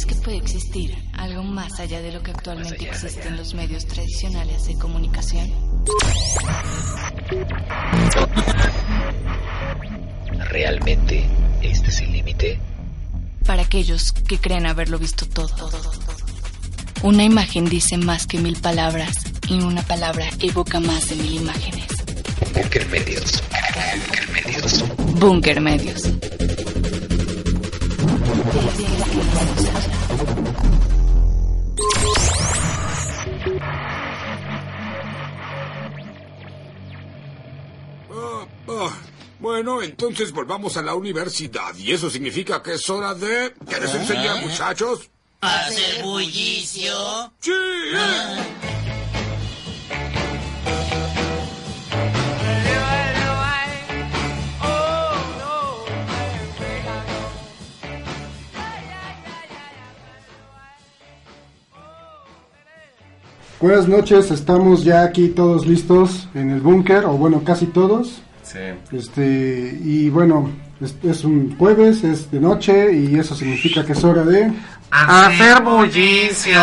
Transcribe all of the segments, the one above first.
¿Crees que puede existir algo más allá de lo que actualmente existe en los medios tradicionales de comunicación? ¿Realmente este es el límite? Para aquellos que creen haberlo visto todo. Una imagen dice más que mil palabras y una palabra evoca más de mil imágenes. Bunker Medios. Bunker Medios. Bunker Medios. Bueno, entonces volvamos a la universidad. Y eso significa que es hora de... ¿Qué les enseñar, muchachos? ¿Hacer bullicio? Sí. Buenas noches, estamos ya aquí todos listos en el búnker, o bueno, casi todos. Sí. Este, y bueno, es, es un jueves, es de noche, y eso significa que es hora de... Hacer bullicio.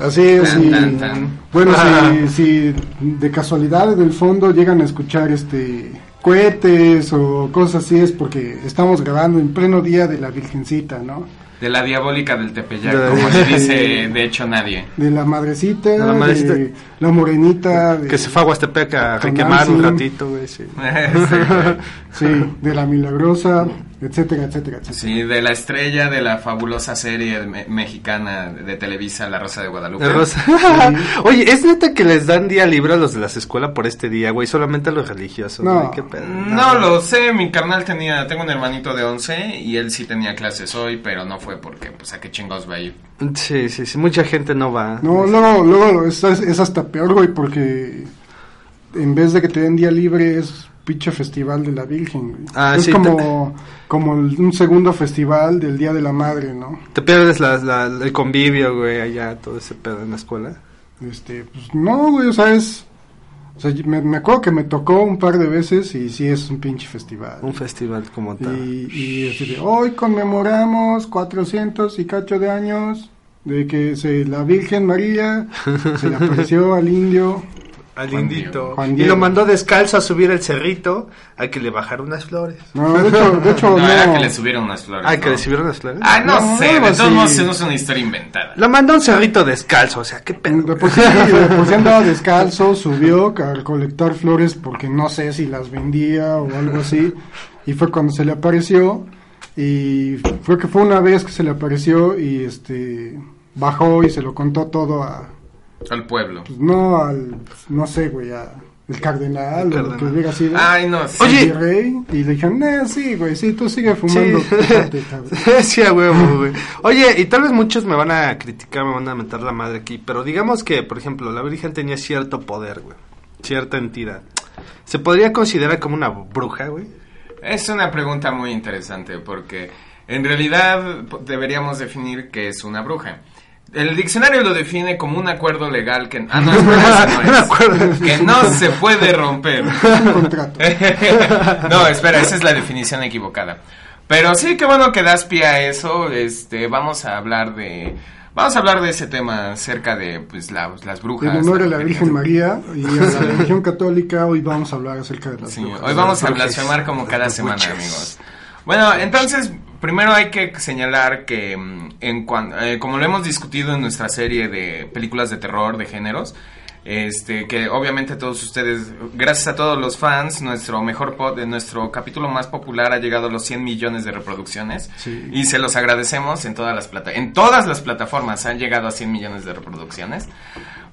Así es, Tan, y, tan, tan. bueno, si, si de casualidad en el fondo llegan a escuchar este cohetes o cosas así, es porque estamos grabando en pleno día de la Virgencita, ¿no? De la diabólica del Tepeyac, De- como se dice de hecho nadie. De la madrecita, De la madrecita. de la morenita, de, Que se fue a Huastepec a requemar un ratito, güey, sí. sí, de la milagrosa, etcétera, etcétera, etcétera. Sí, de la estrella de la fabulosa serie me- mexicana de Televisa, La Rosa de Guadalupe. Rosa. Oye, ¿es neta que les dan día libre a los de las escuelas por este día, güey? Solamente a los religiosos, No. qué pedo. No lo sé, mi carnal tenía, tengo un hermanito de 11 y él sí tenía clases hoy, pero no fue porque, pues, a qué chingados va a ir. Sí, sí, sí, mucha gente no va. No, luego, luego es, es hasta peor, güey, porque en vez de que te den día libre es pinche festival de la Virgen, güey. Ah, es sí, como, como un segundo festival del Día de la Madre, ¿no? Te pierdes la- la- el convivio, güey, allá, todo ese pedo en la escuela. Este, pues no, güey, o sea, es... O sea, me, me acuerdo que me tocó un par de veces y sí es un pinche festival. Un festival como tal. Y, y así de, hoy conmemoramos 400 y cacho de años de que se, la Virgen María se le apareció al indio. Al Juan indito. Diego. Juan Y lo mandó descalzo a subir el cerrito a que le bajara unas flores. No, de hecho, de hecho No, no. era que le subieron unas flores. Ah, que le subieron las flores. Ah, no, No, sé, de todos modos no es una historia inventada. Lo mandó a un cerrito descalzo, o sea, qué pedo. Por sí, sí andaba descalzo, subió a recolectar flores porque no sé si las vendía o algo así. Y fue cuando se le apareció. Y fue que fue una vez que se le apareció y este bajó y se lo contó todo a, Al pueblo. pues no al, no sé, güey, a el cardenal o lo que hubiera sido. Ay, no, sí. Oye. el rey. Y le dijeron, eh, sí, güey, sí, tú sigue fumando. Sí. fíjate, cabrón". sí, a huevo, güey. Oye, y tal vez muchos me van a criticar, me van a mentar la madre aquí, pero digamos que, por ejemplo, la Virgen tenía cierto poder, güey. Cierta entidad. ¿Se podría considerar como una bruja, güey? Es una pregunta muy interesante porque en realidad deberíamos definir qué es una bruja. El diccionario lo define como un acuerdo legal que... Ah, no, espera, ese no Un es. acuerdo. Que no se puede romper. No, espera, esa es la definición equivocada. Pero sí, qué bueno que das pie a eso. Este, vamos a hablar de... Vamos a hablar de ese tema acerca de pues la- las brujas. En honor a la Virgen. María y a la religión católica, hoy vamos a hablar acerca de las Sí, brujas. hoy vamos a blasfemar como cada semana, amigos. Bueno, entonces, primero hay que señalar que, mm, en cuan- eh, como lo hemos discutido en nuestra serie de películas de terror de géneros, este, que obviamente todos ustedes, gracias a todos los fans, nuestro mejor pod, de nuestro capítulo más popular ha llegado a los 100 millones de reproducciones Sí. y se los agradecemos en todas las plata en todas las plataformas han llegado a 100 millones de reproducciones.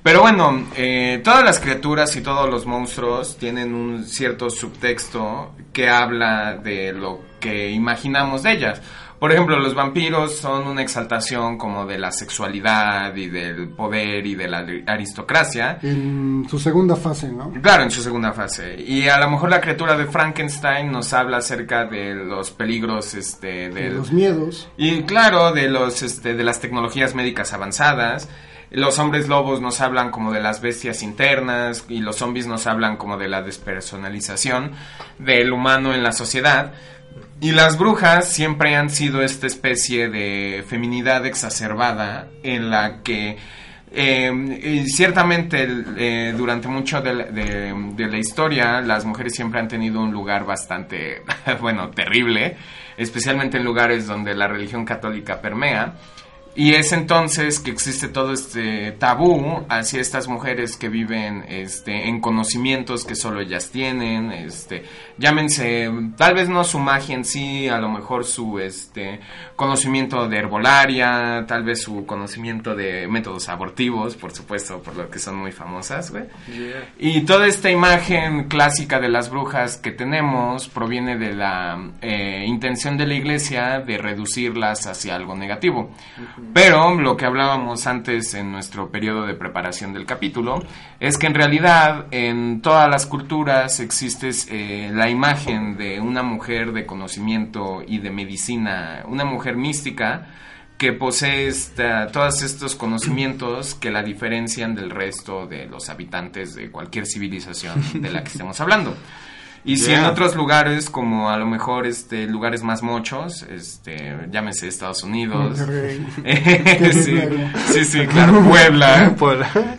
Pero bueno, eh, todas las criaturas y todos los monstruos tienen un cierto subtexto que habla de lo que imaginamos de ellas. Por ejemplo, los vampiros son una exaltación como de la sexualidad y del poder y de la aristocracia. En su segunda fase, ¿no? Claro, en su segunda fase. Y a lo mejor la criatura de Frankenstein nos habla acerca de los peligros este, De los miedos. y claro, de los este, de las tecnologías médicas avanzadas. Los hombres lobos nos hablan como de las bestias internas y los zombies nos hablan como de la despersonalización del humano en la sociedad. Y las brujas siempre han sido esta especie de feminidad exacerbada en la que eh, ciertamente eh, durante mucho de la, historia las mujeres siempre han tenido un lugar bastante, bueno, terrible, especialmente en lugares donde la religión católica permea. Y es entonces que existe todo este tabú hacia estas mujeres que viven este, en conocimientos que solo ellas tienen, este, llámense, tal vez no su magia en sí, a lo mejor su este, conocimiento de herbolaria, tal vez su conocimiento de métodos abortivos, por supuesto, por lo que son muy famosas, güey. Y toda esta imagen clásica de las brujas que tenemos proviene de la eh, intención de la iglesia de reducirlas hacia algo negativo. Pero lo que hablábamos antes en nuestro periodo de preparación del capítulo es que en realidad en todas las culturas existe eh, la imagen de una mujer de conocimiento y de medicina, una mujer mística que posee todos estos conocimientos que la diferencian del resto de los habitantes de cualquier civilización de la que estemos hablando. Y si en otros lugares, como a lo mejor este lugares más mochos, este, llámese Estados Unidos. sí, sí, claro, Puebla.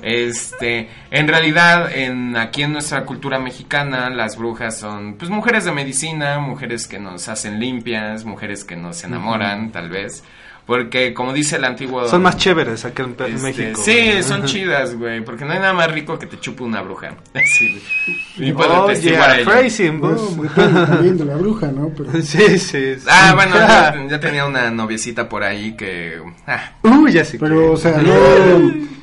Este, en realidad, en, aquí en nuestra cultura mexicana, las brujas son, pues, mujeres de medicina, mujeres que nos hacen limpias, mujeres que nos enamoran, tal vez. Porque, como dice el antiguo... Son más chéveres acá en, este, México. Sí, son chidas, güey. Porque no hay nada más rico que te chupe una bruja. Sí. Y puedo oh, yeah, phrasing, pues, la bruja, ¿no? Sí, sí, Ah, bueno, ya, tenía una noviecita por ahí que... Ah. Uy, ya sé. Pero, o sea, no...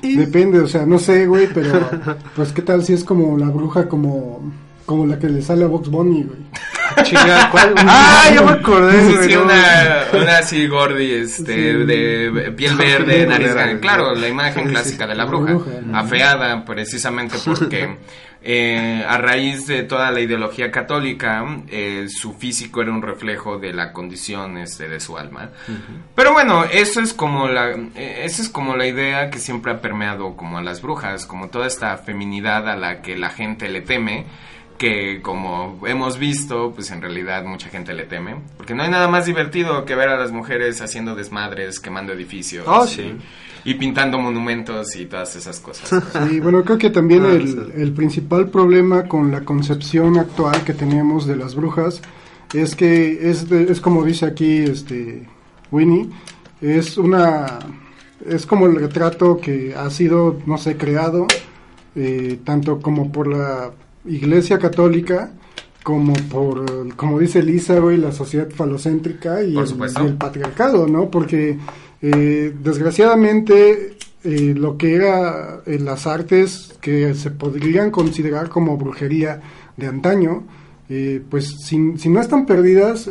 depende, o sea, no sé, güey, pero... Pues, ¿qué tal si es como la bruja como como la que le sale a Box Bunny, güey. ¿cuál? ah, ya me acordé. Sí, una, una así gordi, este, de piel verde, nariz grande. Claro, la imagen clásica de la bruja. afeada, precisamente porque eh, a raíz de toda la ideología católica, eh, su físico era un reflejo de la condición este, de su alma. Pero bueno, eso es como la, eh, esa es como la idea que siempre ha permeado como a las brujas, como toda esta feminidad a la que la gente le teme que como hemos visto, pues en realidad mucha gente le teme, porque no hay nada más divertido que ver a las mujeres haciendo desmadres, quemando edificios. Oh, sí. y, pintando monumentos y todas esas cosas. Sí, bueno, creo que también ah, el, el, principal problema con la concepción actual que tenemos de las brujas es que es, es como dice aquí este Winnie, es una es como el retrato que ha sido, no sé, creado eh, tanto como por la Iglesia Católica como por, como dice Lisa, güey, la sociedad falocéntrica y, el, patriarcado, ¿no? Porque eh, desgraciadamente eh, lo que era en las artes que se podrían considerar como brujería de antaño, eh, pues si, si, no están perdidas,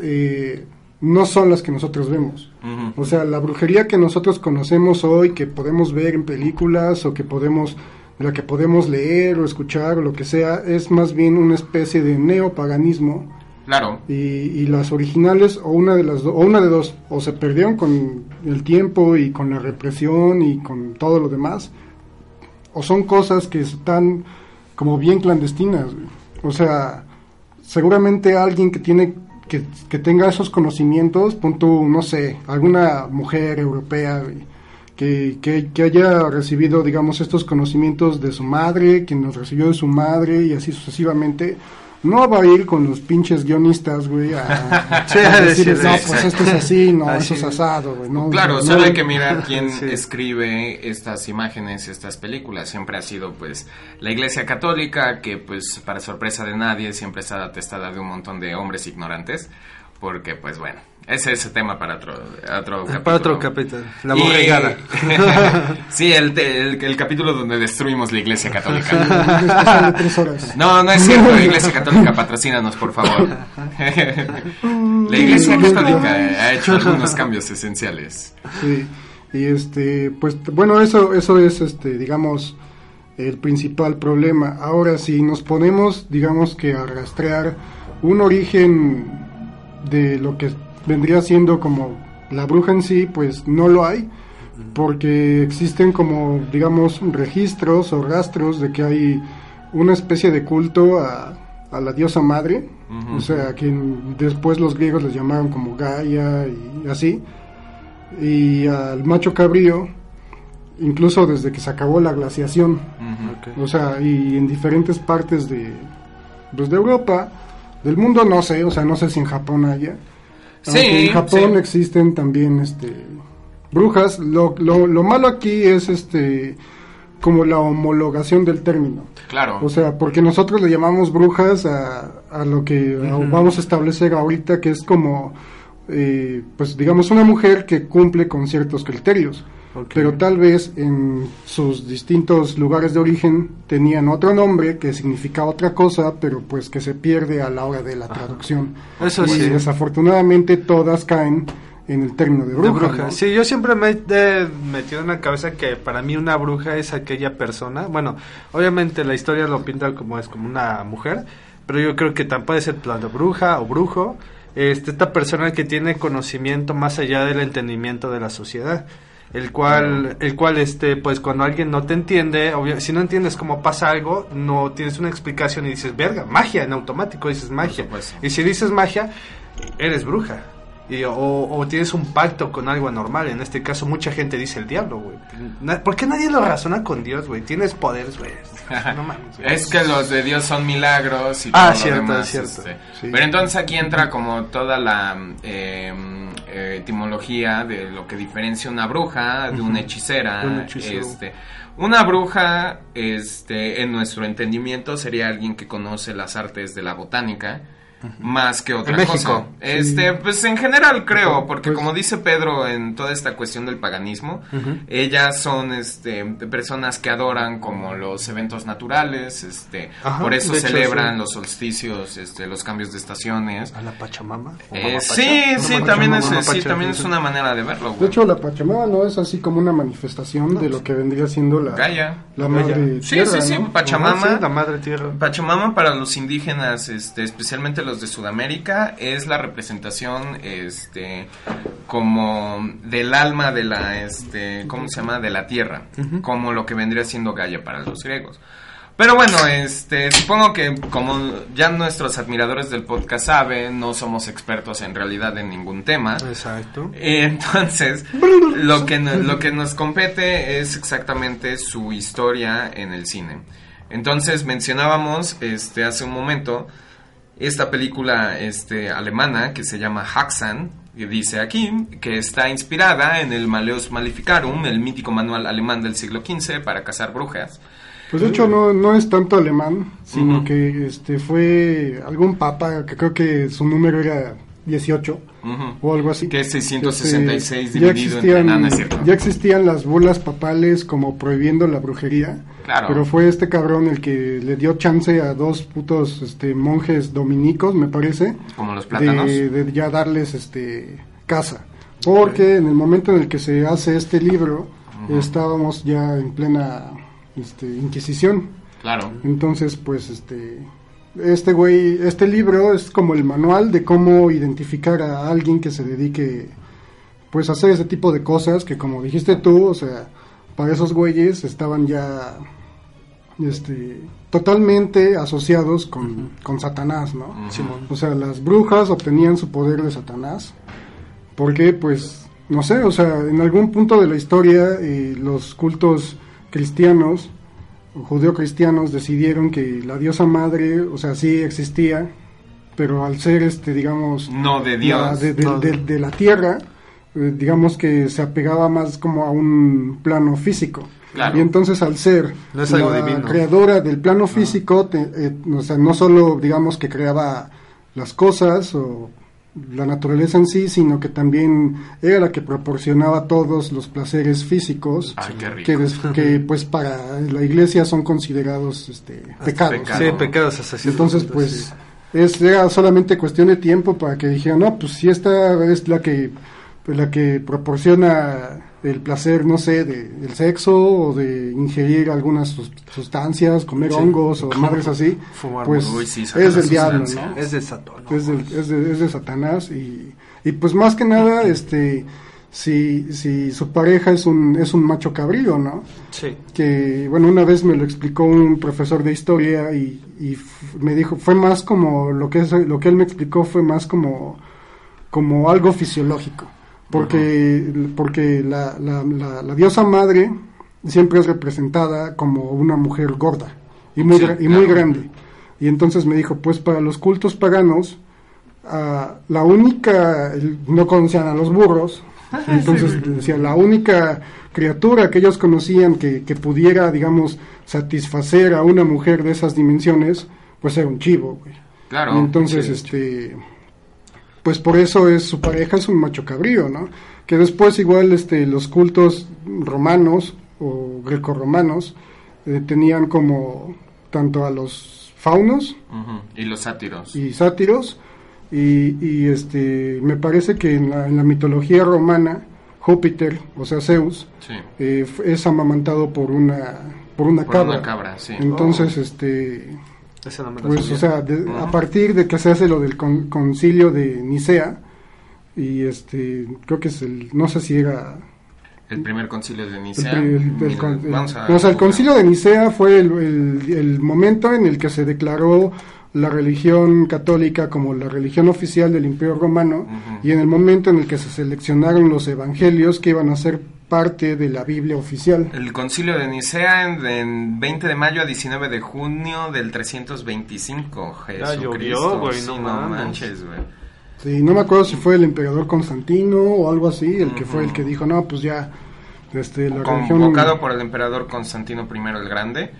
no son las que nosotros vemos. O sea, la brujería que nosotros conocemos hoy, que podemos ver en películas o que podemos la que podemos leer o escuchar o lo que sea, es más bien una especie de neopaganismo. Claro. Y, y las originales, o una de las o una de dos, o se perdieron con el tiempo y con la represión y con todo lo demás, o son cosas que están como bien clandestinas. O sea, seguramente alguien que tiene que, que tenga esos conocimientos, punto, no sé, alguna mujer europea que, que, haya recibido, digamos, estos conocimientos de su madre, quien los recibió de su madre y así sucesivamente, no va a ir con los pinches guionistas, güey, a, decir, no, pues esto es así, no, eso es asado, güey. No, claro, solo hay que mirar quién escribe estas imágenes, estas películas. Siempre ha sido, pues, la Iglesia Católica, que, pues, para sorpresa de nadie, siempre está atestada de un montón de hombres ignorantes, porque, pues, bueno, ese es el tema para otro, otro capítulo. Para otro capítulo. La borregada. sí, el, el, capítulo donde destruimos la Iglesia Católica. no, no es cierto. Iglesia Católica, patrocínanos, por favor. la Iglesia Católica ha hecho algunos cambios esenciales. Sí. Y este, pues, bueno, eso, eso es, este, digamos, el principal problema. Ahora, si nos ponemos, digamos que a rastrear un origen de lo que vendría siendo como la bruja en sí, pues no lo hay, porque existen como, digamos, registros o rastros de que hay una especie de culto a, a la diosa madre, o sea, a quien después los griegos les llamaron como Gaia y así, y al macho cabrío, incluso desde que se acabó la glaciación, o sea, y en diferentes partes de, pues, de Europa, del mundo no sé, o sea, no sé si en Japón haya. Sí, Aunque en Japón sí. existen también este brujas. Lo, lo, lo malo aquí es este como la homologación del término. Claro. O sea, porque nosotros le llamamos brujas a, a lo que vamos a establecer ahorita, que es como, eh, pues digamos, una mujer que cumple con ciertos criterios. Pero tal vez en sus distintos lugares de origen tenían otro nombre que significa otra cosa, pero pues que se pierde a la hora de la traducción. Eso y sí. desafortunadamente todas caen en el término de De bruja. bruja. ¿no? Sí, yo siempre me he metido en la cabeza que para mí una bruja es aquella persona. Bueno, obviamente la historia lo pinta como es como una mujer, pero yo creo que también puede ser plano bruja o brujo. Este, esta persona que tiene conocimiento más allá del entendimiento de la sociedad. El cual, el cual, este, pues cuando alguien no te entiende, si no entiendes cómo pasa algo, no tienes una explicación y dices, verga, magia, en automático dices magia. Y si dices magia, eres bruja. Y, o, o tienes un pacto con algo anormal. En este caso, mucha gente dice el diablo, güey. ¿Por qué nadie lo razona con Dios, güey? Tienes poderes, güey. No mames, güey. Es que los de Dios son milagros y Ah, todo lo cierto, demás, cierto. este. Sí. Pero entonces aquí entra como toda la eh, eh, etimología de lo que diferencia una bruja de una hechicera. Un. Este, una bruja, este, en nuestro entendimiento, sería alguien que conoce las artes de la botánica. Más que otra En cosa. Este, pues en general creo, porque Pues- como dice Pedro en toda esta cuestión del paganismo, ellas son este personas que adoran como los eventos naturales, este, Ajá, por eso hecho, celebran sí. los solsticios, este, los cambios de estaciones. ¿A la Pachamama? ¿O Eh, sí, sí, también es, sí, también sí, es sí. una manera de verlo. De hecho, la Pachamama no es así como una manifestación de lo que vendría siendo la, Gaia. la madre Sí, tierra, sí, sí, ¿no? Pachamama. Sí, la madre tierra. Pachamama para los indígenas, este, especialmente los de Sudamérica, es la representación, este, como del alma de la, este, ¿cómo se llama? De la tierra, como lo que vendría siendo Gaia para los griegos. Pero bueno, este, supongo que como ya nuestros admiradores del podcast saben, no somos expertos en realidad en ningún tema. Exacto. Eh, Entonces, lo que, lo que nos compete es exactamente su historia en el cine. Entonces, mencionábamos este, hace un momento esta película este, alemana que se llama Haxan, que dice aquí que está inspirada en el Maleus Maleficarum, el mítico manual alemán del siglo XV para cazar brujas. Pues de hecho no, no es tanto alemán, sino Ujú. que este fue algún papa que creo que su número era 18 Ujú. o algo así. Que es 666 Este, dividido entre... No, no es ya existían las bulas papales como prohibiendo la brujería. Claro. Pero fue este cabrón el que le dio chance a dos putos este, monjes dominicos, me parece, Como los plátanos. de, de ya darles este casa. Porque en el momento en el que se hace este libro, estábamos ya en plena este, Inquisición. Claro. Entonces, pues, este, este güey, este libro es como el manual de cómo identificar a alguien que se dedique, pues, a hacer ese tipo de cosas que, como dijiste tú, o sea, para esos güeyes estaban ya, este, totalmente asociados con, con Satanás, ¿no? O sea, las brujas obtenían su poder de Satanás. Porque, pues, no sé, o sea, en algún punto de la historia eh, los cultos cristianos, judeocristianos, decidieron que la diosa madre, o sea, sí existía, pero al ser, este, digamos, No de la- Dios. de, de- No. de- de la tierra, digamos que se apegaba más como a un plano físico. Claro. Y entonces al ser No es algo la divino. creadora del plano físico, te- eh, o sea, no solo digamos que creaba las cosas o la naturaleza en sí, sino que también era la que proporcionaba todos los placeres físicos Ay, qué rico. que, pues para la iglesia son considerados este, pecados. pecado. Sí, pecados hasta cierto Entonces, pues, sí. es, era solamente cuestión de tiempo para que dijeran, no, pues si esta es la que, pues, la que proporciona el placer, no sé, de, del sexo o de ingerir algunas sus- sustancias, comer Sí. hongos o madres así, Fumar pues Uy, sí, saca es del diablo. ¿no? Es de Saturno. Es, es de, es de Satanás y, y pues más que nada, este, si, si su pareja es un, es un macho cabrío, ¿no? Sí. Que, bueno, una vez me lo explicó un profesor de historia y, y me dijo, fue más como, lo que, es, lo que él me explicó fue más como, como algo fisiológico. Porque, porque la, la, la, la diosa madre siempre es representada como una mujer gorda y muy, Sí, y muy claro. grande. Y entonces me dijo, pues para los cultos paganos, ah, la única, no conocían a los burros, entonces decía, la única criatura que ellos conocían que, que pudiera, digamos, satisfacer a una mujer de esas dimensiones, pues era un chivo, güey. Claro. Y entonces, sí. este, pues por eso es su pareja es un macho cabrío, ¿no? Que después igual, este, los cultos romanos o grecorromanos eh, tenían como tanto a los faunos Y los sátiros. y sátiros y, y, este, me parece que en la, en la mitología romana Júpiter, o sea Zeus, Sí. eh, es amamantado por una por una Por cabra. una cabra, sí. Entonces, este, Esa no me la pues, sabía. o sea, de- a partir de que se hace lo del con- concilio de Nicea, y este, creo que es el, no sé si era... El primer concilio de Nicea. el- el Mira, con- el- vamos a o sea, el concilio de Nicea fue el, el- el momento en el que se declaró la religión católica como la religión oficial del Imperio Romano, y en el momento en el que se seleccionaron los evangelios que iban a ser parte de la Biblia oficial. El concilio de Nicea en, en 20 de mayo a 19 de junio del 325. Ya Jesucristo. güey, Sí, no manches, güey. Sí, no me acuerdo si fue el emperador Constantino o algo así, el que fue el que dijo, no, pues ya, este, la religión... Convocado por el emperador Constantino I el Grande.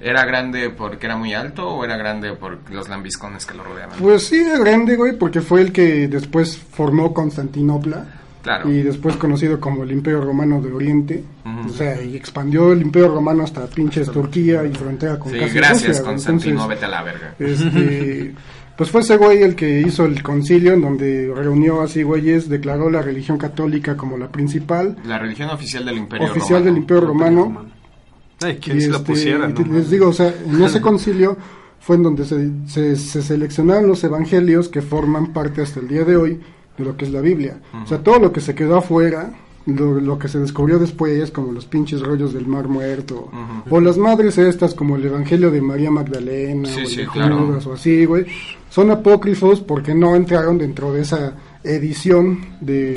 ¿Era grande porque era muy alto o era grande por los lambiscones que lo rodeaban? Pues sí, era grande, güey, porque fue el que después formó Constantinopla. Claro. Y después conocido como el Imperio Romano de Oriente. Ujú. O sea, y expandió el Imperio Romano hasta pinches Turquía y frontera con Sí, casi gracias Rusia. Constantino, Entonces, vete a la verga. Este, pues fue ese güey el que hizo el concilio en donde reunió así güeyes, declaró la religión católica como la principal, La religión oficial del Imperio oficial Romano. del Imperio Romano. Ay, ¿quién Y, se la este, pusiera? y no les digo, o sea, en ese concilio fue en donde se, se, se seleccionaron los evangelios que forman parte hasta el día de hoy de lo que es la Biblia. O sea, todo lo que se quedó afuera, lo, lo que se descubrió después, como los pinches rollos del Mar Muerto, o las madres estas, como el Evangelio de María Magdalena, Sí, o sí, de claro. Judas, o así, güey, son apócrifos porque no entraron dentro de esa edición de,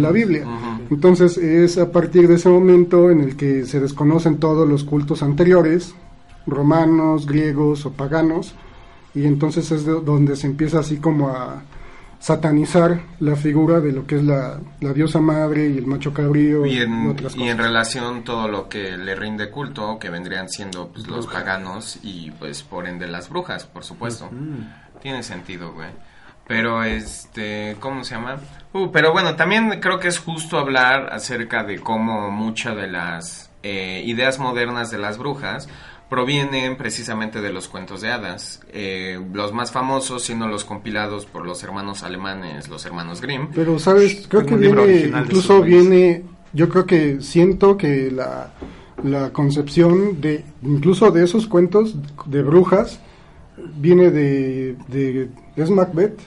la Biblia. Entonces es a partir de ese momento en el que se desconocen todos los cultos anteriores, romanos, griegos o paganos, y entonces es de- donde se empieza así como a satanizar la figura de lo que es la, la diosa madre y el macho cabrío Y en, otras y en cosas. relación todo lo que le rinde culto, que vendrían siendo pues, los paganos y pues por ende las brujas, por supuesto. Tiene sentido, güey. Pero este, ¿cómo se llama? Uh, pero bueno, también creo que es justo hablar acerca de cómo muchas de las eh, ideas modernas de las brujas provienen precisamente de los cuentos de hadas. Eh, los más famosos siendo los compilados por los hermanos alemanes, los hermanos Grimm. Pero, ¿sabes? Creo que viene, incluso viene, yo creo que siento que la, la concepción de, incluso de esos cuentos de brujas, viene de, de es Macbeth.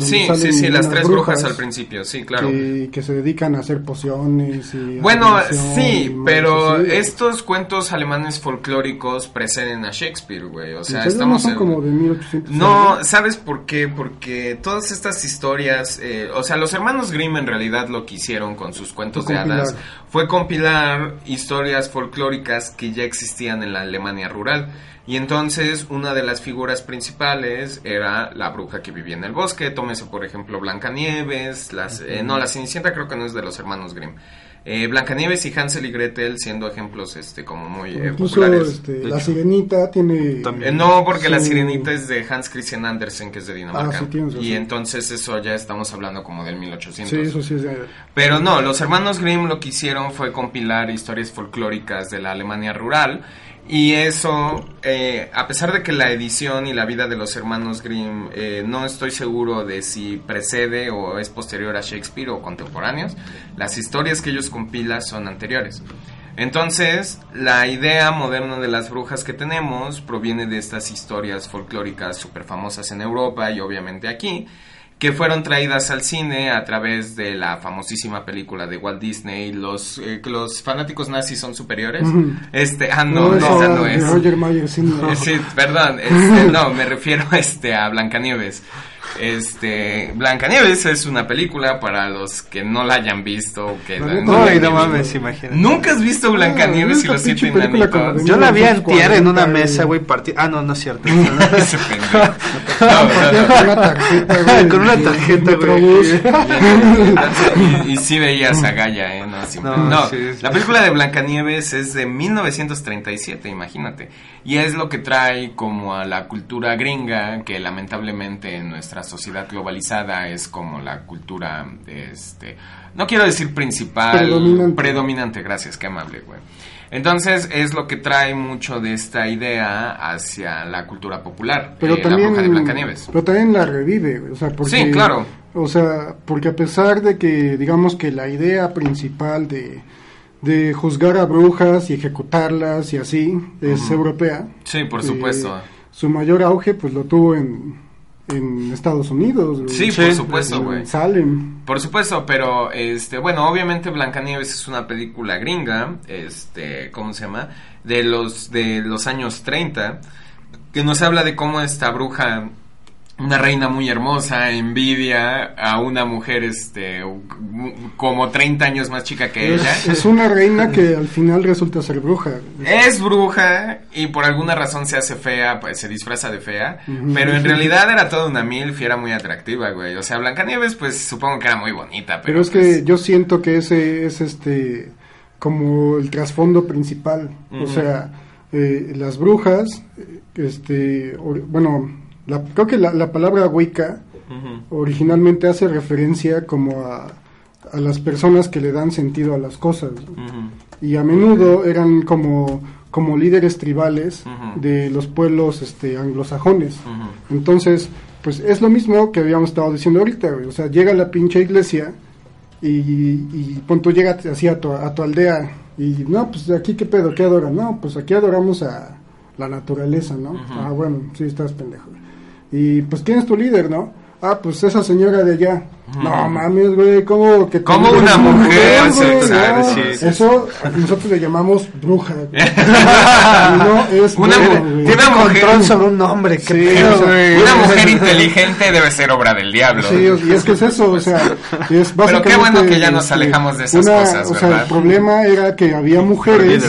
Sí, sí, sí, las tres brujas al principio, sí, claro. Que, que se dedican a hacer pociones y Bueno, sí, pero estos cuentos alemanes folclóricos preceden a Shakespeare, güey. O sea, estamos no son en- como de 1800 No, ¿sabes por qué? Porque todas estas historias, eh, o sea, los hermanos Grimm en realidad lo que hicieron con sus cuentos de hadas fue compilar historias folclóricas que ya existían en la Alemania rural. Y entonces una de las figuras principales era la bruja que vivía en el bosque. Tómese por ejemplo Blancanieves, las, eh, no, la Cenicienta creo que no es de los hermanos Grimm. Eh, Blancanieves y Hansel y Gretel siendo ejemplos este como muy eh, Incluso populares. este, la hecho. sirenita tiene... También. Eh, no, porque la sirenita es de Hans Christian Andersen, que es de Dinamarca. Ah, sí, y entonces eso ya estamos hablando como del 1800. Sí, eso sí es de- Pero no, los hermanos Grimm lo que hicieron fue compilar historias folclóricas de la Alemania rural. Y eso, eh, a pesar de que la edición y la vida de los hermanos Grimm eh, no estoy seguro de si precede o es posterior a Shakespeare o contemporáneos, las historias que ellos compilan son anteriores. Entonces, la idea moderna de las brujas que tenemos proviene de estas historias folclóricas súper famosas en Europa y obviamente aquí, que fueron traídas al cine a través de la famosísima película de Walt Disney, los, eh, los fanáticos nazis son superiores. Este, ah, no, no, esa no de es. Roger Mayer, sí, no. Sí, perdón, este, no, me refiero este, a Blancanieves. Este, Blancanieves es una película para los que no la hayan visto. Que la- no la hayan no visto. mames, imagínate. ¿Nunca has visto Blancanieves y los siete enanitos? Yo la vi 1940, antier en una mesa, güey, partí... Ah, no, no es cierto. Ese pendejo. No, no, no. Con una tarjeta, güey. Y, y sí veías a Gaia, ¿eh? No, siempre- No, no, sí, sí. la película de Blancanieves es de 1937, imagínate. Y es lo que trae como a la cultura gringa, que lamentablemente en nuestra sociedad globalizada es como la cultura, este, no quiero decir principal, Predominante. predominante, gracias, qué amable, güey. Entonces es lo que trae mucho de esta idea hacia la cultura popular, pero eh, también la bruja de Blancanieves. pero también la revive o sea porque Sí, claro. o sea porque a pesar de que digamos que la idea principal de de juzgar a brujas y ejecutarlas y así es europea Sí, por eh, supuesto. su mayor auge pues lo tuvo en en Estados Unidos. Sí, Sí, por supuesto, güey. Salem Por supuesto, pero este, bueno, obviamente Blancanieves es una película gringa, este, ¿cómo se llama? De los de los años 30 que nos habla de cómo esta bruja una reina muy hermosa envidia a una mujer este como 30 años más chica que ella. es, es una reina que al final resulta ser bruja Es bruja y por alguna razón se hace fea, pues se disfraza de fea, pero en realidad era toda una milf y era muy atractiva, güey. O sea, Blancanieves pues supongo que era muy bonita, pero, Pero es pues, que yo siento que ese es este como el trasfondo principal. O sea, eh, las brujas, este, or- bueno, la- creo que la, la palabra Wicca originalmente hace referencia como a, a las personas que le dan sentido a las cosas. Y a menudo eran como, como líderes tribales de los pueblos este, anglosajones. Entonces, pues es lo mismo que habíamos estado diciendo ahorita. O sea, llega la pinche iglesia y, y punto llega así a tu, a tu aldea y no, pues aquí qué pedo, ¿qué adoran? No, pues aquí adoramos a la naturaleza, ¿no? Ah, bueno, sí, estás pendejo. Y pues, ¿quién es tu líder, no? Ah, pues esa señora de allá. No mames, güey, ¿cómo que Como eres una mujer, claro, No, sí, sí, Eso nosotros le llamamos bruja. no es Una bueno, mu- güey. una Tiene mujer- control sobre un hombre, qué Sí, pedo, güey. Una mujer inteligente debe ser obra del diablo. Sí, y es que es eso, o sea, es Pero qué bueno que ya nos este, alejamos de esas una- cosas, O sea, ¿verdad? el problema era que había mujeres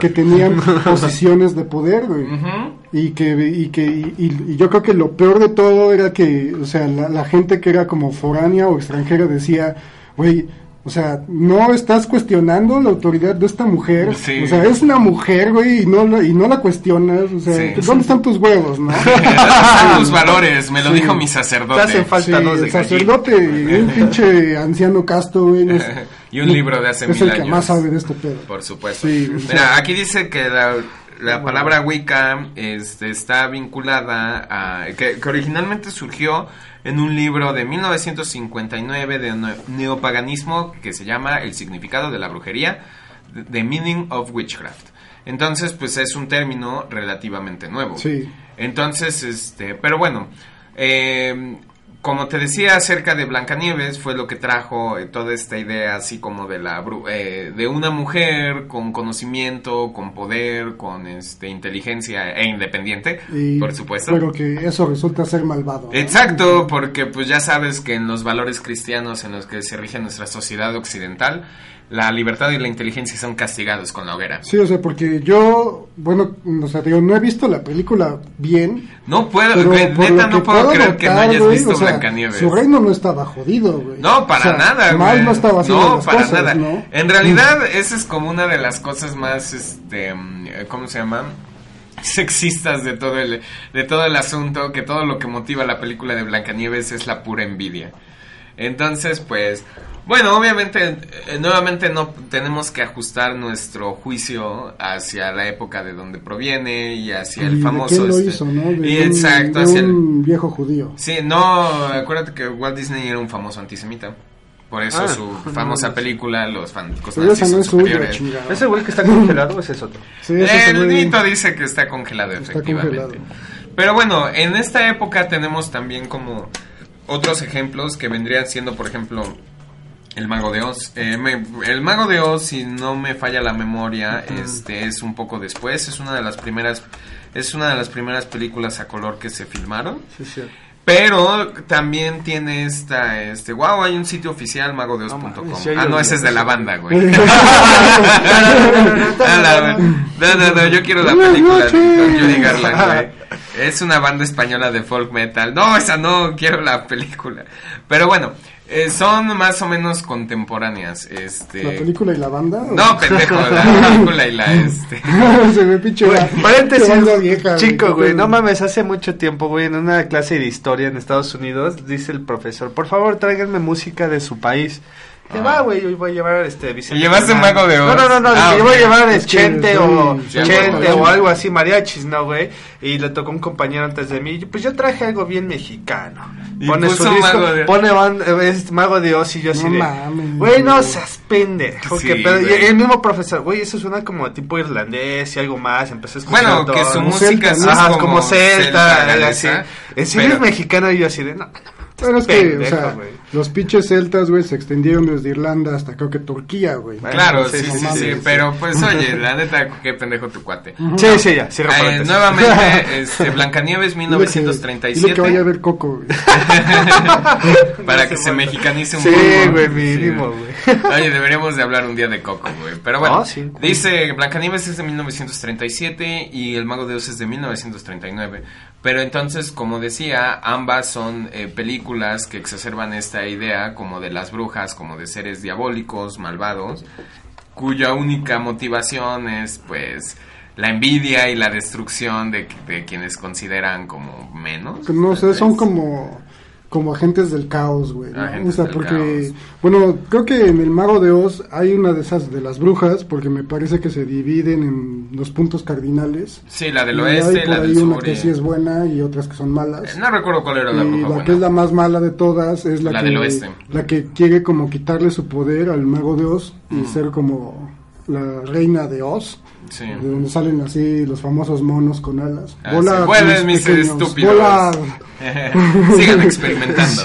que tenían posiciones de poder, güey. Ujú. Y que, y que, y, y yo creo que lo peor de todo era que, o sea, la, la gente que era como foránea o extranjera decía, güey, o sea, no estás cuestionando la autoridad de esta mujer. Sí. O sea, es una mujer, güey, y no la, y no la cuestionas. O sea, Sí. ¿dónde están tus huevos, no? Están tus valores, me lo Sí. dijo mi Te sacerdote. hacen falta Sí, dos de el sacerdote y un pinche anciano casto, güey. no es- Y un libro de hace es mil el que años. más sabe de este pedo. Por supuesto. Sí, o sea- Mira, aquí dice que la, la palabra Wicca este, está vinculada a... Que, que originalmente surgió en un libro de 1959 de ne- neopaganismo que se llama El significado de la brujería, The Meaning of Witchcraft. Entonces, pues es un término relativamente nuevo. Sí. Entonces, este, pero bueno, eh, como te decía acerca de Blancanieves, fue lo que trajo eh, toda esta idea así como de la eh, de una mujer con conocimiento, con poder, con este inteligencia e independiente, Y, por supuesto. Pero que eso resulta ser malvado. ¿no? Exacto, porque pues ya sabes que en los valores cristianos en los que se rige nuestra sociedad occidental, la libertad y la inteligencia son castigados con la hoguera. Sí, o sea, porque yo, bueno, o sea, digo, no he visto la película bien. No puedo, Pero por neta lo no puedo creer que no hayas visto o sea, Blancanieves. Su reino no estaba jodido, güey. No, para O sea, nada, Mal no estaba haciendo No, las para cosas, nada. ¿no? En realidad, esa es como una de las cosas más, este, mm, ¿cómo se llama? sexistas de todo el de todo el asunto, que todo lo que motiva la película de Blancanieves es la pura envidia. Entonces, pues, bueno, obviamente, eh, nuevamente no tenemos que ajustar nuestro juicio hacia la época de donde proviene y hacia ¿Y el de famoso. quién lo este, hizo, no? De y un- exacto, de hacia el- viejo judío. Sí, no, acuérdate que Walt Disney era un famoso antisemita. Por eso Ah, su famosa película, Los fanáticos Pero esa nazis no son es suya, superiores. ¿Ese güey que está congelado ese es otro? Sí, ese El mito dice que está congelado, Está efectivamente. congelado. Pero bueno, en esta época tenemos también como otros ejemplos que vendrían siendo, por ejemplo, el Mago de Oz. Eh, me- el Mago de Oz, si no me falla la memoria, este es un poco después. Es una de las primeras, es una de las primeras películas a color que se filmaron. Sí, sí. Pero también tiene esta, este, wow, hay un sitio oficial magodeos.com. hay ah, no, ese es de la banda, güey. Ah, no, no, no, yo quiero la película de Judy Garland, güey. Es una banda española de folk metal. No, esa no, quiero la película. Pero bueno, eh, son más o menos contemporáneas. Este... ¿La película y la banda? No, pendejo, la película y la este. Se me pinche. Paréntesis, vieja, chico, güey, no mames. mames, hace mucho tiempo, güey, en una clase de historia en Estados Unidos, dice el profesor, por favor, tráiganme música de su país. Te Ah. va, güey, yo voy a llevar este Vicente. ¿Y llevaste un mago de No, Oz? no, no, no, Ah, yo voy a llevar Es que Chente o Chente o algo así, mariachis, ¿no, güey? Y le tocó un compañero antes de mí, pues yo traje algo bien mexicano. Y Pone puso su disco, Mago de- pone eh, es Mago de Oz y yo así No de, mames, güey, no seas pendejo, Sí, qué el mismo profesor, güey, eso suena como tipo irlandés y algo más, empecé a escuchar Bueno, todo. que su música celta, ¿no? es Ajá, como, como celta, algo así. galesa, En serio pero- es mexicano y yo así de, no, no, Bueno, es que, o sea, güey. Los pinches celtas, güey, se extendieron desde Irlanda hasta creo que Turquía, güey. Bueno, Claro, sí, sí, sí, sí, sí, sí, sí. pero pues oye, la neta, qué pendejo tu cuate. Sí, sí, ya, cierra Eh, nuevamente, este, Blancanieves Dile que- dile que vaya a 1937, ver Coco, güey. para que se mexicanice un Sí, poco. güey, Sí, mínimo, güey. güey. Oye, deberíamos de hablar un día de Coco, güey. Pero bueno, Ah, sí. dice Blancanieves es de 1937 y El Mago de Oz es de 1939. Pero entonces, como decía, ambas son eh, películas que exacerban esta idea como de las brujas, como de seres diabólicos, malvados, cuya única motivación es, pues, la envidia y la destrucción de, de quienes consideran como menos. Que No sé, son como como agentes del caos, güey. ¿no? O sea, del porque, caos. bueno, creo que en el Mago de Oz hay una de esas de las brujas, porque me parece que se dividen en los puntos cardinales. Sí, la del Y oeste, hay la por del ahí una sur. que sí es buena y otras que son malas. Eh, No recuerdo cuál era la y bruja la buena. que es la más mala de todas es la, La que del oeste. la que quiere como quitarle su poder al mago de Oz y ser como la reina de Oz, Sí. de donde salen así los famosos monos con alas. Ah, sí. Vuelven, mis estúpidos. Bola. Sigan experimentando.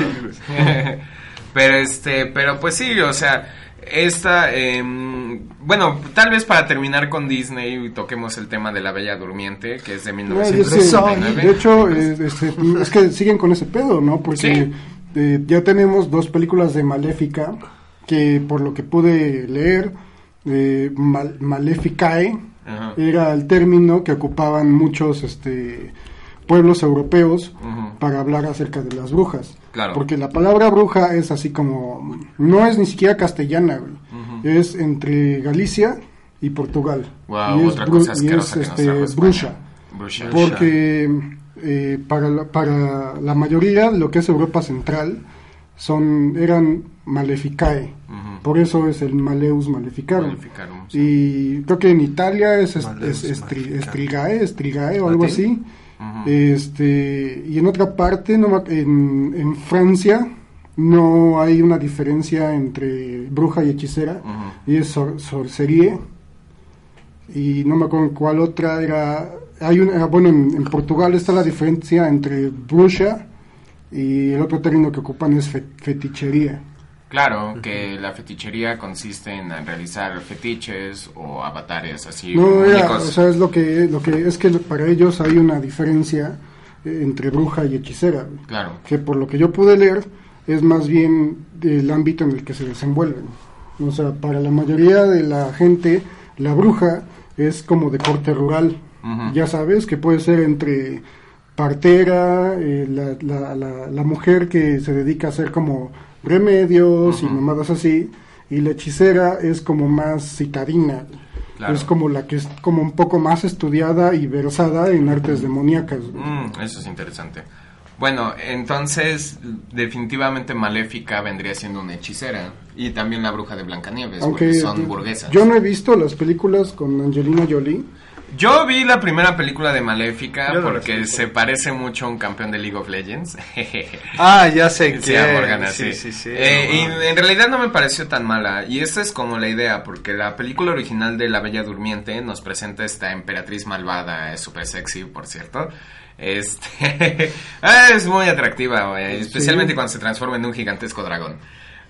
pero este, pero pues sí, o sea, esta, em, bueno, tal vez para terminar con Disney toquemos el tema de la Bella Durmiente, que es de Ah, y ese- 1939. de hecho, eh, este, es que siguen con ese pedo, ¿no? Porque eh, ya tenemos dos películas de Maléfica, que por lo que pude leer, eh, Mal- Maleficae Ajá. era el término que ocupaban muchos este, pueblos europeos para hablar acerca de las brujas. Claro. Porque la palabra bruja es así como, no es ni siquiera castellana, güey. es entre Galicia y Portugal. Y es, otra cosa y es, que este, bruja. Porque eh, para, la, para la mayoría lo que es Europa Central son eran Maleficae. Por eso es el Maleus Maleficarum. Maleficarum, sí. Y creo que en Italia es, Maleus es- estri-. Estrigae, Estrigae o algo así. Este, y en otra parte, no, en, en Francia, no hay una diferencia entre bruja y hechicera, y es sor- sorcerie. Y no me acuerdo cuál otra era. Hay una, bueno, en, en Portugal está la diferencia entre bruja y el otro término que ocupan es fe- fetichería. Claro, que la fetichería consiste en realizar fetiches o avatares así No, era, o sea, es lo que, lo que es que para ellos hay una diferencia eh, entre bruja y hechicera. Claro. que por lo que yo pude leer es más bien del ámbito en el que se desenvuelven. O sea, para la mayoría de la gente, la bruja es como de corte rural. Ya sabes que puede ser entre partera, eh, la, la, la, la mujer que se dedica a hacer como remedios y mamadas así, y la hechicera es como más citadina. Claro. Es como la que es como un poco más estudiada y versada en artes demoníacas. Mm, eso es interesante. Bueno, entonces definitivamente Maléfica vendría siendo una hechicera y también la bruja de Blancanieves, Aunque porque son burguesas. yo no he visto las películas con Angelina Jolie. Yo vi la primera película de Maléfica no porque vi. se parece mucho a un campeón de League of Legends. Ah, ya sé Sí, que. a Morgana, sí, sí. sí, sí. Eh, no y mames. en realidad no me pareció tan mala. Y esa es como la idea, porque la película original de La Bella Durmiente nos presenta esta emperatriz malvada, es súper sexy, por cierto. Este es muy atractiva, güey, especialmente cuando se transforma en un gigantesco dragón.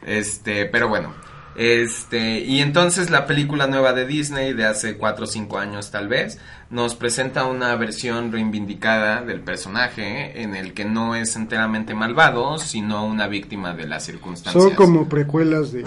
Este, pero bueno, este, y entonces la película nueva de Disney de hace 4 o 5 años tal vez nos presenta una versión reivindicada del personaje en el que no es enteramente malvado, sino una víctima de las circunstancias. Son como precuelas de...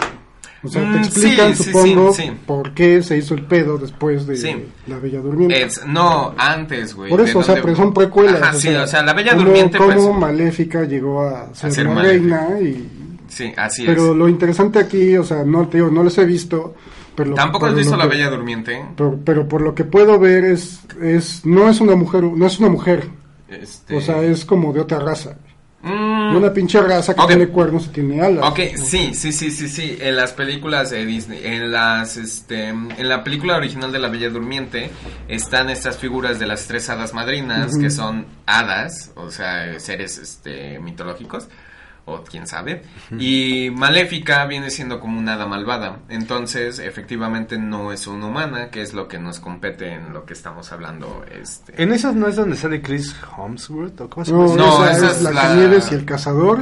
O sea, Mm, te explican, sí, supongo, sí, sí. por qué se hizo el pedo después de. La Bella Durmiente. Es- no, antes, güey. Por eso, o sea, pero son precuelas. Ajá, sí, o sea, la Bella Durmiente, cómo pues, Maléfica llegó a ser, ser la Maléfica. reina y... Sí, así Pero es. lo interesante aquí, o sea, no te digo, no los he visto, pero... Tampoco has visto lo La Bella Durmiente. Pero, pero por lo que puedo ver es, es... No es una mujer, no es una mujer. Este... O sea, es como de otra raza. Mm, Una pinche raza que tiene cuernos y tiene alas. Ok, sí, sí, sí, sí, sí. En las películas de Disney, en las, este, en la película original de La Bella Durmiente están estas figuras de las tres hadas madrinas que son hadas, o sea, seres, este, mitológicos o quién sabe. Y Maléfica viene siendo como una hada malvada. Entonces, efectivamente, no es una humana, que es lo que nos compete en lo que estamos hablando. Este. ¿En esas no es donde sale Chris Hemsworth? ¿O cómo se No, llama? No, esa, esa es es la la- Nieves y el cazador.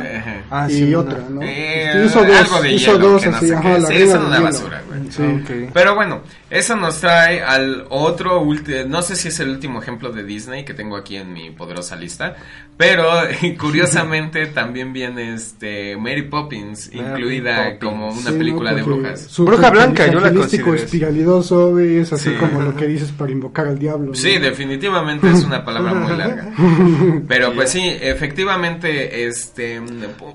Ah, y sí, otra, ¿no? Eh, hizo dos, algo de hizo hielo, dos que no así, sé ajá, qué. la Sí, del una basura, güey. Sí. Ah. Pero bueno, eso nos trae al otro último, no sé si es el último ejemplo de Disney que tengo aquí en mi poderosa lista, pero curiosamente también viene este Mary Poppins Mary incluida Poppins. como una Sí, película ¿no? de brujas. Bruja blanca, yo la considero espiralidoso, güey, es así Sí. como lo que dices para invocar al diablo. ¿no? Sí, definitivamente es una palabra muy larga. Pero pues sí, efectivamente, este,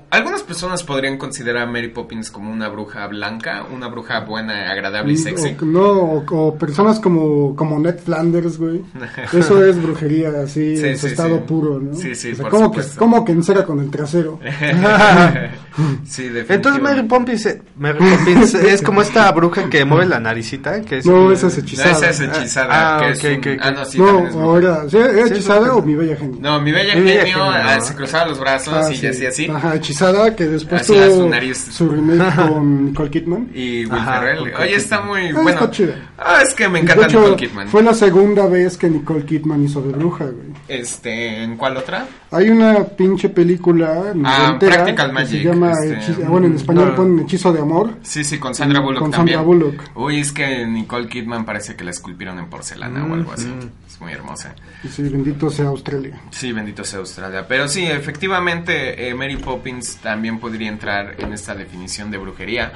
algunas personas podrían considerar a Mary Poppins como una bruja blanca, una bruja buena, agradable y sexy. O, no, o, o personas como, como Ned Flanders, güey. Eso es brujería, así, Sí, en su sí, estado sí. puro, ¿no? Sí, sí, O sea, por como que, supuesto. como que encera con el trasero. sí. Entonces Mary Poppins, Mary Poppins es como esta bruja que mueve la naricita, que es No, esa es hechizada. No, esa es hechizada. Ah, que ok, es un- ok, ok. ah, no, sí, no, ahora, ¿sí, ¿era hechizada o mi bella genio? No, mi bella Mi bella genio, genio, ah, ¿no? se cruzaba los brazos Ah, y sí. hacía así. Ajá, hechizada, que después Hacía su tuvo nariz. su remake con Nicole Kidman. Y Will Ferrell. Oye, está muy Ah, bueno. está chida. Ah, es que me encanta hecho, Nicole Kidman. fue la segunda vez que Nicole Kidman hizo de bruja, güey. Este, ¿en cuál otra? Hay una pinche película Ah, Practical que Magic, se llama este, Hechizo- bueno, en español no. ponen Hechizo de Amor. Sí, sí, con Sandra Bullock Con también. Sandra Bullock. Uy, es que Nicole Kidman parece que la esculpieron en porcelana o algo así. Es muy hermosa. Y sí, bendito sea Australia. Sí, bendito sea Australia. Pero sí, efectivamente, eh, Mary Poppins también podría entrar en esta definición de brujería.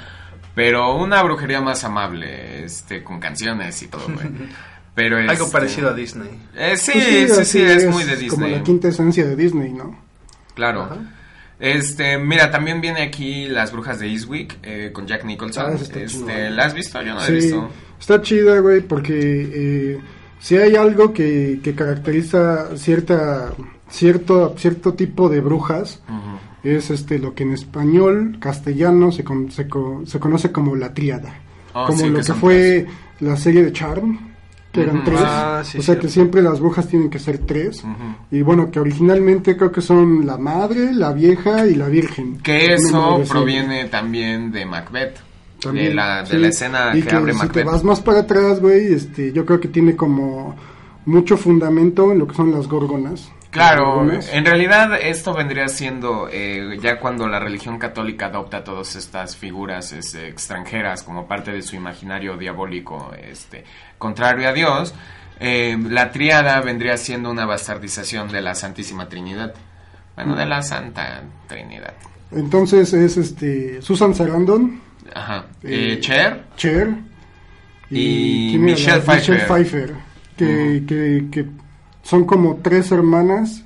Pero una brujería más amable, este, con canciones y todo, güey. Pero algo este, parecido a Disney. eh, sí, Pues sí, sí, así es, muy de Como Disney. la quinta esencia de Disney, ¿no? Claro. Este, mira, también viene aquí Las Brujas de Eastwick eh, con Jack Nicholson. Ah, este, chingona. ¿La has visto? Yo no la he visto. está chida, güey, porque eh, si hay algo que, que caracteriza cierta cierto cierto tipo de brujas es este lo que en español castellano se, con- se, se conoce como la tríada Oh, como sí, lo que fue la serie de Charm que eran Ujú. tres Ah, sí, o sea cierto. que siempre las brujas tienen que ser tres Ujú. y bueno que originalmente creo que son la madre la vieja y la virgen Que eso proviene también de Macbeth. también, de la, de sí. la escena y que, abre si te Macbeth. vas más para atrás, güey, este, yo creo que tiene como mucho fundamento en lo que son las gorgonas. Claro, en realidad esto vendría siendo eh, ya cuando la religión católica adopta todas estas figuras este, extranjeras como parte de su imaginario diabólico este, contrario a Dios, eh, la triada vendría siendo una bastardización de la Santísima Trinidad. Bueno, de la Santa Trinidad. Entonces es este Susan Sarandon, Ajá. Eh, Eh, Cher, Cher Y Michelle la- Michelle Pfeiffer. Pfeiffer, que, que, que son como tres hermanas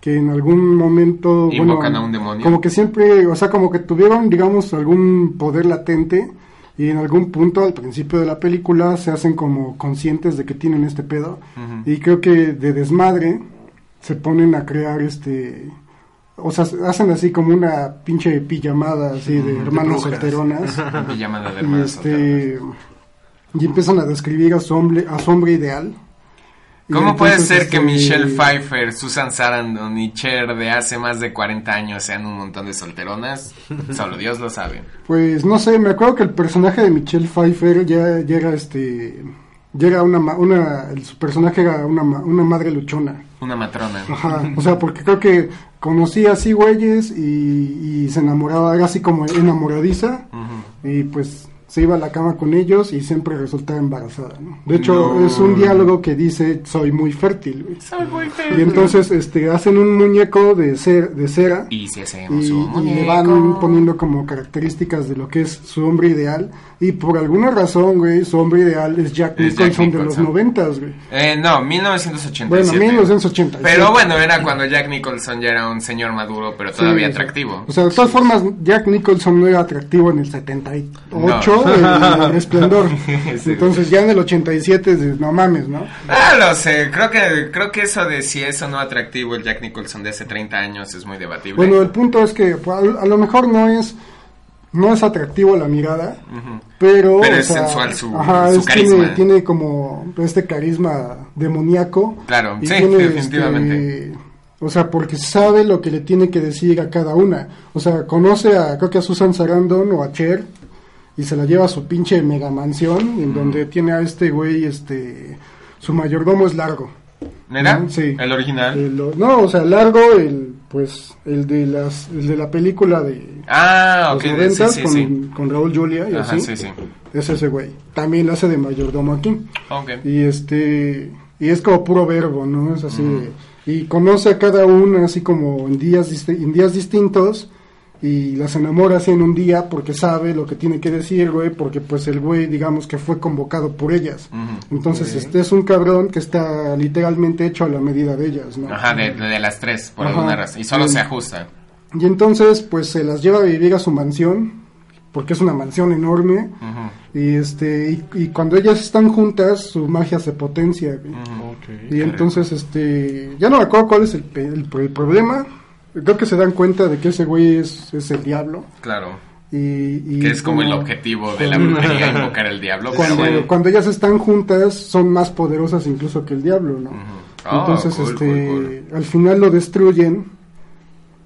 que en algún momento Invocan bueno, a un demonio. como que siempre o sea como que tuvieron digamos algún poder latente y en algún punto al principio de la película se hacen como conscientes de que tienen este pedo y creo que de desmadre se ponen a crear este o sea hacen así como una pinche pijamada así de hermanas brujas. solteronas. En pijama de y hermanas este y empiezan a describir a su hombre a su hombre ideal. Y ¿Cómo puede ser que Michelle Pfeiffer, Susan Sarandon y Cher de hace más de 40 años sean un montón de solteronas? Solo Dios lo sabe. Pues no sé, me acuerdo que el personaje de Michelle Pfeiffer ya, ya era este. Ya era una, una. Su personaje era una, una madre luchona. Una matrona. Ajá, o sea, porque creo que conocía así güeyes y, y se enamoraba, era así como enamoradiza y pues se iba a la cama con ellos y siempre resultaba embarazada, ¿no? De hecho, No. es un diálogo que dice, soy muy fértil, güey. Soy muy Y feliz. entonces este, hacen un muñeco de, cer- de cera Y si y, hacemos un y le van poniendo como características de lo que es su hombre ideal. Y por alguna razón, güey, su hombre ideal es Jack Es Jack Nicholson de los noventas, güey. Eh, no, 1987. Bueno, 1987. Pero bueno, era cuando Jack Nicholson ya era un señor maduro, pero todavía Sí, atractivo. O sea, de todas formas, Jack Nicholson no era atractivo en el 78, en el. Entonces ya en el 87, es de, no mames, ¿no? Ah, lo sé. Creo que, creo que eso de si es o no atractivo el Jack Nicholson de hace 30 años es muy debatible. Bueno, el punto es que pues, a, lo mejor no es no es atractivo la mirada, pero, es sea, sensual su- ajá, su es- tiene, carisma. tiene como este carisma demoníaco. Claro, y sí, tiene, definitivamente. este, o sea, porque sabe lo que le tiene que decir a cada una. O sea, conoce a, creo que a Susan Sarandon o a Cher y se la lleva a su pinche mega mansión en donde tiene a este güey, este, su mayordomo es largo. ¿no? Sí. El original. El- lo- no, o sea, largo, el, pues, el de las, el de la película de Ah, ok. los sí, sí, con, sí. con Raúl Julia y Ajá, así. sí, sí. Es ese güey. También la hace de mayordomo aquí. Ok. Y este, y es como puro verbo, ¿no? Es así. y conoce a cada una así como en días, en días distintos y las enamora así en un día porque sabe lo que tiene que decir, güey, porque pues el güey, digamos que fue convocado por ellas. Entonces, este es un cabrón que está literalmente hecho a la medida de ellas, ¿no? Ajá, de, de las tres, por Ajá. alguna razón. Y solo Bien. se ajusta. Y entonces, pues se las lleva a vivir a su mansión, porque es una mansión enorme. Y este y, y cuando ellas están juntas, su magia se potencia. güey. Y entonces, este, ya no me acuerdo cuál es el, pe- el, el problema. Creo que se dan cuenta de que ese güey es, es el diablo. Claro. Y, y Que es como el objetivo de la brujería, invocar al diablo. Cuando, bueno. cuando ellas están juntas, son más poderosas incluso que el diablo, ¿no? Ah, Entonces, cool, este, cool, al final lo destruyen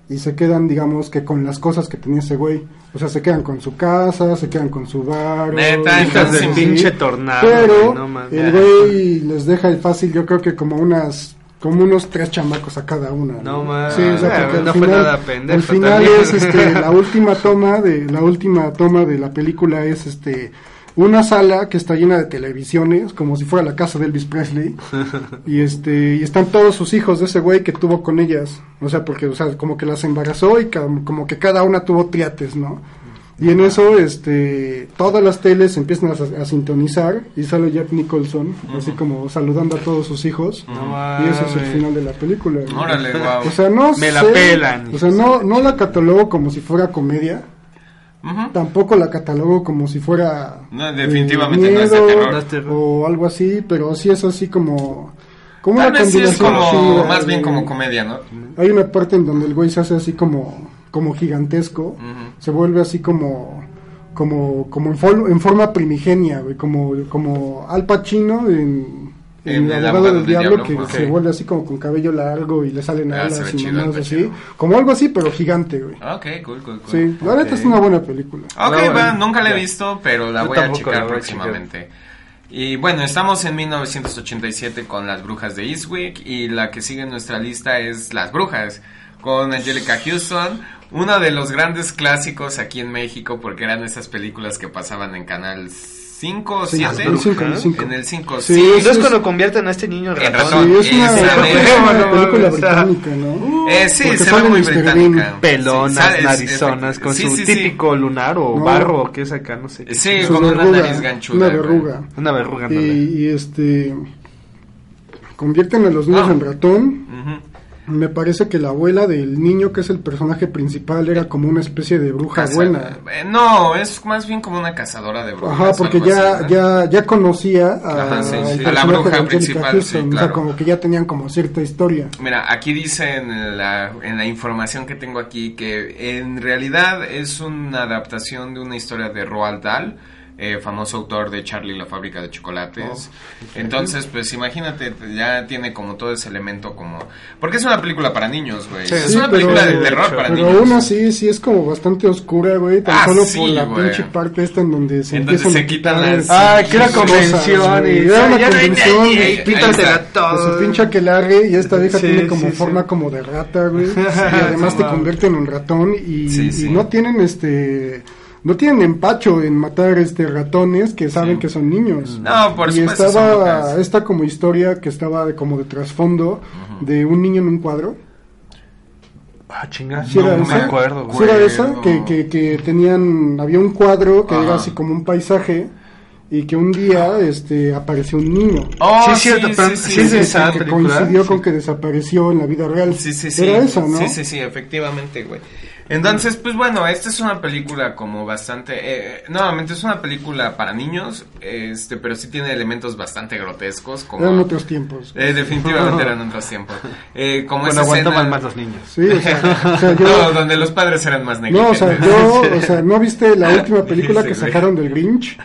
y se quedan, digamos, que con las cosas que tenía ese güey. O sea, se quedan con su casa, se quedan con su bar. Neta, Hijas Sí. pinche tornado. Pero no el güey les deja el fácil, yo creo que como unas como unos tres chamacos a cada una. No mames. Sí, o sea, Ah, porque no al fue final, nada pendejo al final también. es este la última toma de la última toma de la película es este una sala que está llena de televisiones como si fuera la casa de Elvis Presley y este y están todos sus hijos de ese güey que tuvo con ellas o sea porque o sea como que las embarazó y como que cada una tuvo triates no y en eso este todas las teles empiezan a, a sintonizar y sale Jack Nicholson así como saludando a todos sus hijos No y ese es el final de la película. Órale, wow. o sea, no Me la pelan. O sea, no, no la catalogo como si fuera comedia. Tampoco la catalogo como si fuera. No, definitivamente no es de miedo terror. No es terror. O algo así, pero sí es así como. Como Tal una vez sí es como, más bien como comedia, ¿no? Hay una parte en donde el güey se hace así como, como gigantesco. Se vuelve así como. Como, como en, forma primigenia, güey, como, como Al Pacino en, en En El abogado abogado del del diablo, diablo, que se vuelve así como con cabello largo y le salen Ah, alas y así. Como algo así, pero gigante, güey. Ok, cool, cool, cool. Sí, la neta es una buena película. Ok, No, va, bueno, nunca la he ya. visto, pero la Yo voy a checar voy próximamente. Y bueno, estamos en 1987 con Las Brujas de Eastwick y la que sigue en nuestra lista es Las Brujas con Angelica Houston, uno de los grandes clásicos aquí en México porque eran esas películas que pasaban en Canal 5 o Sí, 7. en el cinco, en el cinco. En el 5, Sí, sí. Es- cuando convierten a este niño en En ratón. Sí, es una, una película británica, ¿no? Eh, sí, Porque se ve muy Mr. británica. Bean. Pelonas, Sí, narizonas, con sí, su típico lunar o No. barro que es acá, no sé. qué. Sí, con una verruga, nariz ganchuda. Una güey. verruga. Una verruga, Y, y, este. Convierten a los niños Ah. en ratón. Ujú. Me parece que la abuela del niño, que es el personaje principal, era como una especie de bruja Caza- buena. eh, No, es más bien como una cazadora de brujas. Ajá, porque ya, así, ya, ya conocía a, Ajá, sí, sí. A la bruja principal, Houston, sí, O sea, claro. como que ya tenían como cierta historia. Mira, aquí dice en la, en la información que tengo aquí que en realidad es una adaptación de una historia de Roald Dahl eh, famoso autor de Charlie la fábrica de chocolates. Oh, Entonces, pues imagínate, ya tiene como todo ese elemento como... Porque es una película para niños, güey. Sí, es sí, una pero- película de terror para Pero niños. aún así, sí es como bastante oscura, güey. Tan Ah, solo sí, por la güey. pinche parte esta en donde se En donde empiezan se quitan las- Ah, que era convención y. Era una convención, está. de su todo. pinche aquelarre y esta vieja Sí, tiene como sí, forma sí. como de rata, güey. y además te convierten en ratón y, Sí, y no tienen este no tienen empacho en matar este ratones que saben Sí. que son niños. No, por y supuesto, estaba esta como historia que estaba de- como de trasfondo de un niño en un cuadro. Ah, chinga. Sí no era me esa. acuerdo, Sí güey. era esa, que, que, que tenían, había un cuadro que era así como un paisaje y que un día este apareció un niño. Oh, Sí, es cierto, pero sí de que- esa que película. coincidió Sí. con que desapareció en la vida real. Sí, sí, sí. Era esa, ¿no? Sí, sí, sí, efectivamente, güey. Entonces, pues bueno, esta es una película como bastante... Eh, nuevamente, es una película para niños, este, pero sí tiene elementos bastante grotescos, como... Eran otros tiempos. Eh, definitivamente eran otros tiempos. Eh, como Bueno, esa aguantaban escena- más los niños. Sí, o sea, o sea, yo... No, donde los padres eran más No, o negligentes. sea, yo, o sea, ¿no viste la última película Sí, que sacaron del Grinch?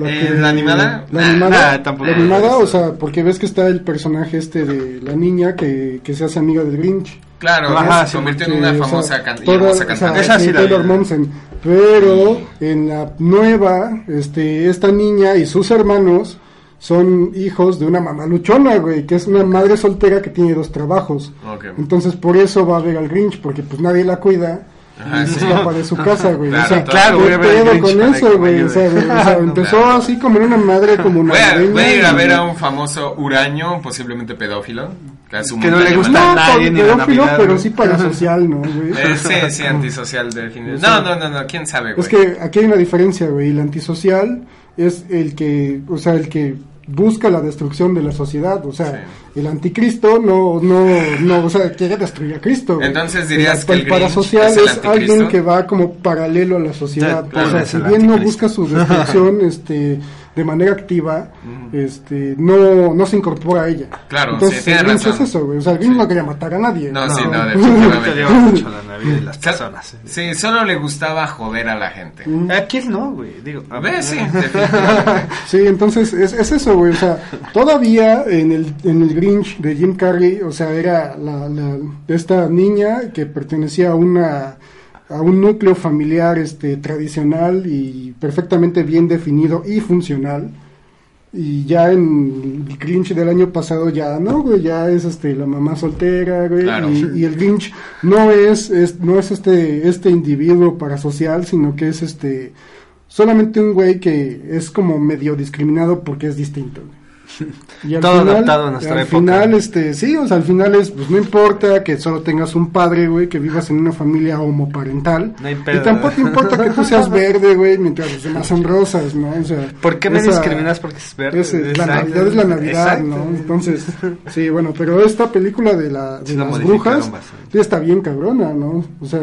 Eh, ¿la animada? La animada, Ah, tampoco. la animada, o sea, porque ves que está el personaje este de la niña que, que se hace amiga del Grinch. Claro, Ajá, se convirtió en una famosa can- toda- cantante. Esa sí la Taylor. Momsen. Pero en la nueva, este, esta niña y sus hermanos son hijos de una mamá luchona, güey, que es una madre soltera que tiene dos trabajos. Entonces por eso va a ver al Grinch, porque pues nadie la cuida. Ajá, sí. de su casa, güey. Claro, o sea, claro, ¿qué voy a pedo con eso, güey? O sea, güey, o sea, empezó Claro. así como en una madre como Voy a, navideña voy a ir a y- ver a un famoso huraño, posiblemente pedófilo. Que, a no le gusta No, nadie por ni pedófilo, Navidad, pero sí parasocial, ¿no, güey? Eh, sí, sí, antisocial definitivamente. No, no, no, no, quién sabe, güey. Es que aquí hay una diferencia, güey. El antisocial es el que, o sea, el que busca la destrucción de la sociedad. O sea, el anticristo no, no, no, o sea, quiere destruir a Cristo. Entonces dirías que el parasocial es el es, alguien que va como paralelo a la sociedad. Sí, claro, o sea, si el bien no busca su destrucción, este, de manera activa, este, no, no se incorpora a ella. Claro, Entonces, sí, el razón. es eso, güey. O sea, el Grinch no quería matar a nadie. No, sí, no, definitivamente. lleva mucho la Navidad y las personas. Sí, solo le gustaba joder a la gente. ¿A quién no, güey? Digo, a Ve, sí, ver. definitivamente. Sí, entonces es, es eso, güey. O sea, todavía en el, en el Grinch de Jim Carrey, o sea, era la, la- esta niña que pertenecía a una a un núcleo familiar este tradicional y perfectamente bien definido y funcional. Y ya en el Grinch del año pasado ya no, güey, ya es este la mamá soltera, güey, Claro. y, y el Grinch no es, es no es este este individuo parasocial, sino que es este solamente un güey que es como medio discriminado porque es distinto. güey. Y al Todo final, adaptado a nuestra al época. final, este, sí, o sea, al final es, pues no importa que solo tengas un padre, güey, que vivas en una familia homoparental. No hay pedo, y tampoco güey. importa que tú seas verde, güey, mientras los demás son rosas, ¿no? O sea, ¿Por qué me esa- discriminas porque es verde? esa es la. Navidad es la Navidad, Exacto. ¿no? Entonces, sí, bueno, pero esta película de, la, de Sí la las brujas sí está bien cabrona, ¿no? O sea,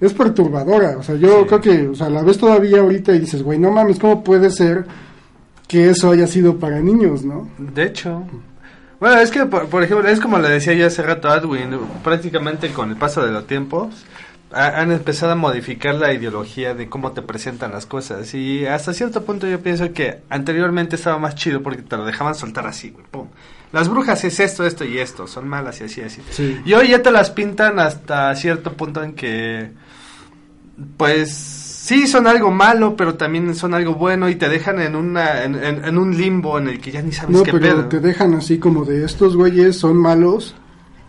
es perturbadora. O sea, yo creo que, o sea, la ves todavía ahorita y dices, güey, no mames, ¿cómo puede ser que eso haya sido para niños, no? De hecho. Bueno, es que, por, por ejemplo, es como le decía yo hace rato a Edwin, prácticamente con el paso de los tiempos ha- han empezado a modificar la ideología de cómo te presentan las cosas. Y hasta cierto punto yo pienso que anteriormente estaba más chido porque te lo dejaban soltar así, güey, pum. Las brujas es esto, esto y esto, son malas y así, así. Sí. Y hoy ya te las pintan hasta cierto punto en que, pues, sí son algo malo, pero también son algo bueno y te dejan en una, en, en- en un limbo en el que ya ni sabes No, qué pero pedo. te dejan así como de estos güeyes son malos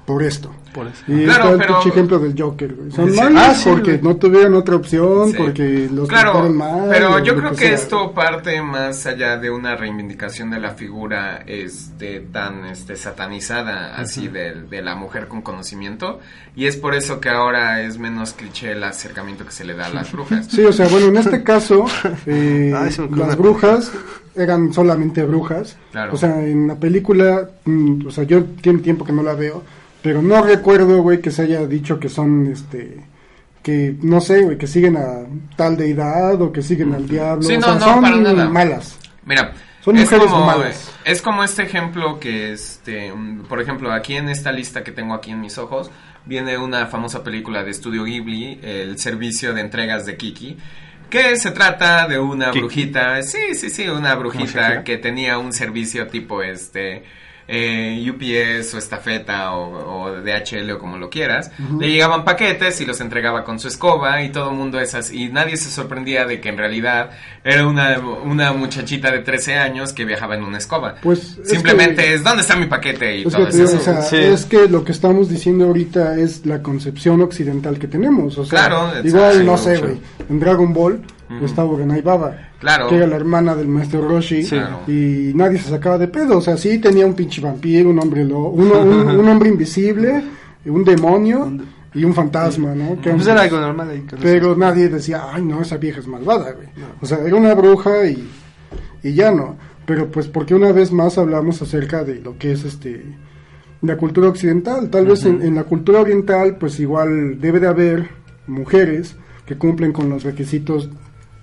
por esto. Por eso. Y Claro, está el pero- pinche ejemplo del Joker, güey. Son Sí. malos Ah, sí, porque güey. no tuvieron otra opción, Sí. porque los Claro, mal. pero yo creo que esto parte más allá de una reivindicación de la figura este tan este satanizada así de, de la mujer con conocimiento y es por eso que ahora es menos cliché el acercamiento que se le da a las brujas. Sí, o sea, bueno, en este caso, eh, ocurre las brujas eran solamente brujas. Claro. O sea, en la película, mm, o sea, yo tiene tiempo que no la veo, pero no recuerdo, güey, que se haya dicho que son, este, que, no sé, güey, que siguen a tal deidad o que siguen al diablo. Sí, o no, sea, no, son para nada. malas. Mira, Son es mujeres como, malas. es como este ejemplo que, este, por ejemplo, aquí en esta lista que tengo aquí en mis ojos, viene una famosa película de Estudio Ghibli, El Servicio de Entregas de Kiki, Que se trata de una ¿Qué? brujita, sí, sí, sí, una brujita que tenía un servicio tipo este eh, UPS o estafeta o, o DHL o como lo quieras. Le llegaban paquetes y los entregaba con su escoba y todo el mundo esas y nadie se sorprendía de que en realidad era una, una muchachita de 13 años que viajaba en una escoba. Pues, es Simplemente que- es ¿dónde está mi paquete? Y Es todo digo, eso. o sea, Sí. es que lo que estamos diciendo ahorita es la concepción occidental que tenemos. O sea, Claro, igual, no sé, güey. En Dragon Ball estaba Uranai Baba. Claro. Que era la hermana del maestro Roshi. Y nadie se sacaba de pedo. O sea, sí tenía un pinche vampiro, un hombre, lo, uno- un, un hombre invisible, un demonio y un fantasma, ¿no? Que Pues era algo normal ahí. pero nadie decía, ay, no, esa vieja es malvada, güey. O sea, era una bruja y, y ya no. Pero pues porque una vez más hablamos acerca de lo que es este la cultura occidental. Tal vez en, en la cultura oriental, pues igual debe de haber mujeres que cumplen con los requisitos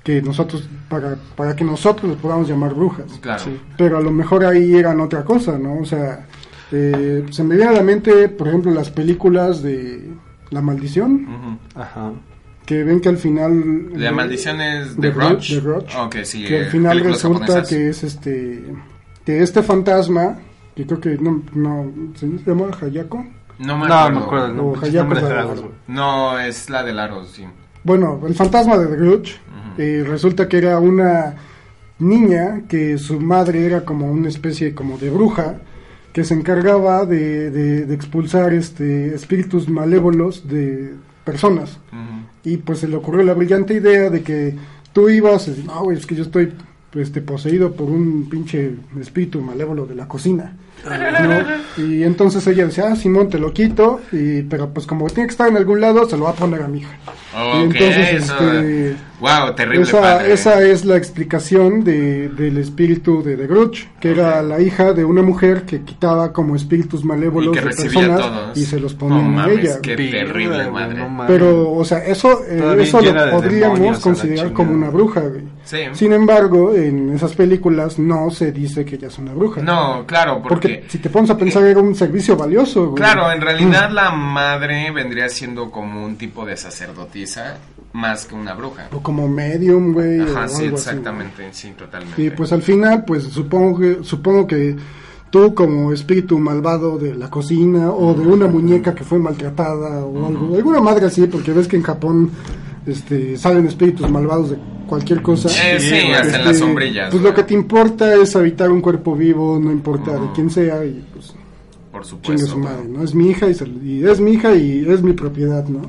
que nosotros, para, para que nosotros les podamos llamar brujas. Claro. Pero a lo mejor ahí eran otra cosa, ¿no? O sea, eh, se me viene a la mente, por ejemplo, las películas de La Maldición. Ajá. que ven que al final... La eh, maldición es de de Grudge. de Grudge, Ok, sí. que eh, al final películas resulta japonesas. que es este que este fantasma que creo que no, no ¿se llama Hayako No me No, acuerdo. me acuerdo. O No, Hayako nombre es de la- Dragos, güey. No, es la del aro, sí. Bueno el fantasma de The Grudge eh, resulta que era una niña que su madre era como una especie como de bruja que se encargaba de, de- de expulsar este espíritus malévolos de personas. Y pues se le ocurrió la brillante idea de que tú ibas, y, no, güey, es que yo estoy este, poseído por un pinche espíritu malévolo de la cocina. ¿No? Y entonces ella decía, ah, Simón, te lo quito, y, pero pues como tiene que estar en algún lado, se lo va a poner a mi hija. y Ok, entonces, este, Wow, terrible esa, padre. esa es la explicación de, del espíritu de The Grudge, que era la hija de una mujer que quitaba como espíritus malévolos Y que de recibía personas todos. y se los No ponían a ella. qué terrible madre. Pero, o sea, eso, eh, eso lo podríamos considerar como una bruja. Sí. Sin embargo, en esas películas no se dice que ella es una bruja. No, claro, Porque porque... si te pones a pensar, era un servicio valioso, güey. Claro, en realidad la madre vendría siendo como un tipo de sacerdotisa más que una bruja. O como medium, güey. o sí, algo así, exactamente, sí, totalmente. Y pues al final, pues supongo que, supongo que tú como espíritu malvado de la cocina o de una muñeca que fue maltratada o algo, alguna madre así, porque ves que en Japón este, salen espíritus malvados de cualquier cosa. Eh, sí, hasta en las Este, sombrillas. Pues güey. lo que te importa es habitar un cuerpo vivo, no importa de quién sea, y pues Por chingue supuesto. su madre, ¿no? Es mi hija y, se- y es mi hija y es mi propiedad, ¿no?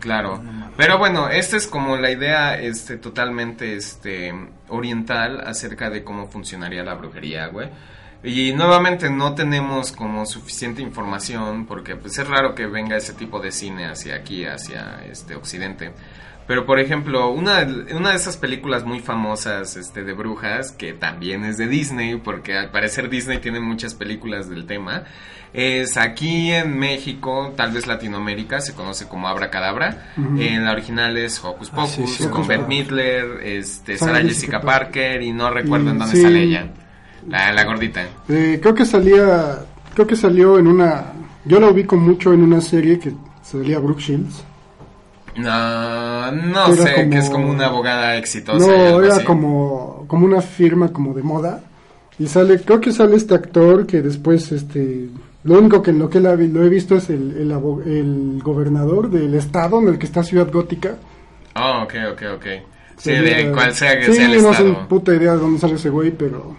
Claro. Pero bueno, esta es como la idea este totalmente este oriental acerca de cómo funcionaría la brujería, güey. Y nuevamente no tenemos como suficiente información porque pues es raro que venga ese tipo de cine hacia aquí, hacia este occidente. Pero por ejemplo, una, una de esas películas muy famosas este, de brujas, que también es de Disney, porque al parecer Disney tiene muchas películas del tema, es aquí en México, tal vez Latinoamérica, se conoce como Abracadabra. En la original es Hocus Ah, sí, Pocus, sí, con Pocus. Midler, este, Sarah Sarah Jessica Jessica Parker, y no recuerdo Y en dónde sí. sale ella. La, la gordita. Eh, creo que salía, creo que salió en una, yo la ubico mucho en una serie que salía Brooke Shields. No, no Era sé, como- que es como una abogada exitosa. No, era así. como, como una firma como de moda. Y sale, creo que sale este actor que después, este, lo único que en lo que la lo he visto es el, el, el gobernador del estado en el que está Ciudad Gótica. Oh, ok, ok, ok. Sí, Salía- de cual sea que sí, sea el no sé estado. puta idea de dónde sale ese güey, pero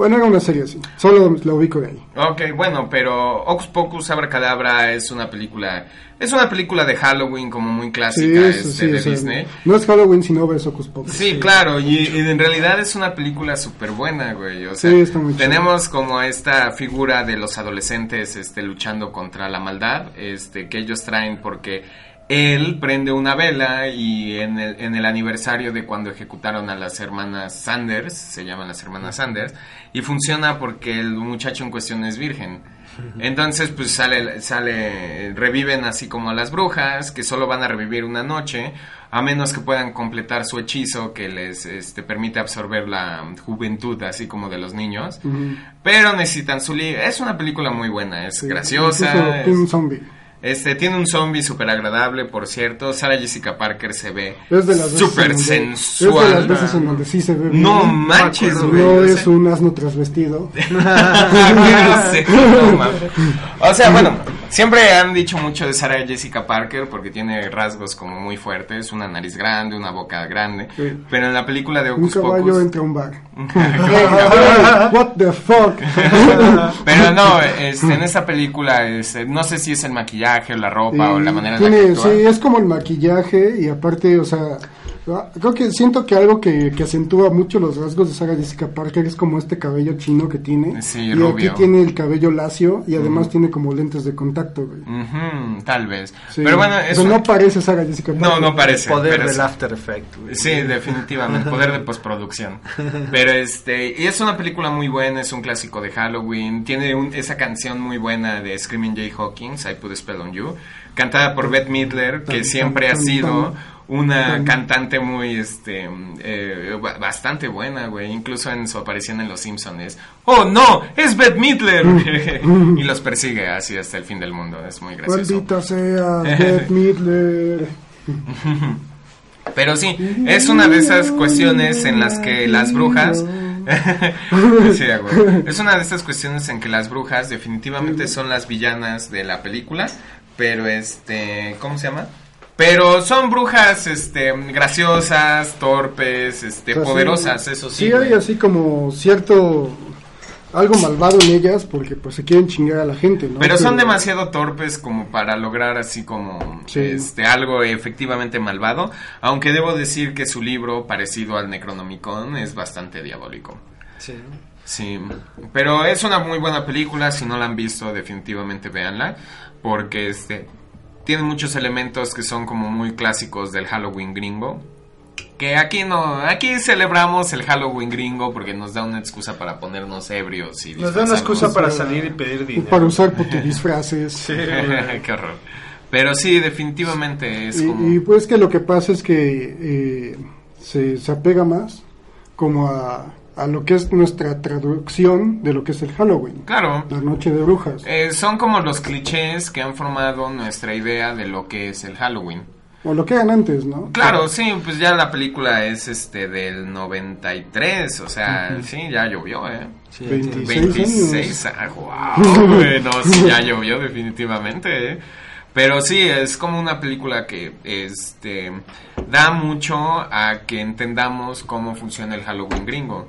bueno, era una serie así. Solo la ubico de ahí. Ok, bueno, pero Ocus Pocus Abracadabra es una película, es una película de Halloween como muy Sí, clásica eso este, sí, de o sea, Disney. No es Halloween, sino ves Ocus Pocus. Sí, claro, y, y en realidad es una película súper buena, güey. O sea, Sí, está muy tenemos como esta figura de los adolescentes este, luchando contra la maldad, este, que ellos traen porque él prende una vela y en el, en el aniversario de cuando ejecutaron a las hermanas Sanders, se llaman las hermanas Sanders, y funciona porque el muchacho en cuestión es virgen. Entonces, pues sale, sale, reviven así como a las brujas, que solo van a revivir una noche, a menos que puedan completar su hechizo que les este, permite absorber la juventud, así como de los niños. Pero necesitan su li Es una película muy buena, es Sí, graciosa. es- Team Zombie. Este, tiene un zombie súper agradable, por cierto. Sarah Jessica Parker se ve súper sensual. Es de las veces en donde sí se ve bien. No manches, güey. No es sea- un asno trasvestido. O sea, bueno, siempre han dicho mucho de Sarah Jessica Parker porque tiene rasgos como muy fuertes, una nariz grande, una boca grande, Sí. pero en la película de Un Hocus caballo Pocus... entra a un bar. What the fuck? Pero no, este, en esta película este, no sé si es el maquillaje o la ropa o la manera en la que actúa. Sí, es como el maquillaje y aparte, o sea, creo que siento que algo que, que acentúa mucho los rasgos de Sarah Jessica Parker es como este cabello chino que tiene. Sí, y rubio. aquí tiene el cabello lacio y además tiene como lentes de contacto, güey. Tal vez. Sí. Pero bueno, Pero eso no parece Sarah Jessica Parker. no, no parece. Poder pero del. After Effect, güey. Sí, definitivamente, poder de postproducción. Pero este, y es una película muy buena, es un clásico de Halloween, tiene un- esa canción muy buena de Screaming Jay Hawkins, I Put a Spell on You, cantada por Bette Midler, que Tan, siempre ha tan, sido tan, una tan. cantante muy, este, eh, ba- bastante buena, güey, incluso en su aparición en Los Simpsons. Oh, no, es Bette Midler. y los persigue así hasta el fin del mundo, es muy gracioso. Maldita sea, Beth Midler. Pero sí, es una de esas cuestiones en las que las brujas... Sí, güey. es una de esas cuestiones en que las brujas definitivamente son las villanas de la película, pero este, ¿cómo se llama? Pero son brujas, este, graciosas, torpes, este, O sea, sí, poderosas, eso sí. Sí, hay así como cierto. Algo malvado en ellas porque pues se quieren chingar a la gente, ¿no? Pero son demasiado torpes como para lograr así como Sí. este algo efectivamente malvado, aunque debo decir que su libro parecido al Necronomicon es bastante diabólico. Sí. Sí, pero es una muy buena película, si no la han visto definitivamente véanla, porque este tiene muchos elementos que son como muy clásicos del Halloween gringo. Que aquí no, aquí celebramos el Halloween gringo porque nos da una excusa para ponernos ebrios y Nos da una excusa para salir y pedir Y dinero. para usar disfraces. Qué horror. Pero sí, definitivamente es como... Y, y, pues que lo que pasa es que eh, se, se apega más como a, a lo que es nuestra traducción de lo que es el Halloween, Claro, la noche de brujas. eh, son como los clichés que han formado nuestra idea de lo que es el Halloween. O lo que eran antes, ¿no? Claro, sí, pues ya la película es este del 93, o sea, sí, ya llovió, ¿eh? Sí, 26 26, ah, wow, güey, no, sí, ya llovió definitivamente, ¿eh? Pero sí, es como una película que este da mucho a que entendamos cómo funciona el Halloween gringo.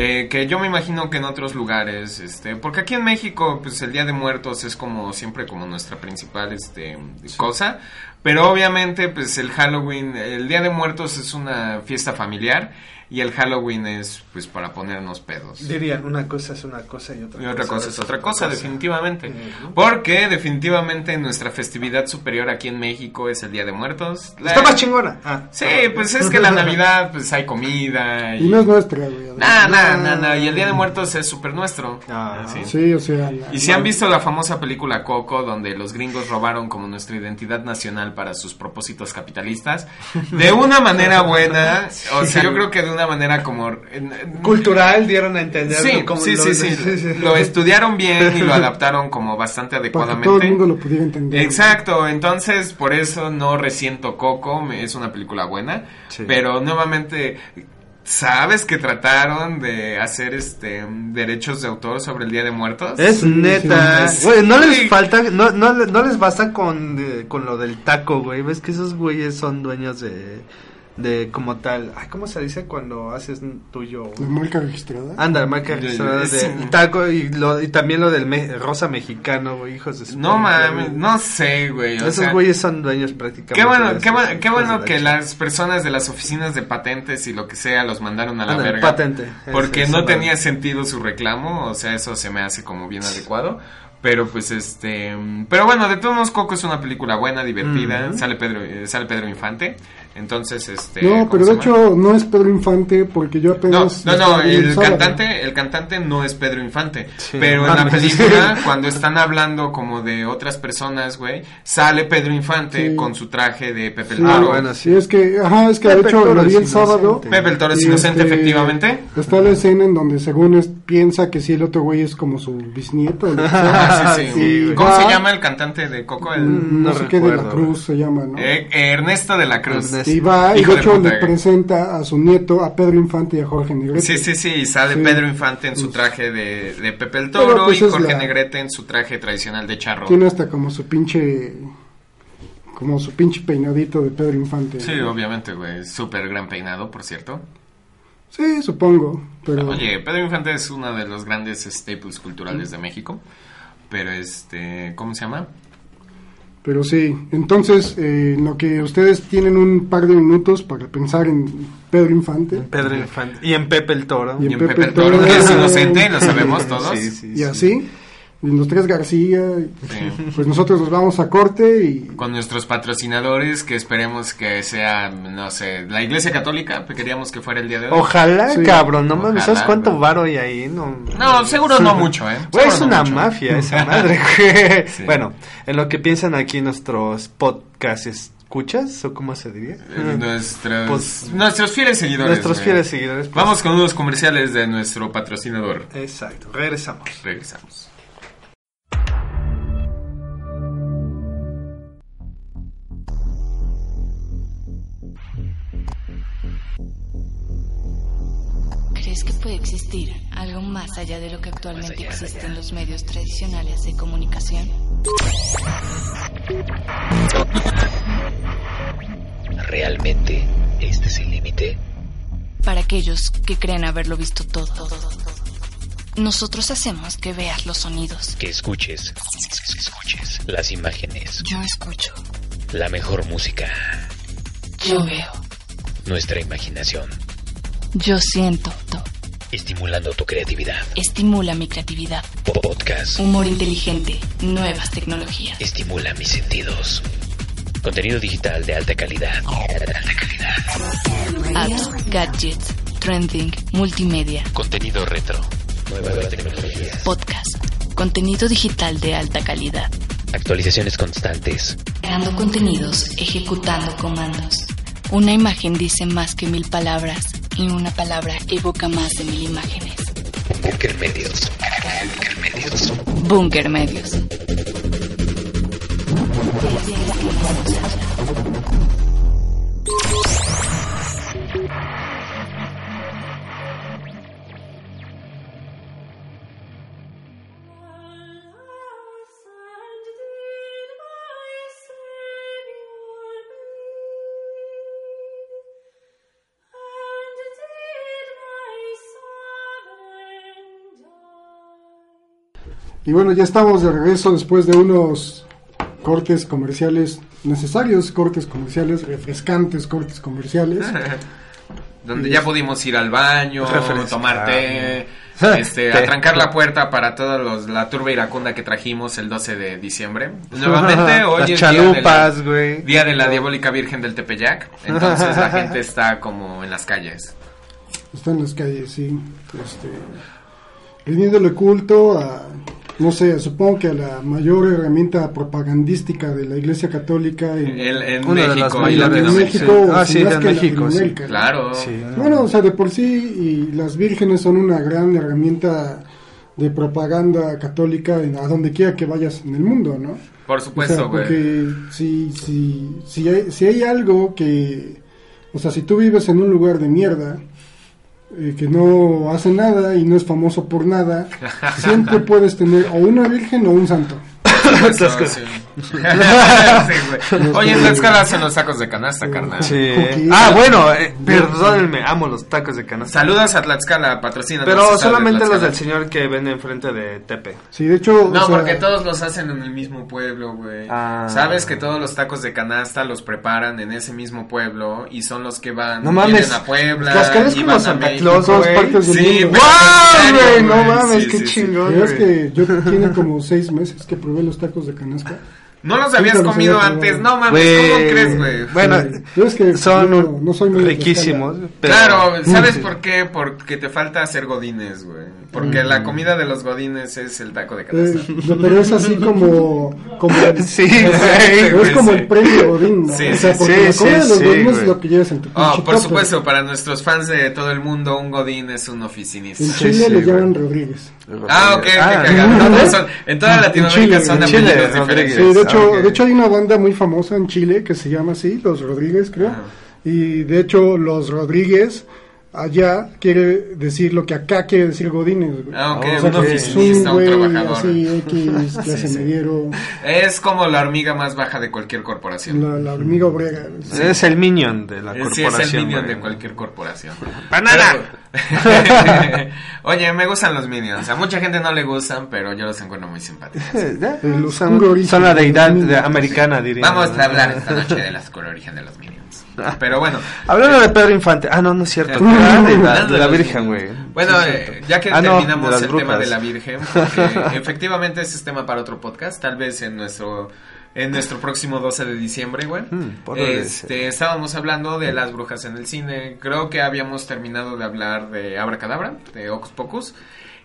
Eh, que yo me imagino que en otros lugares, este, porque aquí en México, pues el Día de Muertos es como siempre como nuestra principal este, cosa, pero obviamente, pues el Halloween, el Día de Muertos es una fiesta familiar y el Halloween es, pues, para ponernos pedos. Dirían, una cosa es una cosa y otra, Y otra cosa es otra cosa, definitivamente. Ujú. Porque definitivamente nuestra festividad superior aquí en México es el Día de Muertos. La- Está más chingona. Ah. Sí, pues es que la Navidad, pues hay comida y... Y no es nuestra, güey. Nah, nah, nah, nah, Y el Día de Muertos es súper nuestro. Ah. Así. Sí, o sea. Y si han visto la famosa película Coco, donde los gringos robaron como nuestra identidad nacional para sus propósitos capitalistas, de una manera buena, o sea, yo creo que de una manera como... Cultural dieron a entender. Sí, sí, lo- sí, sí, Lo estudiaron bien y lo adaptaron como bastante Para que adecuadamente. todo el mundo lo pudiera entender. Exacto, entonces por eso no resiento Coco, es una película buena, Sí. pero nuevamente sabes que trataron de hacer este derechos de autor sobre el Día de Muertos. Es neta. sí. Güey, no les falta, no, no, no les basta con, eh, con lo del taco, güey. Ves que esos güeyes son dueños de, de como tal. Ay, ¿cómo se dice cuando haces tuyo? La marca registrada. Anda, marca registrada de sí. taco y, lo, y también lo del me- rosa mexicano, güey, hijos de su No mames, no sé, güey. o Esos sea, güeyes son dueños prácticamente. Qué bueno, qué esos bueno, qué que las personas de las oficinas de patentes y lo que sea los mandaron a la Ándale, verga. patente. Porque Eso, no eso, tenía vale. sentido su reclamo, o sea, eso se me hace como bien adecuado. Pero pues este, pero bueno, de todos modos Coco es una película buena, divertida, sale Pedro, eh, sale Pedro Infante. Entonces, este... No, ¿cómo pero de hecho no es Pedro Infante porque yo No, apenas... no, no, viendo el sábado. cantante, el cantante no es Pedro Infante, Sí, pero no en la mames. película cuando están hablando como de otras personas, güey, sale Pedro Infante Sí. con su traje de Pepe el Sí, Toro. bueno, sí, es que, ajá, es que de Pepe hecho Toro lo vi el sábado. Pepe el Toro es inocente, este, efectivamente. Está la escena en donde según es, piensa que si el otro güey es como su bisnieto. o lo que sea. Ah, sí, sí. Sí, güey. ¿Cómo se llama el cantante de Coco? El, no, No sé qué de la recuerdo, Cruz se llama, ¿no? Eh, Ernesto de la Cruz. Ernesto. Y va, y de hecho le presenta a su nieto, a Pedro Infante y a Jorge Negrete. Sí, sí, sí, y sale Sí. Pedro Infante en su traje de, de Pepe el Toro pues, y Jorge la- Negrete en su traje tradicional de charro. Tiene hasta como su pinche, como su pinche peinadito de Pedro Infante. Sí, ¿no? obviamente, güey. Súper gran peinado, por cierto. Sí, supongo, pero... Oye, Pedro Infante es uno de los grandes staples culturales de México. Pero este, ¿cómo se llama? Pero sí, entonces, eh, en lo que ustedes tienen un par de minutos para pensar en Pedro Infante. Pedro Infante. Y en Pepe el Toro. Y en Y en Pepe Pepe el Toro. Que es inocente, lo sabemos todos. Sí, sí, y sí. así, los tres García, Sí. pues nosotros nos vamos a corte y... Con nuestros patrocinadores, que esperemos que sea, no sé, la Iglesia Católica, que queríamos que fuera el día de hoy. Ojalá, Sí. cabrón, no mames, ¿sabes cuánto güey. varo hay ahí? No, No, seguro no mucho, ¿eh? Güey, es no una mucho. mafia esa madre, güey. Sí. Bueno, en lo que piensan aquí nuestros podcasts, ¿escuchas? ¿O cómo se diría? Eh, Nuestros, Pues- nuestros fieles seguidores. Nuestros fieles seguidores. pues- Vamos con unos comerciales de nuestro patrocinador. Exacto, regresamos. Regresamos. ¿Crees que puede existir algo más allá de lo que actualmente existe en los medios tradicionales de comunicación? ¿Realmente este es el límite? Para aquellos que creen haberlo visto todo. Nosotros hacemos que veas los sonidos. Que escuches, escuches las imágenes, Yo escucho. la mejor música, Yo veo. nuestra imaginación, Yo siento. estimulando tu creatividad. Estimula mi creatividad. Podcast, Humor inteligente. Nuevas tecnologías. estimula mis sentidos. Contenido digital de alta calidad. Alta calidad. Apps, gadgets, trending, multimedia, Contenido retro. Nuevas tecnologías. podcast. Contenido digital de alta calidad. Actualizaciones constantes. Creando contenidos, ejecutando comandos. Una imagen dice más que mil palabras y una palabra evoca más de mil imágenes. Bunker Medios. Bunker Medios. Bunker Medios. Y bueno, ya estamos de regreso después de unos cortes comerciales necesarios, cortes comerciales refrescantes, cortes comerciales. Donde ya pudimos ir al baño, Refrescar. tomar té, este, atrancar la puerta para toda los, la turba iracunda que trajimos el 12 de diciembre. Nuevamente, hoy Las es chalupas, día de la, güey. día de la diabólica virgen del Tepeyac. Entonces la gente está como en las calles. Está en las calles, sí. Este, rindiéndole culto a, no sé, supongo que a la mayor herramienta propagandística de la Iglesia Católica en, El- en Una de las México y mayores. en Latinoamérica. México, Ah, sí, no es en que en México, sí. Claro. Sí. Bueno, o sea, de por sí, y las vírgenes son una gran herramienta de propaganda católica en, a donde quiera que vayas en el mundo, ¿no? Por O sea, supuesto, güey. porque si, si, si, hay, si hay algo que, o sea, si tú vives en un lugar de mierda, eh, que no hace nada y no es famoso por nada, siempre puedes tener o una virgen o un santo. Oye, en Tlaxcala hacen los sacos de canasta, carnal. Sí. Ah, bueno, eh, perdónenme, amo los tacos de canasta. Saludos a Tlaxcala, patrocina. Pero solamente los del señor que vende enfrente de Tepe. Sí, de hecho, No, o sea, porque todos los hacen en el mismo pueblo, güey. Ah. Sabes que todos los tacos de canasta los preparan en ese mismo pueblo y son los que van No mames. vienen a Puebla. Tlaxcala es y como van a Santa. Claus, todas partes del Sí, mundo. ¡Wow, güey! No mames, Sí, qué chingón. es que yo tiene como seis meses que probé los tacos de canasta ¿No los habías comido antes? No mames, Güey, ¿cómo crees, güey? Bueno, Sí. Yo es que son yo no- no soy muy riquísimos. pero- Claro, ¿sabes Sí. por qué? Porque te falta hacer godines, güey. Porque Mm. la comida de los godines es el taco de Eh, canasta. no, pero es así como, como Sí, es güey. como sí. el premio Godín, ¿no? Sí, o sea, sí, porque sí, la comida sí, de los Godines es lo que llevas en tu Oh, por supuesto, para nuestros fans de todo el mundo, un godín es un En oficinista. Chile sí, le llaman Rodríguez. Ah, ok, Ah, son- en toda En Latinoamérica Chile, son Chile, diferentes. Sí, de hecho, ok. de hecho hay una banda muy famosa en Chile que se llama así, los Rodríguez, creo. Ajá. Y de hecho, los Rodríguez allá quiere decir lo que acá quiere decir Godínez. Ah, ok, O sea, un oficinista, un trabajador. así, X, clase Sí, sí. mediero, Es como la hormiga más baja de cualquier corporación. la, la hormiga obrera. güey. Es el minion de la corporación. Sí, es el minion de cualquier corporación. ¡Banana! Pero- Oye, me gustan los minions. A mucha gente no le gustan, pero yo los encuentro muy simpáticos. Son, son la deidad de- americana, diría. Vamos a hablar esta noche de la oscuro origen de los minions. Pero bueno. Hablando de Pedro Infante. Ah, no, no es cierto. De la, de Virgen, güey. Bueno, Sí, eh, ya que Ah, terminamos el tema de la Virgen, porque efectivamente ese es tema para otro podcast, tal vez en nuestro en nuestro próximo 12 de diciembre, güey. Mm, orden. este, estábamos hablando de las brujas en el cine. Creo que habíamos terminado de hablar de Abracadabra, de Ocus Pocus.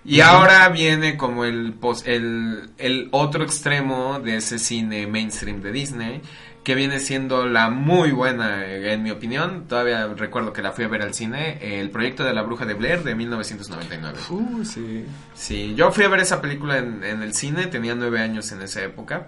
Y ahora viene como el, pos- el, el otro extremo de ese cine mainstream de Disney, que viene siendo la muy buena, eh, en mi opinión. Todavía recuerdo que la fui a ver al cine, el proyecto de la bruja de Blair de 1999. Uh, sí. Sí, yo fui a ver esa película en, en el cine, tenía nueve años en esa época.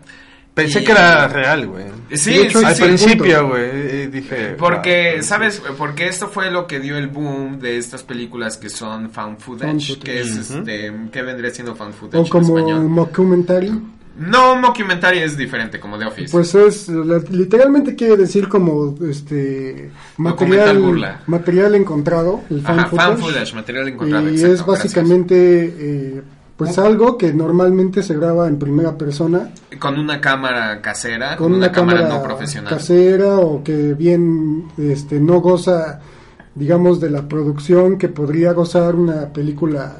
Pensé Y- que era real, güey. Sí, De hecho, sí, Al sí. principio, güey, dije... Porque, ah, ¿sabes? Porque esto fue lo que dio el boom de estas películas que son found footage, Found footage. que es Ujú. este, que vendría siendo found footage O en como español. mockumentary. No, un mockumentary es diferente, como The Office. Pues es, la- literalmente quiere decir como este material, burla. material encontrado, el found Ajá, footage. found footage, material encontrado. y exacto, es básicamente eh, pues algo que normalmente se graba en primera persona. Con una cámara casera, con una, cámara, no profesional. casera o que bien este no goza digamos de la producción que podría gozar una película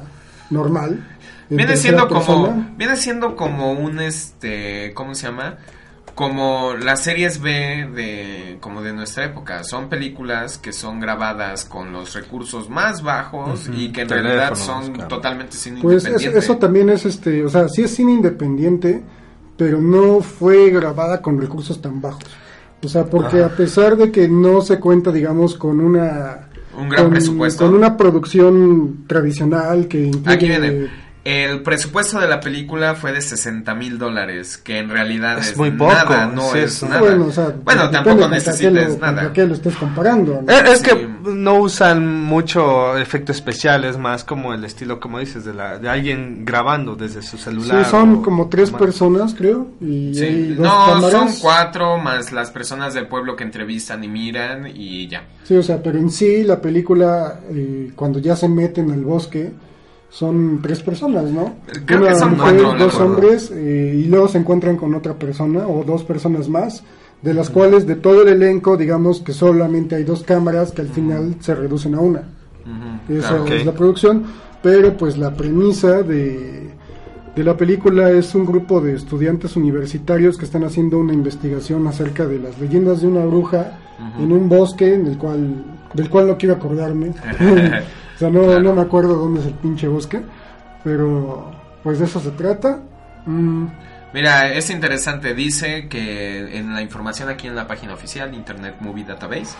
normal Viene siendo como, persona. viene siendo como un este, ¿cómo se llama? Como las series B de, como de nuestra época. Son películas que son grabadas con los recursos más bajos y que en realidad son claro. totalmente cine Pues es- independiente. eso también es, este, o sea, sí es cine independiente, pero no fue grabada con recursos tan bajos. O sea, porque a pesar de que no se cuenta, digamos, con una... Un gran con, presupuesto. Con una producción tradicional que. Aquí viene. El presupuesto de la película fue de 60 mil dólares, que en realidad Es es, muy poco, nada, no sí, es es- nada. Bueno, o sea, Bueno, tampoco necesitas lo- nada. qué lo estés comparando, ¿no? Eh, Es Sí. que no usan mucho efecto especial, es más como el estilo, como dices, de, la, de alguien grabando desde su celular. Sí, son o- como tres más. personas, creo, y Sí. hay dos No, cámaras. son cuatro más las personas del pueblo que entrevistan y miran y ya. Sí, o sea, pero en sí la película, eh, cuando ya se meten al bosque, son tres personas, ¿no? Creo Una que son mujer, cuatro, dos hombres, eh, y luego se encuentran con otra persona o dos personas más, de las cuales de todo el elenco, digamos que solamente hay dos cámaras que al final se reducen a una. Ujú, Esa es la producción, pero pues la premisa de, de la película es un grupo de estudiantes universitarios que están haciendo una investigación acerca de las leyendas de una bruja en un bosque en el cual del cual no quiero acordarme. o sea, no, Claro. no me acuerdo dónde es el pinche bosque, pero pues de eso se trata. Mm, Mira, es interesante, dice que en la información aquí en la página oficial, Internet Movie Database,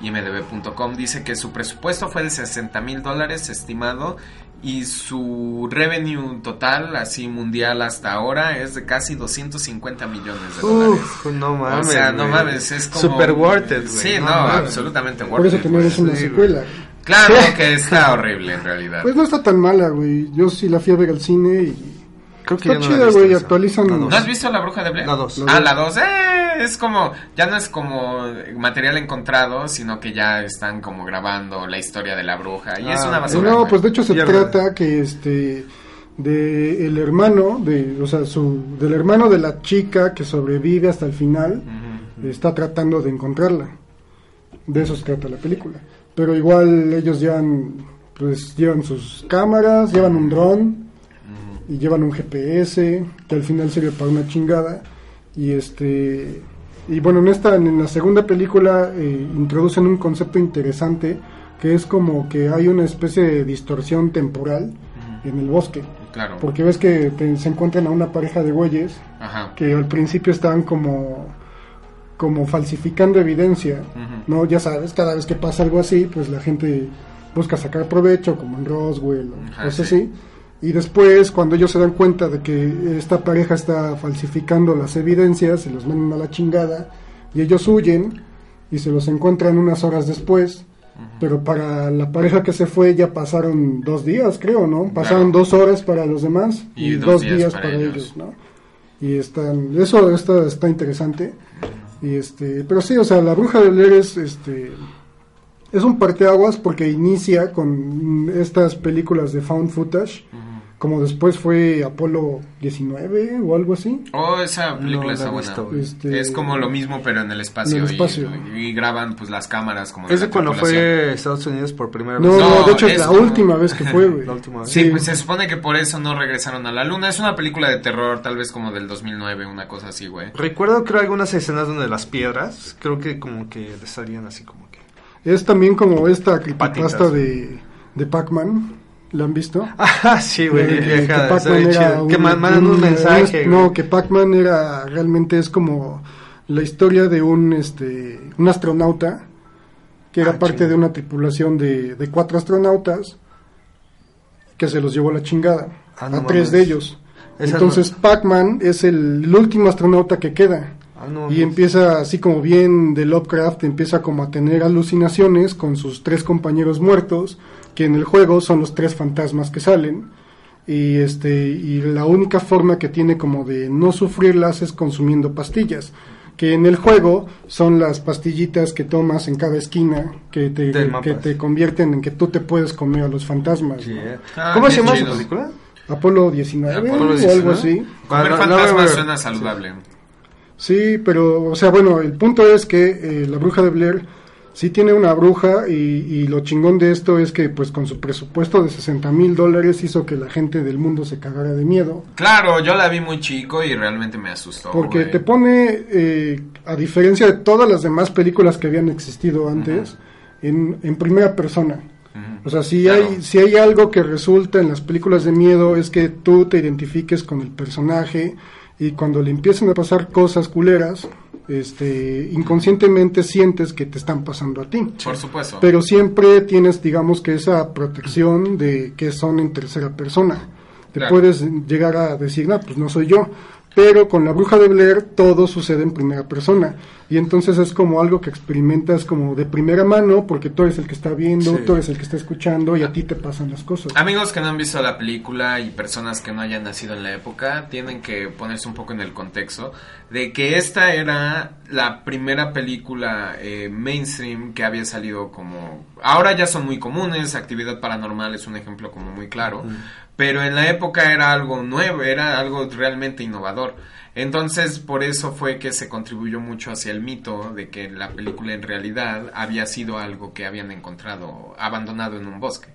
imdb.com, dice que su presupuesto fue de 60 mil dólares estimado y su revenue total, así mundial hasta ahora, es de casi 250 millones de dólares. Uf, no mames. o sea, no mames, es como... Super worth it, güey. Sí, no, mames. absolutamente worth por eso it, tenemos güey. una sí, secuela. Claro que está horrible en realidad. Pues no está tan mala, güey. Yo sí la fui a ver al cine y Creo que está chida, güey. Actualizan. ¿No has visto La Bruja de Blair? La dos. Ah, la 2. Eh, es como, ya no es como material encontrado, sino que ya están como grabando la historia de la bruja. Y es Ah, una basura. No, pues de hecho se Pierde. trata que este de el hermano de, o sea, su del hermano de la chica que sobrevive hasta el final está tratando de encontrarla. De eso se trata la película. Pero igual ellos llevan pues llevan sus cámaras, llevan un dron y llevan un GPS que al final sirve para una chingada y este y bueno en esta en la segunda película eh, introducen un concepto interesante que es como que hay una especie de distorsión temporal en el bosque Claro. porque ves que te- se encuentran a una pareja de güeyes Ajá. que al principio estaban como como falsificando evidencia, ¿no? Ya sabes, cada vez que pasa algo así, pues la gente busca sacar provecho, como en Roswell o Ajá, cosas sí. así. Y después, cuando ellos se dan cuenta de que esta pareja está falsificando las evidencias, se los mandan a la chingada y ellos huyen y se los encuentran unas horas después. Pero para la pareja que se fue ya pasaron dos días, creo, ¿no? Pasaron dos horas para los demás Y y, dos días días, para para, ellos. ellos. ¿no? Y están, eso está, está interesante. Y este, pero sí, o sea, la bruja de Blair es, este, es un parteaguas porque inicia con estas películas de found footage, como después fue Apolo 19 o algo así. Oh, esa película No está buena. Este- Es como lo mismo, pero en el espacio. En el y- espacio. Y, graban pues las cámaras como Es de cuando fue Estados Unidos por primera No, vez. no, No, de hecho es, es la como- última vez que fue, güey. La última vez. Sí, Sí. pues se supone que por eso no regresaron a la luna. Es una película de terror, tal vez como del 2009, una cosa así, güey. Recuerdo creo algunas escenas donde las piedras, creo que como que salían así como que... Es también como esta creepypasta de, de Pac-Man. ¿La han visto? Ah, sí, güey, Eh, que Pac-Man era un- Que mandan un, un- mensaje, No, que Pac-Man era realmente es como la historia de un este un astronauta que era Ah, parte de una tripulación de, de cuatro astronautas que se los llevó la chingada Ah, no a tres mames. de ellos. Esa Entonces Pac-Man es el, el último astronauta que queda. Ah, no, Y empieza así como bien de Lovecraft, empieza como a tener alucinaciones con sus tres compañeros muertos, que en el juego son los tres fantasmas que salen. Y este y la única forma que tiene como de no sufrirlas es consumiendo pastillas, que en el juego son las pastillitas que tomas en cada esquina que te, que te convierten en que tú te puedes comer a los fantasmas. Sí, ¿no? eh. Ah, ¿Cómo qué se llama esa película? Apolo 19 Apolo o 19. algo así. Comer Ah, fantasmas suena saludable. Sí, pero, o sea, bueno, el punto es que eh, la bruja de Blair sí tiene una bruja y, y lo chingón de esto es que pues con su presupuesto de 60 mil dólares hizo que la gente del mundo se cagara de miedo. Claro, yo la vi muy chico y realmente me asustó. Porque güey. te pone, eh, a diferencia de todas las demás películas que habían existido antes, en, en primera persona. O sea, si, Claro. hay, si hay algo que resulta en las películas de miedo es que tú te identifiques con el personaje y cuando le empiezan a pasar cosas culeras, este, inconscientemente sientes que te están pasando a ti. Por supuesto. Pero siempre tienes, digamos que esa protección de que son en tercera persona. Te Claro. puedes llegar a decir, no, pues no soy yo. Pero con la bruja de Blair todo sucede en primera persona. Y entonces es como algo que experimentas como de primera mano porque tú eres el que está viendo, Sí. tú eres el que está escuchando y a ti te pasan las cosas. Amigos que no han visto la película y personas que no hayan nacido en la época tienen que ponerse un poco en el contexto de que esta era la primera película eh, mainstream que había salido como... Ahora ya son muy comunes, Actividad Paranormal es un ejemplo como muy claro, pero en la época era algo nuevo, era algo realmente innovador. Entonces, por eso fue que se contribuyó mucho hacia el mito de que la película en realidad había sido algo que habían encontrado abandonado en un bosque.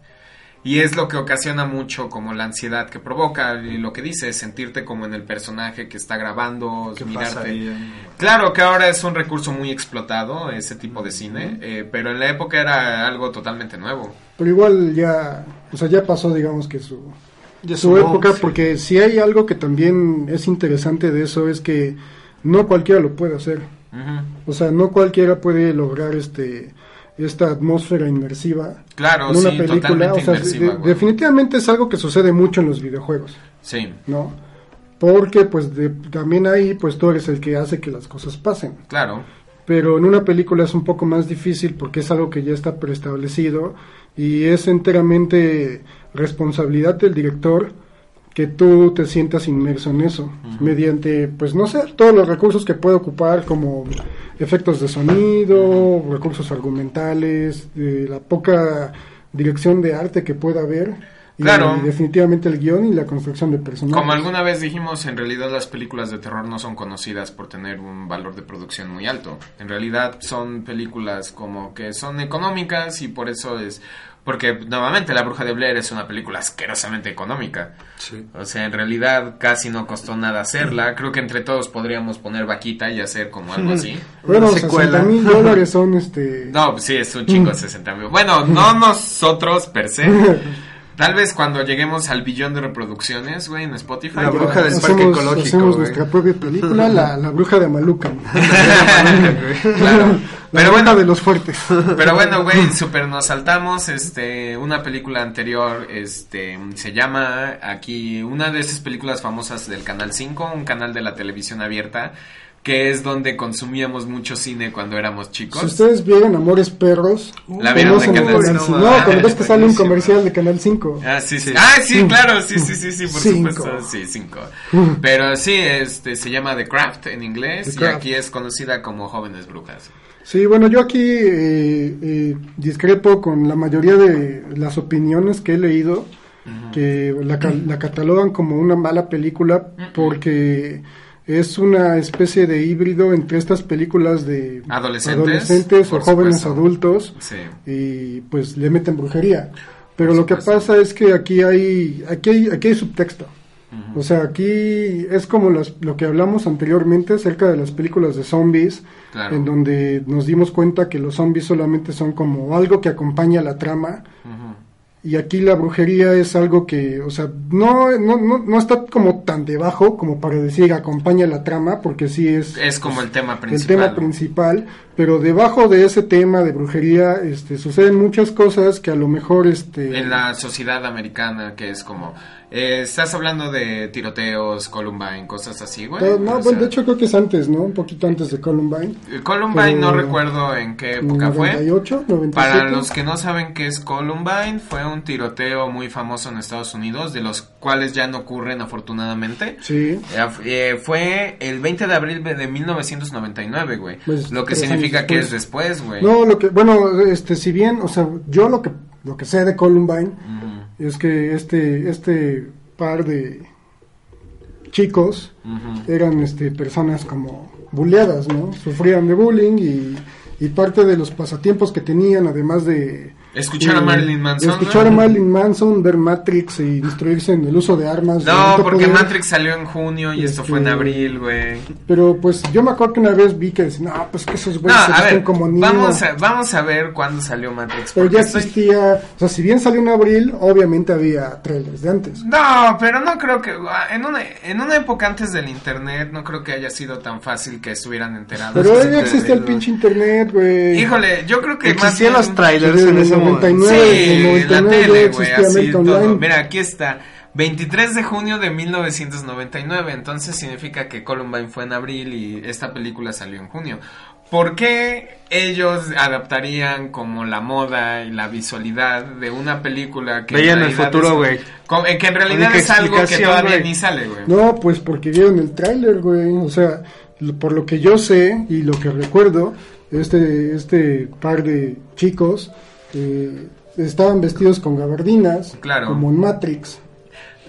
Y es lo que ocasiona mucho como la ansiedad que provoca y lo que dice, sentirte como en el personaje que está grabando, ¿Qué mirarte. pasaría? Claro que ahora es un recurso muy explotado ese tipo de cine, eh, pero en la época era algo totalmente nuevo. Pero igual ya, o sea, ya pasó, digamos que su, Su época, sí. porque si hay algo que también es interesante de eso es que no cualquiera lo puede hacer. O sea, no cualquiera puede lograr este esta atmósfera inmersiva Claro, en una sí, película. O sea, de- definitivamente es algo que sucede mucho en los videojuegos, Sí, ¿no? Porque pues de- también ahí pues tú eres el que hace que las cosas pasen. claro. Pero en una película es un poco más difícil porque es algo que ya está preestablecido y es enteramente responsabilidad del director que tú te sientas inmerso en eso mediante pues no sé todos los recursos que puede ocupar como efectos de sonido recursos argumentales de la poca dirección de arte que pueda haber Y Claro. definitivamente el guion y la construcción de personajes. Como alguna vez dijimos, en realidad las películas de terror no son conocidas por tener un valor de producción muy alto. En realidad son películas como que son económicas y por eso es... Porque nuevamente La Bruja de Blair es una película asquerosamente económica. Sí. O sea, en realidad casi no costó nada hacerla. Creo que entre todos podríamos poner vaquita y hacer como algo así. Bueno, Una secuela. 60 mil dólares son este... No, sí, es un chingo 60 mil. Bueno, no nosotros per se. Tal vez cuando lleguemos al billón de reproducciones, güey, en Spotify. La bruja del parque ecológico, hacemos güey. nuestra propia película, la, la bruja de Maluca. Claro. La Pero bueno, de los fuertes. Pero bueno, güey, super nos saltamos este una película anterior, este se llama aquí una de esas películas famosas del Canal 5, un canal de la televisión abierta, que es donde consumíamos mucho cine cuando éramos chicos. Si ustedes vieron Amores Perros, La vieron de conocen Canal el- 5. No, cuando ves que sale un comercial de Canal 5. Ah, sí, sí. Ah, sí, claro, sí, sí, sí, sí, por Cinco. supuesto. Sí, cinco. Pero sí, este, se llama The Craft en inglés The y Craft. aquí es conocida como Jóvenes Brujas. Sí, bueno, yo aquí eh, eh, discrepo con la mayoría de las opiniones que he leído, que la, la catalogan como una mala película porque es una especie de híbrido entre estas películas de Adolescentes, adolescentes o jóvenes supuesto. adultos Sí. y pues le meten brujería. Pero Por lo que pasa es que aquí hay, aquí hay, aquí hay subtexto. O sea, aquí es como las- lo que hablamos anteriormente acerca de las películas de zombies, Claro. en donde nos dimos cuenta que los zombies solamente son como algo que acompaña la trama. Y aquí la brujería es algo que, o sea, no, no, no, no está como tan debajo como para decir acompaña la trama, porque sí es, Es como el tema el principal. tema principal, pero debajo de ese tema de brujería este, suceden muchas cosas que a lo mejor... Este, en la sociedad americana que es como eh, estás hablando de tiroteos Columbine cosas así güey todo- no, O bueno, sea, de hecho creo que es antes, ¿no? Un poquito antes de Columbine. el Columbine no pero- recuerdo en qué época fue 98, 97. para los que no saben qué es Columbine fue un tiroteo muy famoso en Estados Unidos de los cuales ya no ocurren afortunadamente Sí. Eh, eh, fue el 20 de abril de 1999 güey Pues, lo que significa que es después güey No, lo que, bueno, este, si bien, o sea, yo lo que, lo que sé de Columbine Ujú, es que este, este par de chicos eran, este, personas como buleadas, ¿no? Sufrían de bullying y, y parte de los pasatiempos que tenían, además de Escuchar a de- Marilyn Manson, escuchar ¿no? a Marilyn Manson, ver Matrix y instruirse en el uso de armas. No, porque poder. Matrix salió en junio y esto fue en Este, abril, güey. Pero pues yo me acuerdo que una vez vi que decían, no, pues que esos No, güeyes se a visten ver, como niños. vamos a, vamos a ver cuándo salió Matrix. Pero ya estoy- existía, o sea, si bien salió en abril, obviamente había trailers de antes. No, pero no creo que... En una, en una época antes del internet no creo que haya sido tan fácil que estuvieran enterados. Pero ya existía el pinche internet, güey. Híjole, yo creo que Existían los trailers en ese momento. 99. Sí, en el la 99 tele, güey, así todo. Mira, aquí está. 23 de junio de 1999, entonces significa que Columbine fue en abril y esta película salió en junio. ¿Por qué ellos adaptarían como la moda y la visualidad de una película que Veían en el realidad futuro, es- güey. eh, que en realidad es algo que todavía güey. ni sale, güey. No, pues porque vieron el tráiler, güey. O sea, por lo que yo sé y lo que recuerdo, este, este par de chicos eh, estaban vestidos con gabardinas, Claro. como en Matrix.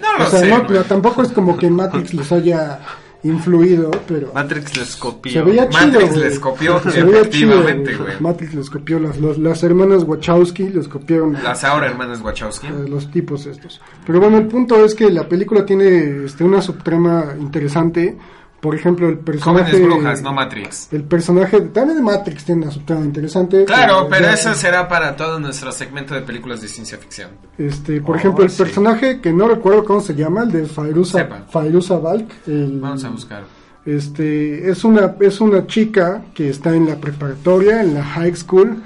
No lo o sea, sé, no, pero tampoco es como que Matrix les haya influido, pero Matrix les copió. se veía chido. Matrix les copió, Se efectivamente, güey. Matrix les copió, las, los- las hermanas Wachowski les copiaron Las ahora hermanas Wachowski. a los tipos estos. Pero bueno, el punto es que la película tiene este, una subtrama interesante. Por ejemplo, el personaje... Jóvenes brujas, no Matrix. El personaje, también de Matrix tiene una subtrama interesante. Claro, pero ya- eso será para todo nuestro segmento de películas de ciencia ficción. Este, por Oh, ejemplo, el sí. personaje que no recuerdo cómo se llama, el de Fairuza. Fairuza Balk. el- Vamos a buscar. Este, es una, es una chica que está en la preparatoria, en la high school,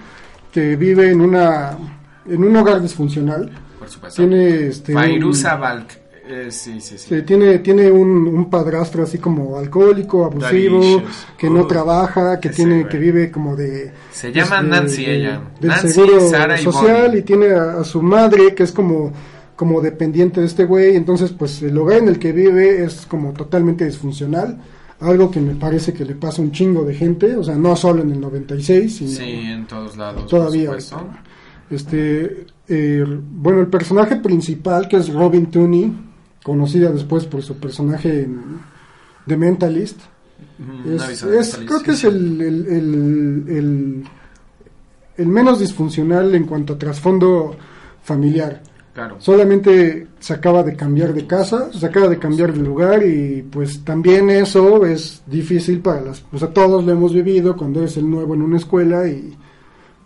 que vive en una, en un hogar disfuncional. Por supuesto. Tiene, este, Fairuza Balk. Eh, sí, sí, sí. Tiene, tiene un, un padrastro así como alcohólico, abusivo, que no Uh, trabaja, que tiene, güey. que vive como de Se llama de- Nancy de- ella. del Nancy, seguro Sara y social y tiene a, a su madre que es como como dependiente de este güey, entonces pues el hogar en el que vive es como totalmente disfuncional, algo que me parece que le pasa a un chingo de gente, o sea, no solo en el 96, sino Sí, en todos lados. todavía. Este, eh, bueno, el personaje principal, que es Robin Tooney, conocida después por su personaje en The Mentalist, Mm, es, no creo que es el, el, el- el- el menos disfuncional en cuanto a trasfondo familiar. Claro. Solamente se acaba de cambiar de casa, se acaba de cambiar de lugar y pues también eso es difícil para las... O sea, todos lo hemos vivido cuando eres el nuevo en una escuela y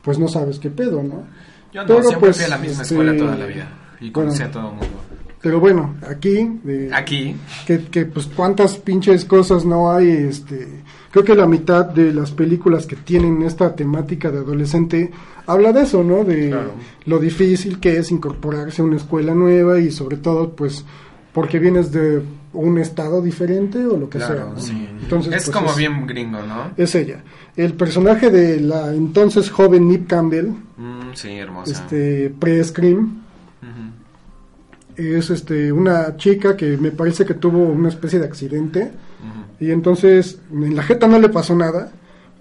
pues no sabes qué pedo, ¿no? Yo no, Pero, siempre pues, fui a la misma este, escuela toda la vida. Y conocí bueno. a todo el mundo. Pero bueno, aquí... de- Aquí, que, que, pues cuántas pinches cosas no hay, este, creo que la mitad de las películas que tienen esta temática de adolescente habla de eso, ¿no? De Claro. lo difícil que es incorporarse a una escuela nueva y sobre todo, pues, porque vienes de un estado diferente o lo que sea. claro, ¿no? sí. Entonces, es pues, como es- bien gringo, ¿no? Es ella. El personaje de la entonces joven Nip Campbell, Mm, sí, hermosa. este, pre-Scream. Es este una chica que me parece que tuvo una especie de accidente. Y entonces en la jeta no le pasó nada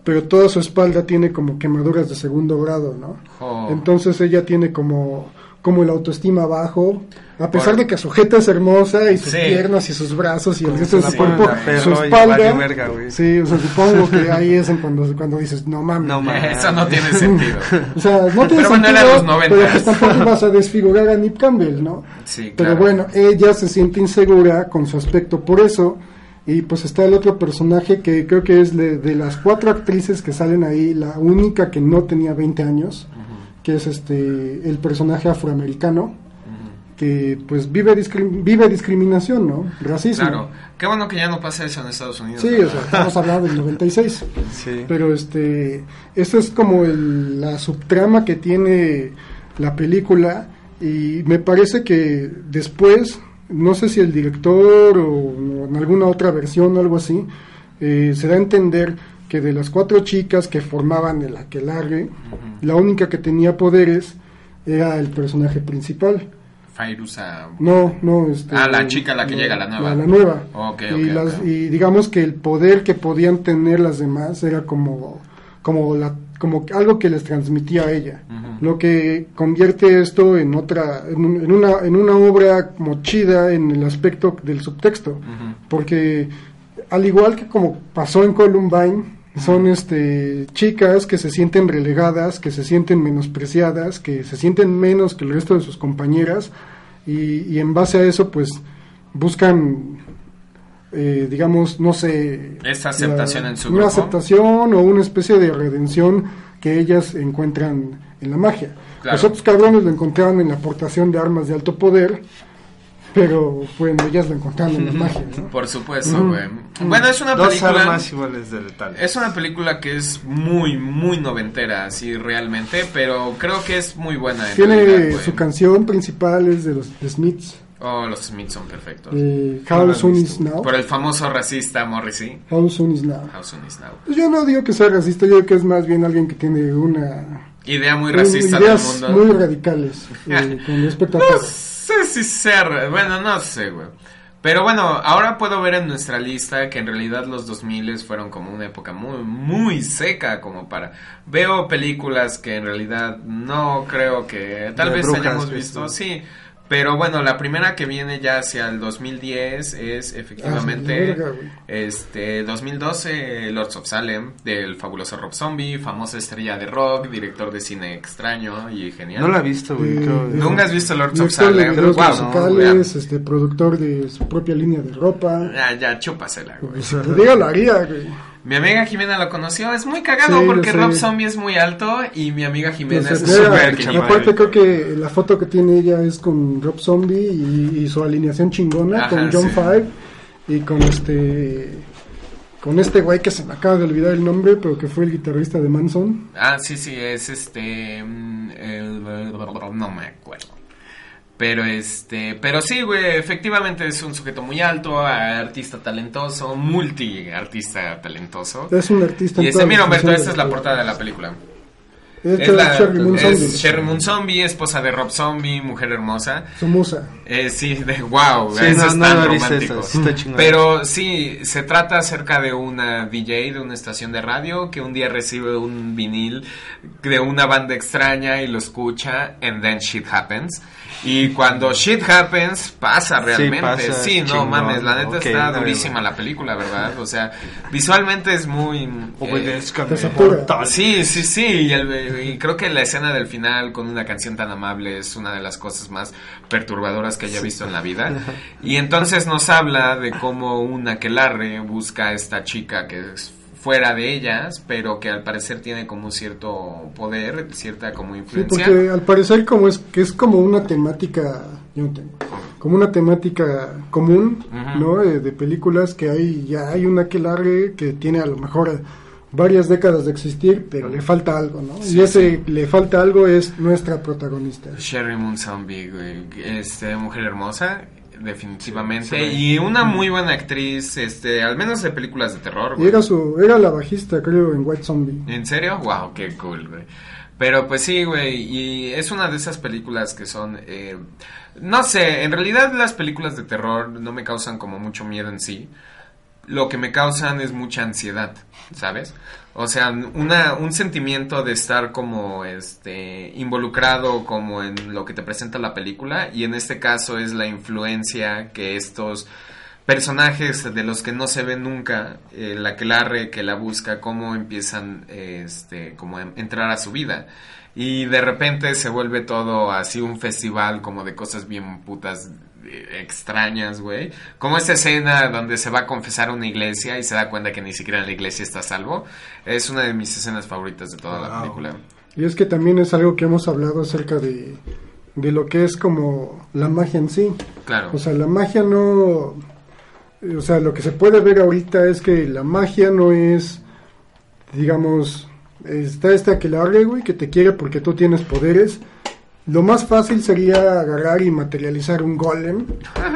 pero toda su espalda tiene como quemaduras de segundo grado no Jo. entonces ella tiene como como el autoestima bajo a pesar de que su jeta es hermosa y sus Sí. piernas y sus brazos y el resto de su cuerpo su espalda verga, sí o sea supongo que ahí es en cuando cuando dices no mames No mames. Eso no tiene sentido. o sea, no tiene Pero bueno, era los 90. pero pues tampoco vas a desfigurar a Nip Campbell, ¿no? Sí, Pero bueno, ella se siente insegura con su aspecto por eso. Y pues está el otro personaje que creo que es de, de las cuatro actrices que salen ahí, la única que no tenía 20 años, que es este el personaje afroamericano, que pues vive, vive discriminación, ¿no? Racismo. Claro. Qué bueno que ya no pasa eso en Estados Unidos. Sí, o sea, estamos hablando del 96. Sí. Pero este, eso es como el- la subtrama que tiene la película y me parece que después, no sé si el director o en alguna otra versión o algo así, eh, se da a entender que de las cuatro chicas que formaban el aquelarre, la única que tenía poderes era el personaje principal. Fairuza. No, no, este, Ah, la chica, la que llega, la nueva. La, nueva. Ok, y, las- y digamos que el poder que podían tener las demás era como, como, la, como algo que les transmitía a ella. Lo que convierte esto en otra, en, un- en una, en una obra como chida en el aspecto del subtexto. Porque al igual que como pasó en Columbine, son este chicas que se sienten relegadas, que se sienten menospreciadas, que se sienten menos que el resto de sus compañeras y, y en base a eso pues buscan eh, digamos no sé Esta aceptación en su una grupo. aceptación o una especie de redención que ellas encuentran en la magia. Claro. Los otros cabrones lo encontraron en la aportación de armas de alto poder, pero bueno, ellas lo encontraron en la magia. ¿no? Por supuesto, güey. Bueno, es una Dos película. armas iguales de letal. Es una película que es muy, muy noventera, así realmente, pero creo que es muy buena. En realidad, Tiene güey. su canción principal es de los The Smiths, Oh, los Smiths son perfectos. eh, No How he Soon. Is Now. Por el famoso racista Morrissey. How Soon Is Now. How soon is now? Pues yo no digo que sea racista, yo digo que es más bien alguien que tiene una Idea muy racista del ideas mundo. muy radicales eh, con respecto a No. Sé si ser, bueno, no sé, güey. Pero bueno, ahora puedo ver en nuestra lista que en realidad los 2000 fueron como una época muy, muy seca como para... Veo películas que en realidad no creo que tal De vez hayamos ¿ves, visto, sí. Pero bueno, la primera que viene ya hacia el 2010 es efectivamente Ah, sí, este 2012 Lords of Salem del fabuloso Rob Zombie, famosa estrella de rock, director de cine extraño y genial. No la he visto, güey. Eh, ¿Nunca has visto Lords of Director de Salem? videos Wow, musicales, este, productor de su propia línea de ropa. Ya, ya, chúpasela, güey. Si te digo, lo haría, güey. Mi amiga Jimena lo conoció. Es muy cagado Sí, porque. Rob Zombie es muy alto y mi amiga Jimena es súper aparte creo que la foto que tiene ella es con Rob Zombie y, y su alineación chingona Ajá, con John. Five y con este con este güey que se me acaba de olvidar el nombre pero que fue el guitarrista de Manson Ah, sí, sí, es este. mm, el- no me acuerdo. Pero este. Pero sí, güey, efectivamente es un sujeto muy alto, artista talentoso, multi artista talentoso. es un artista Y este, mira, Humberto, esta es la portada de la película. Es, la- es Sherry Moon es Zombie. Sherry Moon Zombie, esposa de Rob Zombie, mujer hermosa. Su musa. Eh, sí, de wow, Sí, eso no, es no tan romántico. está. Pero sí, se trata acerca de una DJ de una estación de radio que un día recibe un vinil de una banda extraña y lo escucha, and then shit happens. Y cuando shit happens, pasa realmente. pasa, Sí, no chingón. mames, la neta está no, durísima no. la película, ¿verdad? O sea, visualmente es muy... eh, satura. mortal. Sí, sí, sí, y, el- y creo que la escena del final con una canción tan amable es una de las cosas más perturbadoras que haya visto en la vida. Y entonces nos habla de cómo un aquelarre busca a esta chica que es fuera de ellas, pero que al parecer tiene como cierto poder, cierta como Sí, influencia. porque al parecer como es que es como una temática, yo no tengo, como una temática común. ¿no? Eh, de películas que hay ya hay una que largue que tiene a lo mejor varias décadas de existir, pero le falta algo, ¿no? Sí, y ese le falta algo es nuestra protagonista. Sherry Moon Zombie, güey, este, mujer hermosa, definitivamente, y una muy buena actriz, este, al menos de películas de terror, Y era su era la bajista, creo, en White Zombie. ¿En serio? Wow, qué cool, güey. Pero pues sí, güey, y es una de esas películas que son, eh, no sé, en realidad las películas de terror no me causan como mucho miedo en sí. Lo que me causan es mucha ansiedad, ¿sabes? O sea, una, un sentimiento de estar como este involucrado como en lo que te presenta la película y en este caso es la influencia que estos personajes de los que no se ven nunca, eh, la que la re, que la busca, cómo empiezan este, como a entrar a su vida. Y de repente se vuelve todo así un festival como de cosas bien putas extrañas, güey. Como esta escena donde se va a confesar a una iglesia y se da cuenta que ni siquiera en la iglesia está a salvo. Es una de mis escenas favoritas de toda la película. Y es que también es algo que hemos hablado acerca de, de lo que es como la magia en sí. Claro. O sea, la magia no... O sea, lo que se puede ver ahorita es que la magia no es, digamos, está este aquelarre, güey, que te quiere porque tú tienes poderes. Lo más fácil sería agarrar y materializar un golem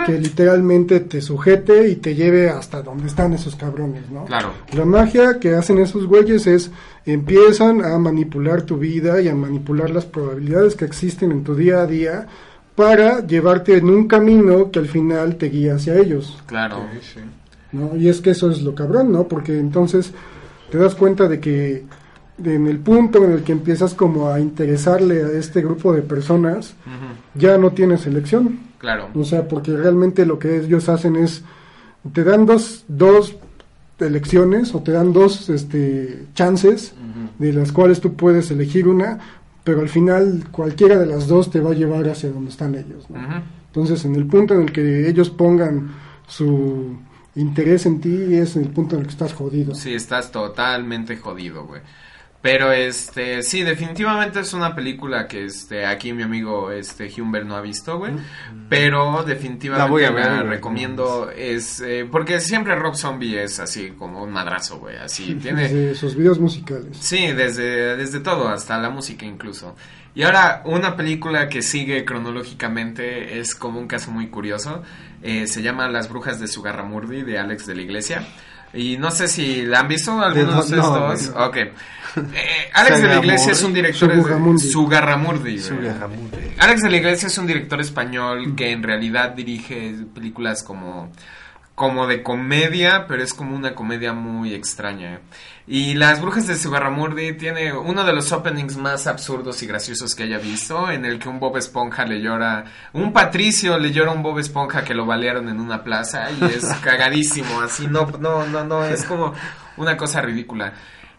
que literalmente te sujete y te lleve hasta donde están esos cabrones, ¿no? Claro. La magia que hacen esos güeyes es empiezan a manipular tu vida y a manipular las probabilidades que existen en tu día a día para llevarte en un camino que al final te guía hacia ellos, Claro. ¿no? Y es que eso es lo cabrón, ¿no? Porque entonces te das cuenta de que en el punto en el que empiezas como a interesarle a este grupo de personas, ya no tienes elección. Claro. O sea, porque realmente lo que ellos hacen es, te dan dos, dos elecciones o te dan dos este, chances de las cuales tú puedes elegir una, pero al final cualquiera de las dos te va a llevar hacia donde están ellos. Entonces, en el punto en el que ellos pongan su interés en ti, es en el punto en el que estás jodido. Sí, estás totalmente jodido, güey. Pero este, sí, definitivamente es una película que este aquí mi amigo este Humber no ha visto, güey. Pero definitivamente La voy a ver, recomiendo es eh, porque siempre Rob Zombie es así como un madrazo, güey, así tiene Desde sus videos musicales. Sí, desde, desde todo, hasta la música incluso. Y ahora, una película que sigue cronológicamente es como un caso muy curioso. Eh, se llama Las Brujas de Sugarramurdi de Alex de la Iglesia. Y no sé si la han visto algunos de no, estos. no. Ok. Eh, Alex de la Iglesia es un director... Sugarramurdi. Sugarramurdi. Alex de la Iglesia es un director español que en realidad dirige películas como como de comedia, pero es como una comedia muy extraña. Y Las Brujas de Sugarramurdi tiene uno de los openings más absurdos y graciosos que haya visto, en el que un Bob Esponja le llora, un Patricio le llora a un Bob Esponja que lo balearon en una plaza y es cagadísimo, así no, no, no, no, es como una cosa ridícula.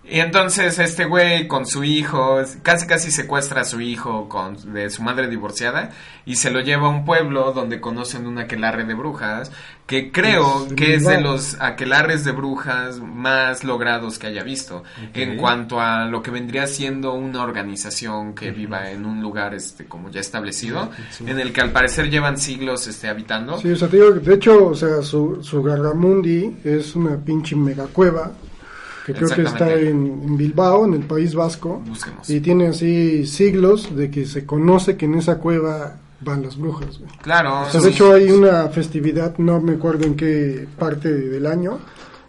Y entonces este güey con su hijo, casi casi secuestra a su hijo con, de su madre divorciada y se lo lleva a un pueblo donde conocen un aquelarre de brujas que creo Es que es de los aquelarres de brujas más logrados que haya visto en cuanto a lo que vendría siendo una organización que viva en un lugar este como ya establecido en el que al parecer llevan siglos este habitando. Sí, o sea, te digo, que de hecho, o sea, su, su Garramundi es una pinche megacueva que creo que está en, en Bilbao, en el País Vasco, Busquemos. y tiene así siglos de que se conoce que en esa cueva van las brujas. güey. Claro. O sea, de hecho hay una festividad, no me acuerdo en qué parte del año,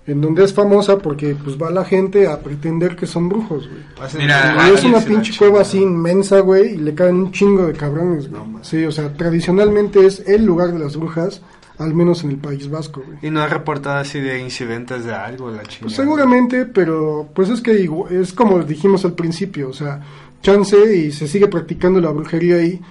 en donde es famosa porque pues va la gente a pretender que son brujos, güey. Mira, Y es una pinche cueva así inmensa, güey, y le caen un chingo de cabrones, güey. sí, o sea, tradicionalmente es el lugar de las brujas, al menos en el País Vasco, güey. Y no ha reportado así de incidentes de algo, la chingada. Pues seguramente, pero pues es que es como dijimos al principio, o sea, chance y se sigue practicando la brujería ahí,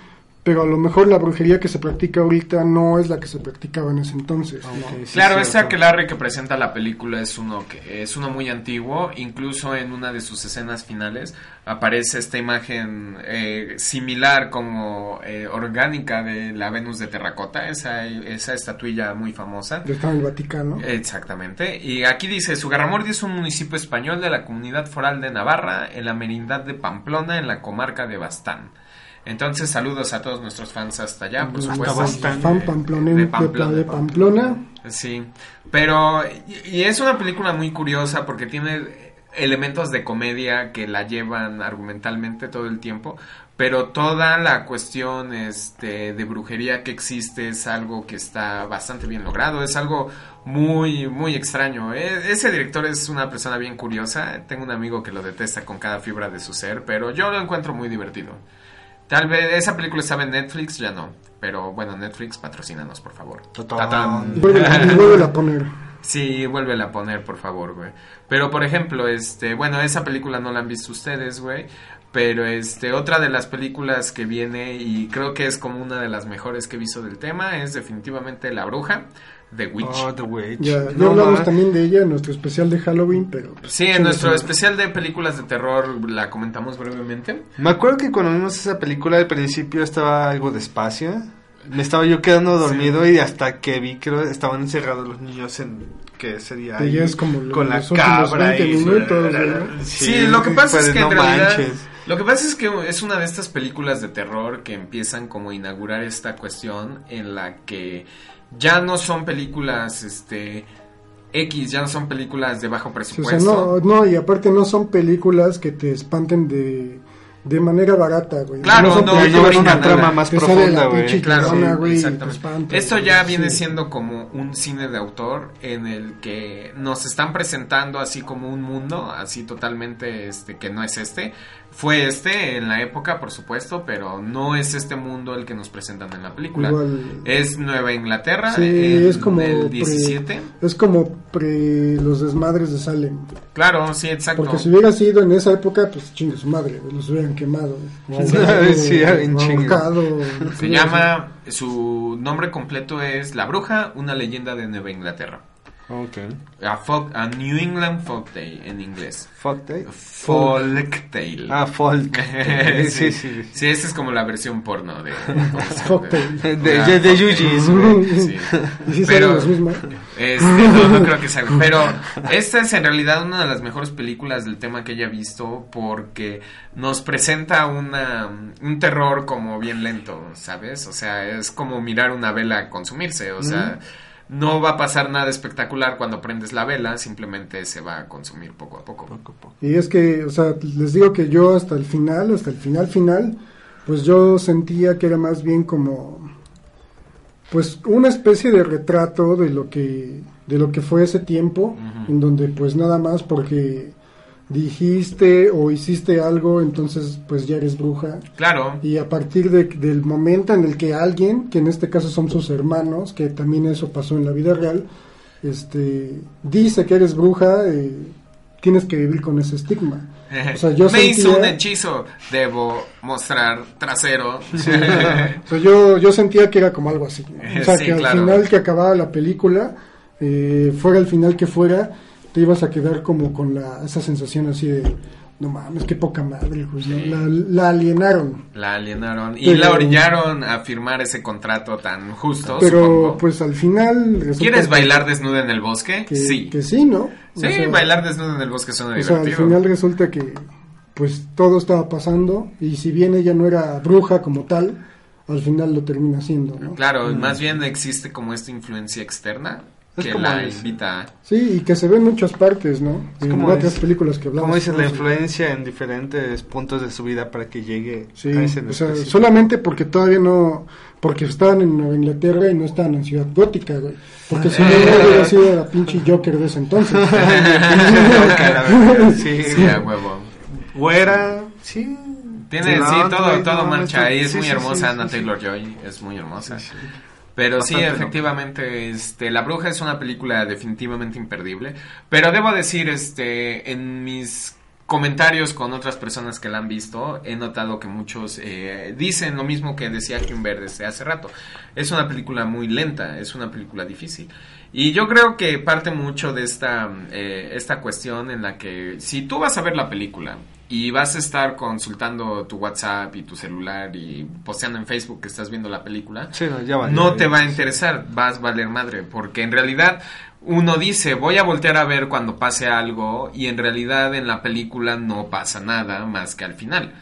pero a lo mejor la brujería que se practica ahorita no es la que se practicaba en ese entonces. ¿no? Ok, sí, Claro, ese aquelarre que presenta la película es uno que es uno muy antiguo, incluso en una de sus escenas finales aparece esta imagen eh, similar como eh, orgánica de la Venus de terracota, esa, esa estatuilla muy famosa. Está en el Vaticano. Exactamente. Y aquí dice, Sugarramurdi es un municipio español de la comunidad foral de Navarra, en la merindad de Pamplona, en la comarca de Bastán. Entonces, saludos a todos nuestros fans hasta allá, por Hasta supuesto. Bastán. Fan Pamplone- De de, Pamplona. de Pamplona. Sí, pero y, y es una película muy curiosa porque tiene elementos de comedia que la llevan argumentalmente todo el tiempo, pero toda la cuestión este de brujería que existe es algo que está bastante bien logrado, es algo muy muy extraño. E- ese director es una persona bien curiosa, tengo un amigo que lo detesta con cada fibra de su ser, pero yo lo encuentro muy divertido. Tal vez esa película estaba en Netflix, ya no. Pero bueno, Netflix, patrocínanos, por favor. Vuelve a poner. Sí, vuélvela a poner, por favor, güey. Pero, por ejemplo, este, bueno, esa película no la han visto ustedes, güey. Pero, este, otra de las películas que viene y creo que es como una de las mejores que he visto del tema es definitivamente La Bruja, The Witch. Oh, The Witch. Ya, ya No, hablamos ma. también de ella en nuestro especial de Halloween, pero... pues, Sí, en nuestro madre. especial de películas de terror la comentamos brevemente. Me acuerdo que cuando vimos esa película al principio estaba algo despacio. Me estaba yo quedando dormido y hasta que vi que estaban encerrados los niños en que sería ya ahí, es como lo- con la cabra 20 y minutos, ¿no? Sí, lo que pasa es pues, que no en realidad, manches. lo que pasa es que es una de estas películas de terror que empiezan como a inaugurar esta cuestión en la que ya no son películas este X, ya no son películas de bajo Sí, o sea, presupuesto. no, no, y aparte no son películas que te espanten de, de manera barata, güey. Claro, no, no llevan brinca una nada. trama más Te profunda, güey. Claro, cabrona, güey, exactamente. espanta, Esto güey, ya sí. viene siendo como un cine de autor en el que nos están presentando así como un mundo, así totalmente este que no es este. Fue este en la época, por supuesto, pero no es este mundo el que nos presentan en la película. Igual- Es Nueva Inglaterra Sí, en es como el pre- 17. es como pre los desmadres de Salem. Claro, sí, exacto. Porque si hubiera sido en esa época, pues chingue su madre, los hubieran quemado. ahogado, Sí, en Se llama, su nombre completo es La Bruja, una leyenda de Nueva Inglaterra. Ok. A, folk- a New England Folk Tale en inglés. Fuck day. Folk Tale. Ah, folk. sí, sí, sí. Sí, esa es como la versión porno de. Fuck Tale. De, de, de Yujis. Sí. ¿Y si Pero-? Este, no, no creo que sea. Pero esta es en realidad una de las mejores películas del tema que haya visto porque nos presenta una, un terror como bien lento, ¿sabes? O sea, es como mirar una vela consumirse. O sea, no va a pasar nada espectacular cuando prendes la vela, simplemente se va a consumir poco a poco. Y es que, o sea, les digo que yo hasta el final, hasta el final final, pues yo sentía que era más bien como, pues una especie de retrato de lo que, de lo que fue ese tiempo, en donde pues nada más porque dijiste o hiciste algo, entonces pues ya eres bruja. Claro, Y a partir de- del momento en el que alguien, que en este caso son sus hermanos, que también eso pasó en la vida real, este, dice que eres bruja, eh, tienes que vivir con ese estigma. O sea, yo me hizo un hechizo, debo mostrar trasero. O sea, yo, yo sentía que era como algo así. O sea, Sí, que al final que acababa la película, eh, fuera el final que fuera, te ibas a quedar como con la, esa sensación así de, no mames, qué poca madre, güey, ¿no? la, la alienaron. La alienaron y Pero- la orillaron a firmar ese contrato tan justo, Pero supongo. pues al final... ¿Quieres que- bailar desnuda en el bosque? Que, sí. que sí, ¿no? O Sí, sea, bailar desnuda en el bosque suena O sea, al divertido. final resulta que pues todo estaba pasando y si bien ella no era bruja como tal, al final lo termina siendo, ¿no? Claro, más bien existe como esta influencia externa Es que como la invita a... Sí, y que se ve en muchas partes, ¿no? Es en como otras dice- películas que hablamos. Como dices, la influencia en diferentes puntos de su vida para que llegue Sí, a ese o sea, solamente porque todavía no, porque estaban en Nueva Inglaterra y no estaban en Ciudad Gótica, güey. Porque si no, hubiera sido la pinche Joker de ese entonces. sí, Sí, a huevo. Güera, sí. Tiene, sí, todo, todo marcha ahí, es sí, muy sí, hermosa sí, Anna sí, sí. Taylor Joy, es muy hermosa. Pero sí, Bastante efectivamente, este, La Bruja es una película definitivamente imperdible. Pero debo decir, este, en mis comentarios con otras personas que la han visto, he notado que muchos eh, dicen lo mismo que decía Kimber desde hace rato. Es una película muy lenta, es una película difícil. Y yo creo que parte mucho de esta, eh, esta cuestión en la que si tú vas a ver la película y vas a estar consultando tu WhatsApp y tu celular y posteando en Facebook que estás viendo la película, Sí, no, ya vale. no te va a interesar, vas a valer madre, porque en realidad uno dice, voy a voltear a ver cuando pase algo y en realidad en la película no pasa nada más que al final.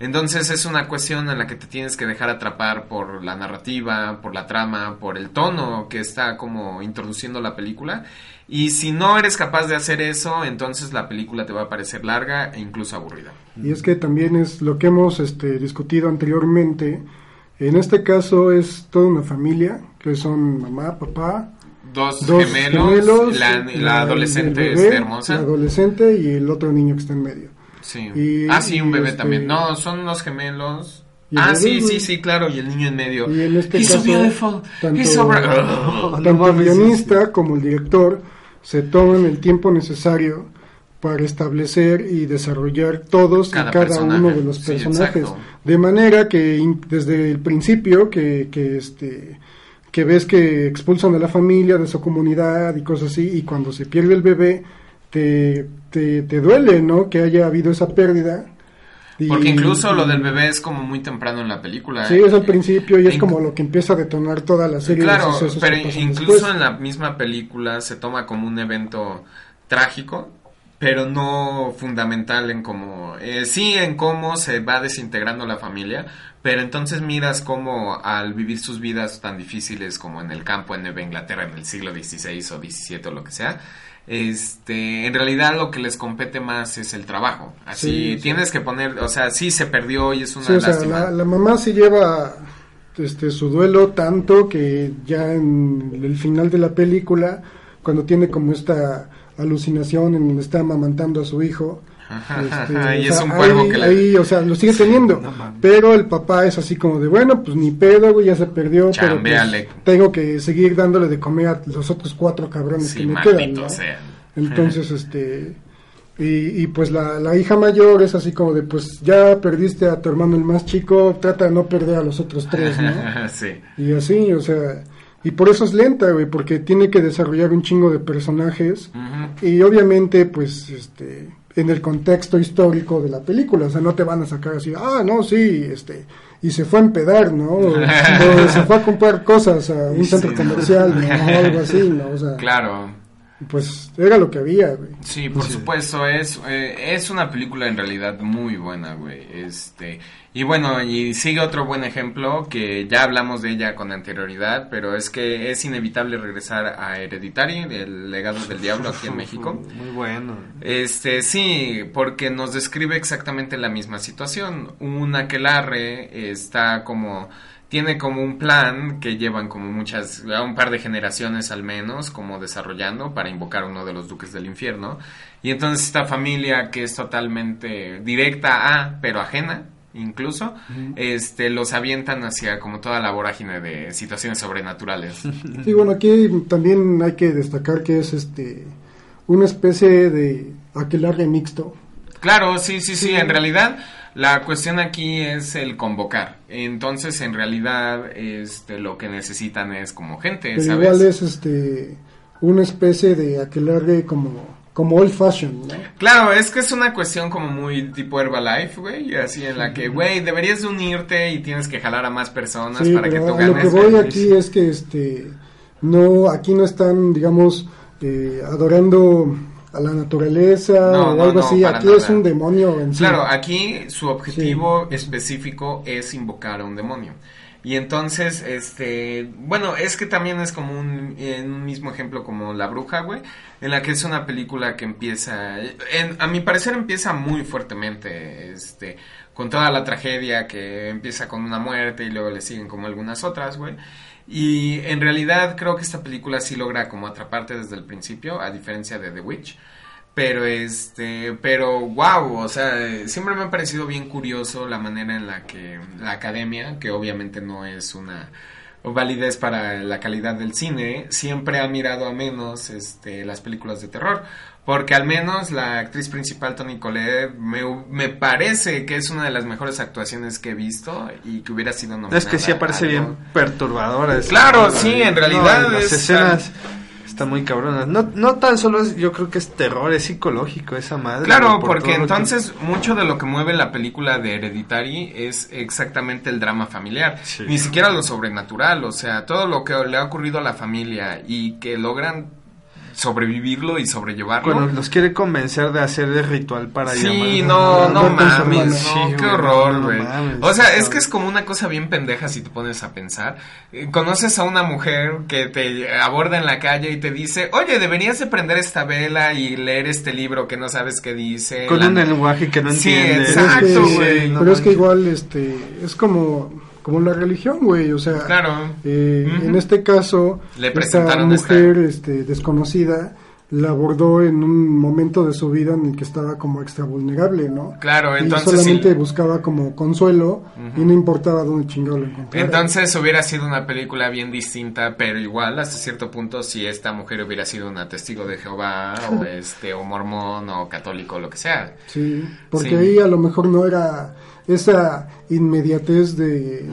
Entonces es una cuestión en la que te tienes que dejar atrapar por la narrativa, por la trama, por el tono que está como introduciendo la película. Y si no eres capaz de hacer eso, entonces la película te va a parecer larga e incluso aburrida. Y es que también es lo que hemos este, discutido anteriormente. En este caso es toda una familia, que son mamá, papá, Dos, dos gemelos, gemelos, la, adolescente bebé, es hermosa. La adolescente y el otro niño que está en medio. Sí. Y- ah, sí, un bebé este- también. No, son los gemelos. Y el Ah, bebé, sí, sí, sí, claro. Y el niño en medio. Y en este He's caso, so beautiful. tanto- He's so bra- Tanto el guionista como el director se toman el tiempo necesario para establecer y desarrollar todos Cada y cada personaje. uno de los personajes. de manera que in- desde el principio que, que este que ves que expulsan a la familia de su comunidad y cosas así y cuando se pierde el bebé te, te, te duele, ¿no? Que haya habido esa pérdida. Y- Porque incluso lo del bebé es como muy temprano en la película. Sí, es al principio y es como lo que empieza a detonar toda la serie Claro, de pero incluso después. en la misma película se toma como un evento trágico, pero no fundamental en cómo, eh, sí en cómo se va desintegrando la familia, pero entonces miras cómo al vivir sus vidas tan difíciles como en el campo en Nueva Inglaterra en el siglo XVI o XVII o lo que sea, este, en realidad lo que les compete más es el trabajo. Así Sí, sí. tienes que poner, o sea, sí se perdió y es una Sí, o sea, lástima. la, la mamá sí lleva este, su duelo tanto que ya en el final de la película, cuando tiene como esta alucinación en donde está amamantando a su hijo, este, y o es sea, un cuervo ahí, que le- ahí, o sea, lo sigue teniendo, pero el papá es así como de, bueno, pues ni pedo, güey, ya se perdió, pero pues, tengo que seguir dándole de comer a los otros cuatro cabrones Sí, que me quedan, ¿no? Entonces, este, y, y pues la, la hija mayor es así como de, pues ya perdiste a tu hermano el más chico, trata de no perder a los otros tres, ¿no? sí. Y así, o sea, y por eso es lenta, güey, porque tiene que desarrollar un chingo de personajes Ujú. y obviamente, pues, este, en el contexto histórico de la película, o sea, no te van a sacar así, ah, no, sí, este, y se fue a empedar, ¿no? O, o se fue a comprar cosas a un Sí, centro comercial, ¿no? O algo así, ¿no? O sea, Claro. pues era lo que había, güey. Sí, por supuesto, es, eh, es una película en realidad muy buena, güey. Este, y bueno, y sigue otro buen ejemplo que ya hablamos de ella con anterioridad, pero es que es inevitable regresar a Hereditary, el legado del diablo aquí en México. Muy bueno. Este, sí, porque nos describe exactamente la misma situación. Un aquelarre está como, tiene como un plan que llevan como muchas, un par de generaciones al menos, como desarrollando para invocar a uno de los duques del infierno. Y entonces esta familia que es totalmente directa a, pero ajena, incluso, este, los avientan hacia como toda la vorágine de situaciones sobrenaturales. Sí, bueno, aquí también hay que destacar que es este una especie de aquelarre mixto. Claro, sí, sí, sí, en realidad la cuestión aquí es el convocar. Entonces, en realidad, este, lo que necesitan es como gente, Pero ¿sabes? igual es este una especie de aquelarre como como old fashion, ¿no? Claro, es que es una cuestión como muy tipo Herbalife, güey, así en la que, güey, deberías de unirte y tienes que jalar a más personas Sí, para que tú a lo ganes. que voy aquí es que este no aquí no están, digamos, eh, adorando a la naturaleza No, o no, algo no, así. Aquí es un demonio en sí. Claro, aquí su objetivo específico es invocar a un demonio. Y entonces, este, bueno, es que también es como un, un mismo ejemplo como La Bruja, güey, en la que es una película que empieza, en- a mi parecer empieza muy fuertemente, este, con toda la tragedia que empieza con una muerte y luego le siguen como algunas otras, güey. Y en realidad creo que esta película sí logra como atraparte desde el principio, a diferencia de The Witch. Pero este, pero wow, o sea, siempre me ha parecido bien curioso la manera en la que la academia, que obviamente no es una validez para la calidad del cine, siempre ha mirado a menos este, las películas de terror. Porque al menos la actriz principal, Toni Collette, me, me parece que es una de las mejores actuaciones que he visto y que hubiera sido nominada. Es que sí aparece bien perturbadora. Claro, sí, en No, realidad las es- escenas están muy cabronas. No, no tan solo es, yo creo que es terror, es psicológico esa madre. Claro, por porque que- entonces mucho de lo que mueve la película de Hereditary es exactamente el drama familiar. Sí. Ni siquiera lo sobrenatural, o sea, todo lo que le ha ocurrido a la familia y que logran sobrevivirlo y sobrellevarlo. Bueno, los quiere convencer de hacer el ritual para Sí, no, no no mames, no, Sí, qué güey, horror, no güey. mames, o sea, es que es como una cosa bien pendeja si te pones a pensar. Eh, Conoces a una mujer que te aborda en la calle y te dice, oye, deberías de prender esta vela y leer este libro que no sabes qué dice. Con La- un lenguaje que no Sí, entiende. Pero es que- Exacto, güey, no pero es que igual, este, es como, como la religión, güey, o sea, Claro. eh, Ujú. en este caso, Le esta presentaron esta- mujer, este, desconocida, la abordó en un momento de su vida en el que estaba como extra vulnerable, ¿no? Claro, y entonces solamente sí. buscaba como consuelo y no importaba dónde chingado lo encontrara. Entonces hubiera sido una película bien distinta, pero igual hasta cierto punto si esta mujer hubiera sido una testigo de Jehová o este o mormón o católico o lo que sea. Sí, porque Sí. ahí a lo mejor no era esa inmediatez de,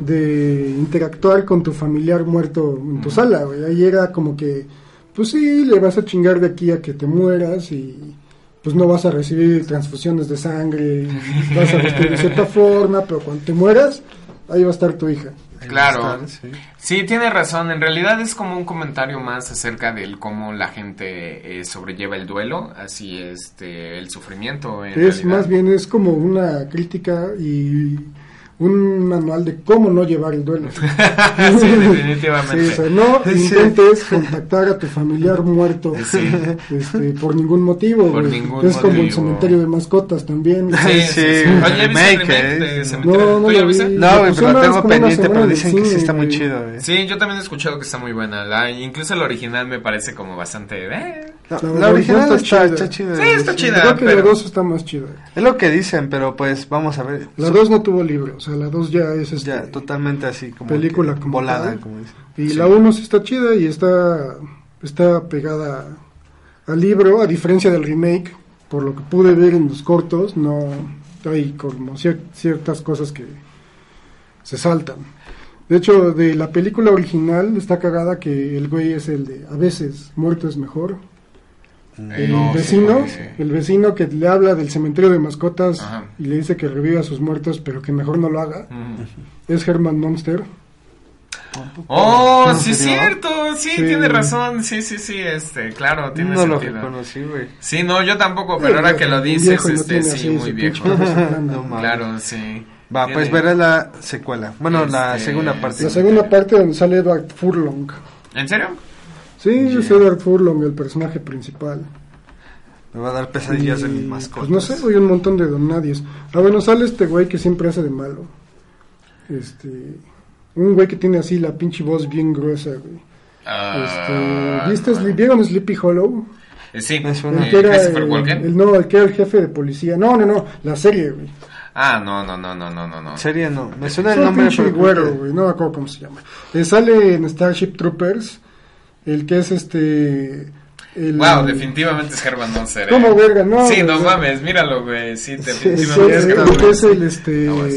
de interactuar con tu familiar muerto en tu sala, güey. Ahí era como que, pues sí, le vas a chingar de aquí a que te mueras y pues no vas a recibir transfusiones de sangre, vas a vestir de cierta forma, pero cuando te mueras, ahí va a estar tu hija. Claro. sí. Sí, tiene razón. En realidad es como un comentario más acerca del cómo la gente eh, sobrelleva el duelo, así este el sufrimiento. En es realidad. más bien, es como una crítica y un manual de cómo no llevar el duelo. sí, definitivamente. Sí, o sea, no Sí. intentes contactar a tu familiar muerto Sí. este, por ningún motivo. Por ningún es como el motivo. cementerio de mascotas también. Sí, sí, Sí, sí. un Oye, ¿viste el remake, ¿eh? No, no ¿Tú ya lo lo viste? vi. No, güey, pero la tengo pendiente, pero dicen que sí está muy chido, güey. Sí, yo también he escuchado que está muy buena. La, incluso el original me parece como bastante... eh. La, La- original está, está está chida. Sí, está chida. Creo que pero- la 2 está más chida. Es lo que dicen, pero pues vamos a ver. La 2 no tuvo libro, o sea, la 2 ya es este, Ya, totalmente así como película que como volada, tal. como dicen. Y Sí. la 1 sí está chida y está, está pegada al libro, a diferencia del remake, por lo que pude ver en los cortos, no hay como cier- ciertas cosas que se saltan. De hecho, de la película original está cagada que el güey es el de a veces muerto es mejor. El no, sí, vecino, sí. el vecino que le habla del cementerio de mascotas Ajá. y le dice que reviva a sus muertos, pero que mejor no lo haga, es Herman Monster. Oh, ¿En sí es cierto, sí, Sí. tiene razón, sí, sí, sí, este, claro, tiene No lo sentido. reconocí, güey. Sí, no, yo tampoco, pero ahora que lo dices, este, sí, muy viejo. No mames. Claro, sí. Va, Tiene- pues verás la secuela. Bueno, la Este, segunda parte. La segunda parte donde sale Edward Furlong. ¿En serio? Sí, es Edward Furlong, el personaje principal. Me va a dar pesadillas de Y, mis mascotas. Pues no sé, hay un montón de don nadies. Ah, bueno, sale este güey que siempre hace de malo. Este. Un güey que tiene así la pinche voz bien gruesa, güey. Ah, Este, ¿viste, Sli- ¿Vieron Sleepy Hollow? eh, Sí, Me suena. El que era el, el- no, el que era el jefe de policía. No, no, no, la serie, güey. Ah, no, no, no, no, no, no, no. Serie no. Me suena Es el nombre, pinche pero güero, güey, no me acuerdo cómo se llama. Eh, sale en Starship Troopers, el que es este... El, Wow, definitivamente es Herman Monster. eh. ¿Cómo, verga? No, Sí, no mames, míralo, güey. Sí, Sí, definitivamente es sí, el que es el, este, Aguas.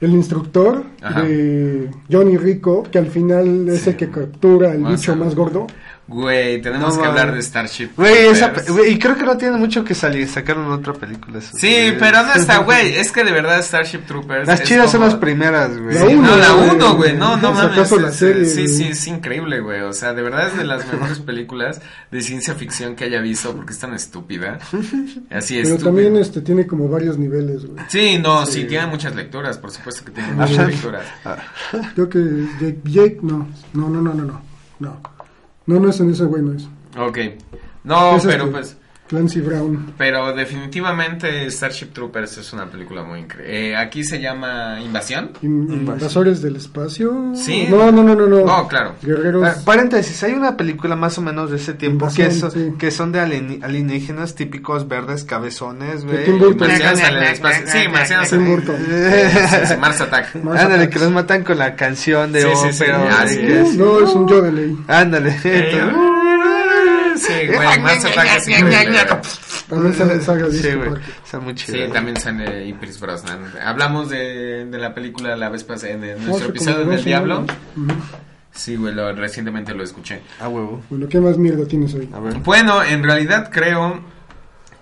el instructor Ajá. de Johnny Rico, que al final es el que captura el bicho más gordo. Güey, tenemos No que hablar de Starship. Güey, esa, güey, y creo que no tiene mucho que salir. Sacaron otra película. eso. Sí, Güey. pero no está, güey. Es que de verdad Starship Troopers. Las chidas son como- las primeras, güey. La Sí, uno, no, la güey. 1, güey. No, no mames. la es- serie, sí, güey. sí, es increíble, güey. O sea, de verdad es de las mejores películas de ciencia ficción que haya visto porque es tan estúpida. Así es. Pero también este tiene como varios niveles, güey. Sí, no, sí. tiene muchas lecturas, por supuesto que tiene muchas lecturas. Creo que Jake, Jake no, no, no, no, no, no. No, no, no es en ese güey, no es. Ok. No, Es pero este. pues. Clancy Brown. Pero definitivamente Starship Troopers es una película muy increíble. Eh, aquí se llama Invasión. In- Invasores del espacio. Sí. No, no, no, no. No, No, claro. Guerreros. Ah, paréntesis, hay una película más o menos de ese tiempo que, Invasión, son, sí. que son de alien- alienígenas típicos verdes cabezones, güey. Tim Burton. Marcianos en el espacio. Sí, Marcianos. Sí, sí, Mars Attack. Mars Ándale, Attacks. que los matan con la canción de Sí, sí, sí, ópera. así que es. No, es un yo de ley. Ándale. Sí, güey, Mars Attack es increíble. También sale saga Sí, güey. Está muy Sí, chido. también sale Pierce Brosnan. Hablamos de, de la película la vez pasada en nuestro como episodio del Diablo. Sí, güey, lo- recientemente lo escuché. A huevo. Bueno, ¿qué más mierda tienes hoy? A ver. Bueno, en realidad creo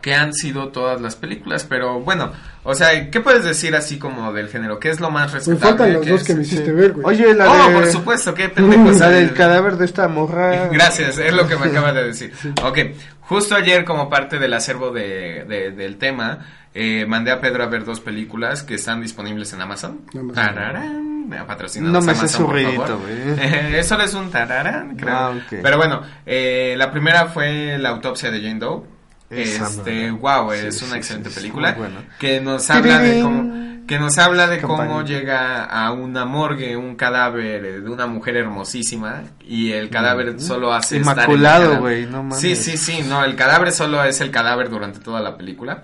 que han sido todas las películas, pero bueno, o sea, ¿qué puedes decir así como del género? ¿Qué es lo más Me respetable? faltan los ¿Qué dos es? que me hiciste Sí. ver, güey. Oye, la Oh, de... por supuesto, qué pendejo. La del cadáver de esta morra. Gracias, es lo que me acaba de decir. Ok, justo ayer como parte del acervo de, de- del tema, eh, mandé a Pedro a ver dos películas que están disponibles en Amazon. Amazon. Tararán, patrocinados No me Amazon, su por favor. güey. Eh, Eso es un tararán, creo. Ah, ok. Pero bueno, eh, la primera fue La autopsia de Jane Doe. Este, wow, es sí, una sí, excelente sí, película muy buena. que nos habla de cómo que nos habla de cómo llega a una morgue un cadáver de una mujer hermosísima y el cadáver solo hace Inmaculado, güey, no mames. Sí, sí, sí, no, el cadáver solo es el cadáver durante toda la película,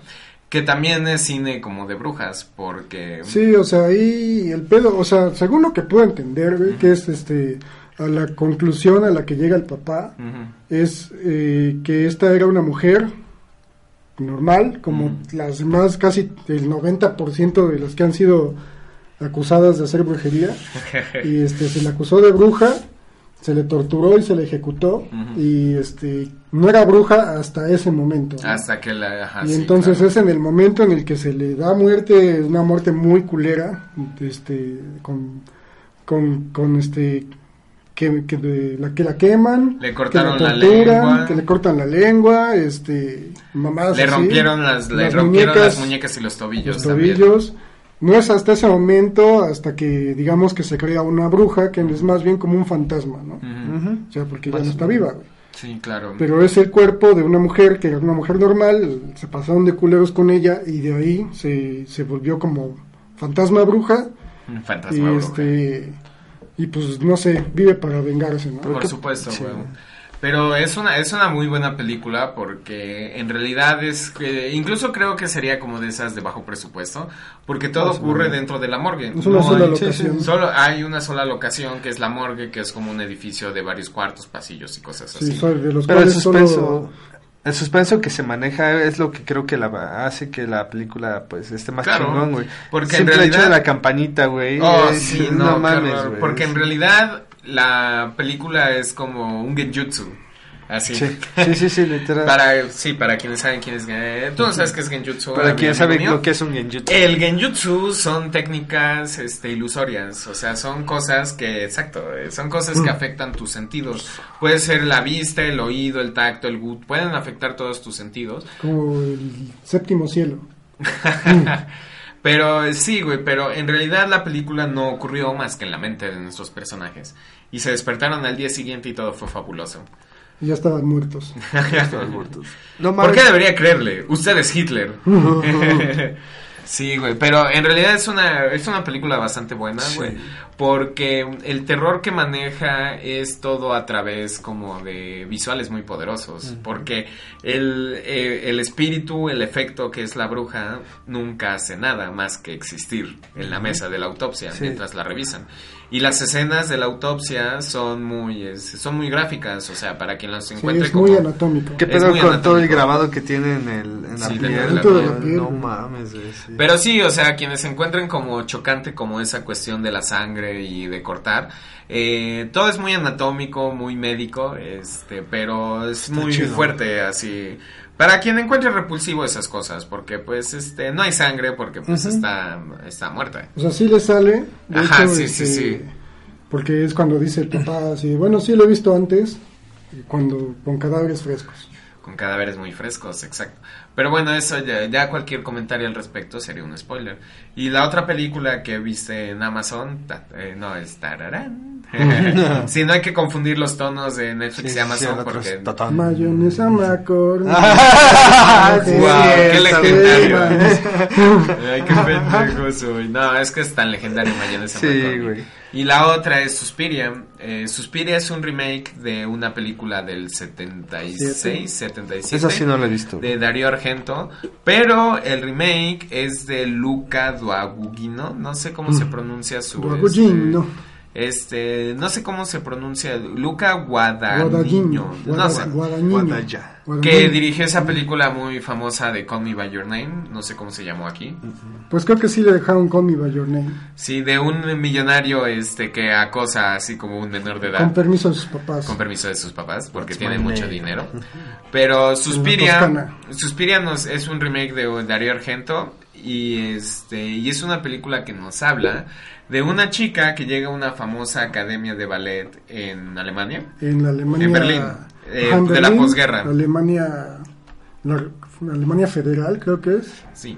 que también es cine como de brujas porque Sí, o sea, ahí el pedo, o sea, según lo que puedo entender, güey, que es este, a la conclusión a la que llega el papá, es eh, que esta era una mujer normal, como las demás, casi el 90% de las que han sido acusadas de hacer brujería, y este, se le acusó de bruja, se le torturó y se le ejecutó, y este, no era bruja hasta ese momento. ¿no? hasta que la ajá, y sí, entonces claro. es en el momento en el que se le da muerte, una muerte muy culera, este, con, con, con este, que, que, de- la, que la queman, Le cortaron que la torturan, lengua. que le cortan la lengua, este, mamadas le así, rompieron las le las rompieron muñecas, las muñecas y los tobillos los también. tobillos. No es hasta ese momento, hasta que digamos que se crea una bruja, que es más bien como un fantasma, ¿no? O sea, porque ya Más no está viva, güey. Sí, claro. Pero es el cuerpo de una mujer que era una mujer normal, se pasaron de culeros con ella y de ahí se, se volvió como fantasma bruja y fantasma bruja. este y pues no sé, vive para vengarse, ¿no? Por supuesto, Sí. güey. Pero es una, es una muy buena película porque en realidad es que incluso creo que sería como de esas de bajo presupuesto porque todo ocurre dentro de la morgue. Es una No sola hay- locación. Solo hay una sola locación que es la morgue que es como un edificio de varios cuartos, pasillos y cosas Sí, así. soy de los Pero el suspenso, solo el suspenso que se maneja es lo que creo que la hace que la película pues esté más Claro, chingón, güey. porque en Simple realidad- hecho de la campanita, güey. Oh, es- sí, no, güey. Porque en realidad la película es como un genjutsu. Así. Sí, sí, sí, sí, literal. Para, Para, sí, para quienes saben quién es eh, Tú no sabes qué es genjutsu. quien amigo sabe mío. lo que es un genjutsu. El genjutsu son técnicas este, ilusorias, o sea, son cosas que, exacto, eh, son cosas Mm. que afectan tus sentidos. Puede ser la vista, el oído, el tacto, el gut, pueden afectar todos tus sentidos. como el séptimo cielo. Pero eh, sí, güey, pero en realidad la película no ocurrió más que en la mente de nuestros personajes. Y se despertaron al día siguiente y todo fue fabuloso. Y ya estaban muertos. No ¿Por qué debería creerle? Usted es Hitler. sí, güey, pero en realidad es una, es una película bastante buena, güey. Porque el terror que maneja es todo a través como de visuales muy poderosos. Porque el, eh, el espíritu, el efecto que es la bruja, nunca hace nada más que existir en la mesa de la autopsia Sí. mientras la revisan. Y las escenas de la autopsia son muy, es- son muy gráficas, o sea, para quien las Sí, encuentre es como... muy anatómico. ¿Qué Es pedo muy con todo el anatómico. grabado que tiene en, el, en la Sí, piel? dentro de la piel. No mames, güey. sí. Pero sí, o sea, quienes se encuentren como chocante como esa cuestión de la sangre y de cortar, eh, todo es muy anatómico, muy médico, este, pero es muy chido. fuerte así. Para quien encuentre repulsivo esas cosas, porque pues este no hay sangre porque pues está está muerta. O sea, sí le sale. De Ajá, hecho, sí, sí, este, sí. Porque es cuando dice el papá así, bueno, sí lo he visto antes, cuando con cadáveres frescos. Con cadáveres muy frescos, exacto. Pero bueno, eso ya, ya cualquier comentario al respecto sería un spoiler. Y la otra película que viste en Amazon, ta- eh, no, es Tararán. sí, no hay que confundir los tonos de Netflix y Amazon porque... Mayonesa Macor. Sí, wow, qué legendario. Ay, qué pendejo soy. No, es que es tan legendario Mayonesa Sí, güey. Y la otra es Suspiria. Eh, Suspiria es un remake de una película del 76, 77. Esa sí no la he visto. De Darío Argento. Pero el remake es de Luca Duagugino. No sé cómo se pronuncia su... Duagugino. Este, este, no sé cómo se pronuncia. Luca Guadagnino. No sé. Guadagnino. Guadalla. Que dirigió esa película muy famosa de Call Me By Your Name. No sé cómo se llamó aquí. Pues creo que sí le dejaron Call Me By Your Name. Sí, de un millonario este que acosa así como un menor de edad. Con permiso de sus papás. Con permiso de sus papás, porque That's tiene mucho dinero. Pero Suspiria. Suspiria nos, es un remake de Darío Argento y este y es una película que nos habla de una chica que llega a una famosa academia de ballet en Alemania. En la Alemania. En Berlín, eh, de la posguerra. Alemania. La, Alemania Federal, creo que es. Sí.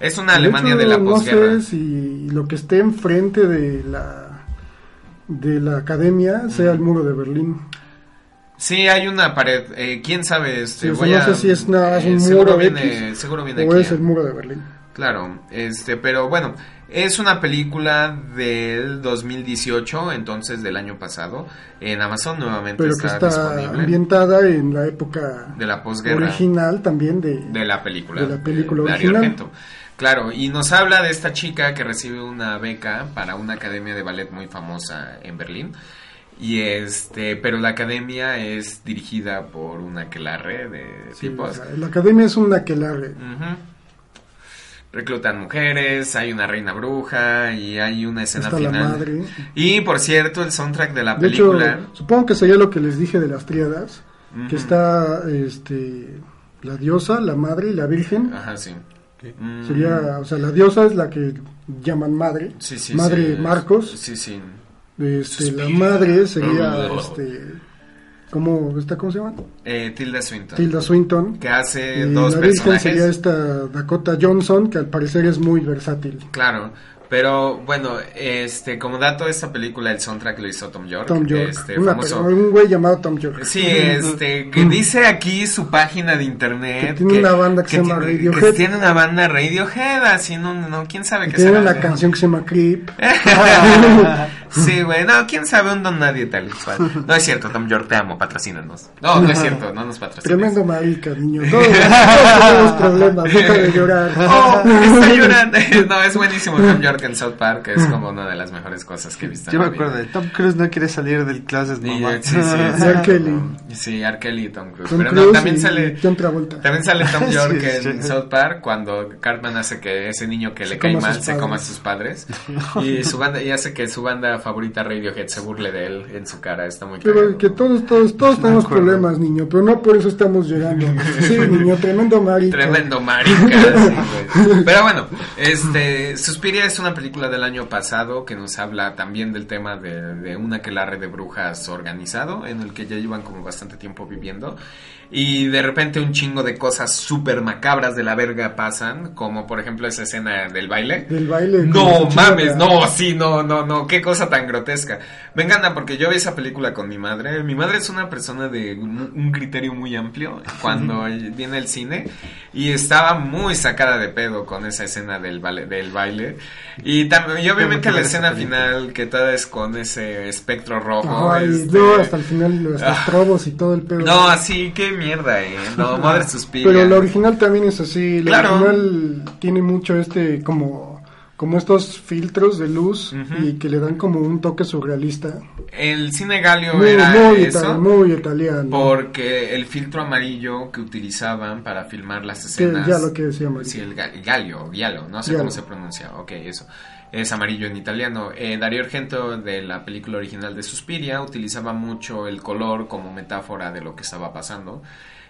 Es una Alemania de, la hecho, posguerra. No sé si lo que esté enfrente de la de la academia sea el muro de Berlín. Sí, hay una pared. Eh, ¿Quién sabe? Este, Sí, voy no a- sé si es nada eh, un seguro muro viene, X seguro viene o aquí. es el muro de Berlín. Claro, este, pero bueno, es una película del 2018, entonces del año pasado, en Amazon nuevamente Pero que está, está disponible ambientada en la época de la posguerra original también de, de la película, de la película de original. Argento. Claro, y nos habla de esta chica que recibe una beca para una academia de ballet muy famosa en Berlín. Y este, pero la academia es dirigida por una aquelarre de Sí, tipos. o sea, la academia es una que la Ujú. Reclutan mujeres, hay una reina bruja y hay una escena está la final. madre. Y por cierto, el soundtrack de la De hecho, película. supongo que sería lo que les dije de las tríadas, Ujú. que está este la diosa, la madre y la virgen. Ajá, sí. Mm, Sería, o sea, la diosa es la que llaman madre, sí, sí, madre sí. Marcos. Sí, sí. Este, la madre sería, Oh. este, ¿cómo, está, ¿cómo se llama? Eh, Tilda Swinton. Tilda Swinton. Que hace Y dos la personajes. sería esta Dakota Johnson, que al parecer es muy versátil. Claro. Pero bueno, este, como dato, esta película, el soundtrack lo hizo Tom York. Tom York. Este, Una famoso. un güey llamado Tom York. Sí, este, que dice aquí su página de internet. Que tiene una banda que se llama tiene- Radiohead. Que tiene una banda Radiohead, así no, no, quién sabe qué Tiene será una de- canción que se llama Creep. sí, güey, no, quién sabe un don nadie tal cual. No es cierto, Tom York, te amo, patrocínanos. No, no es cierto, no nos patrocinas. Tremendo marica, niño. Todos, todos tenemos problemas, deja de llorar. Oh, está llorando. No, es buenísimo Tom York en South Park, es como una de las mejores cosas que he visto. Yo en me acuerdo de Tom Cruise no quiere salir del clases, mamá. sí, sí, sí, R. Kelly. Sí, R. Kelly y Tom Cruise. Tom Pero Cruise no, también sale. John Travolta. También sale Tom York sí. en South Park cuando Cartman hace que ese niño que Se le cae mal se coma a sus padres y su banda y hace que su banda favorita Radiohead se burle de él en su cara, está muy Pero cagado. que todos, todos, todos tenemos acuerdo. problemas, niño, pero no por eso estamos llorando. Sí, niño, tremendo marica. Tremendo marica. sí, güey. Pero bueno, este, Suspiria es una película del año pasado que nos habla también del tema de, de un aquelarre de brujas organizado, en el que ya llevan como bastante tiempo viviendo. Y de repente un chingo de cosas súper macabras de la verga pasan, como por ejemplo esa escena del baile. Del baile. No mames, no, sí, no, no, no, qué cosa tan grotesca. Me encanta porque yo vi esa película con mi madre. Mi madre es una persona de un, un criterio muy amplio cuando viene el cine y estaba muy sacada de pedo con esa escena del baile. Del baile. Y, también, y obviamente la escena final que toda es con ese espectro rojo. Ajá, y este- hasta el final los Ah. trobos y todo el pedo. No, así, qué mierda, eh. No, madre suspira. Pero la original también es así. La Claro. original tiene mucho este, como, como estos filtros de luz Ujú. y que le dan como un toque surrealista. El cine galio Muy, era muy, eso. itali- muy italiano. Porque el filtro amarillo que utilizaban para filmar las Que escenas. ya lo que decía María. Sí, el ga- galio, giallo, no sé cómo se pronuncia. Ok, eso. Es amarillo en italiano. Eh, Darío Argento, de la película original de Suspiria, utilizaba mucho el color como metáfora de lo que estaba pasando.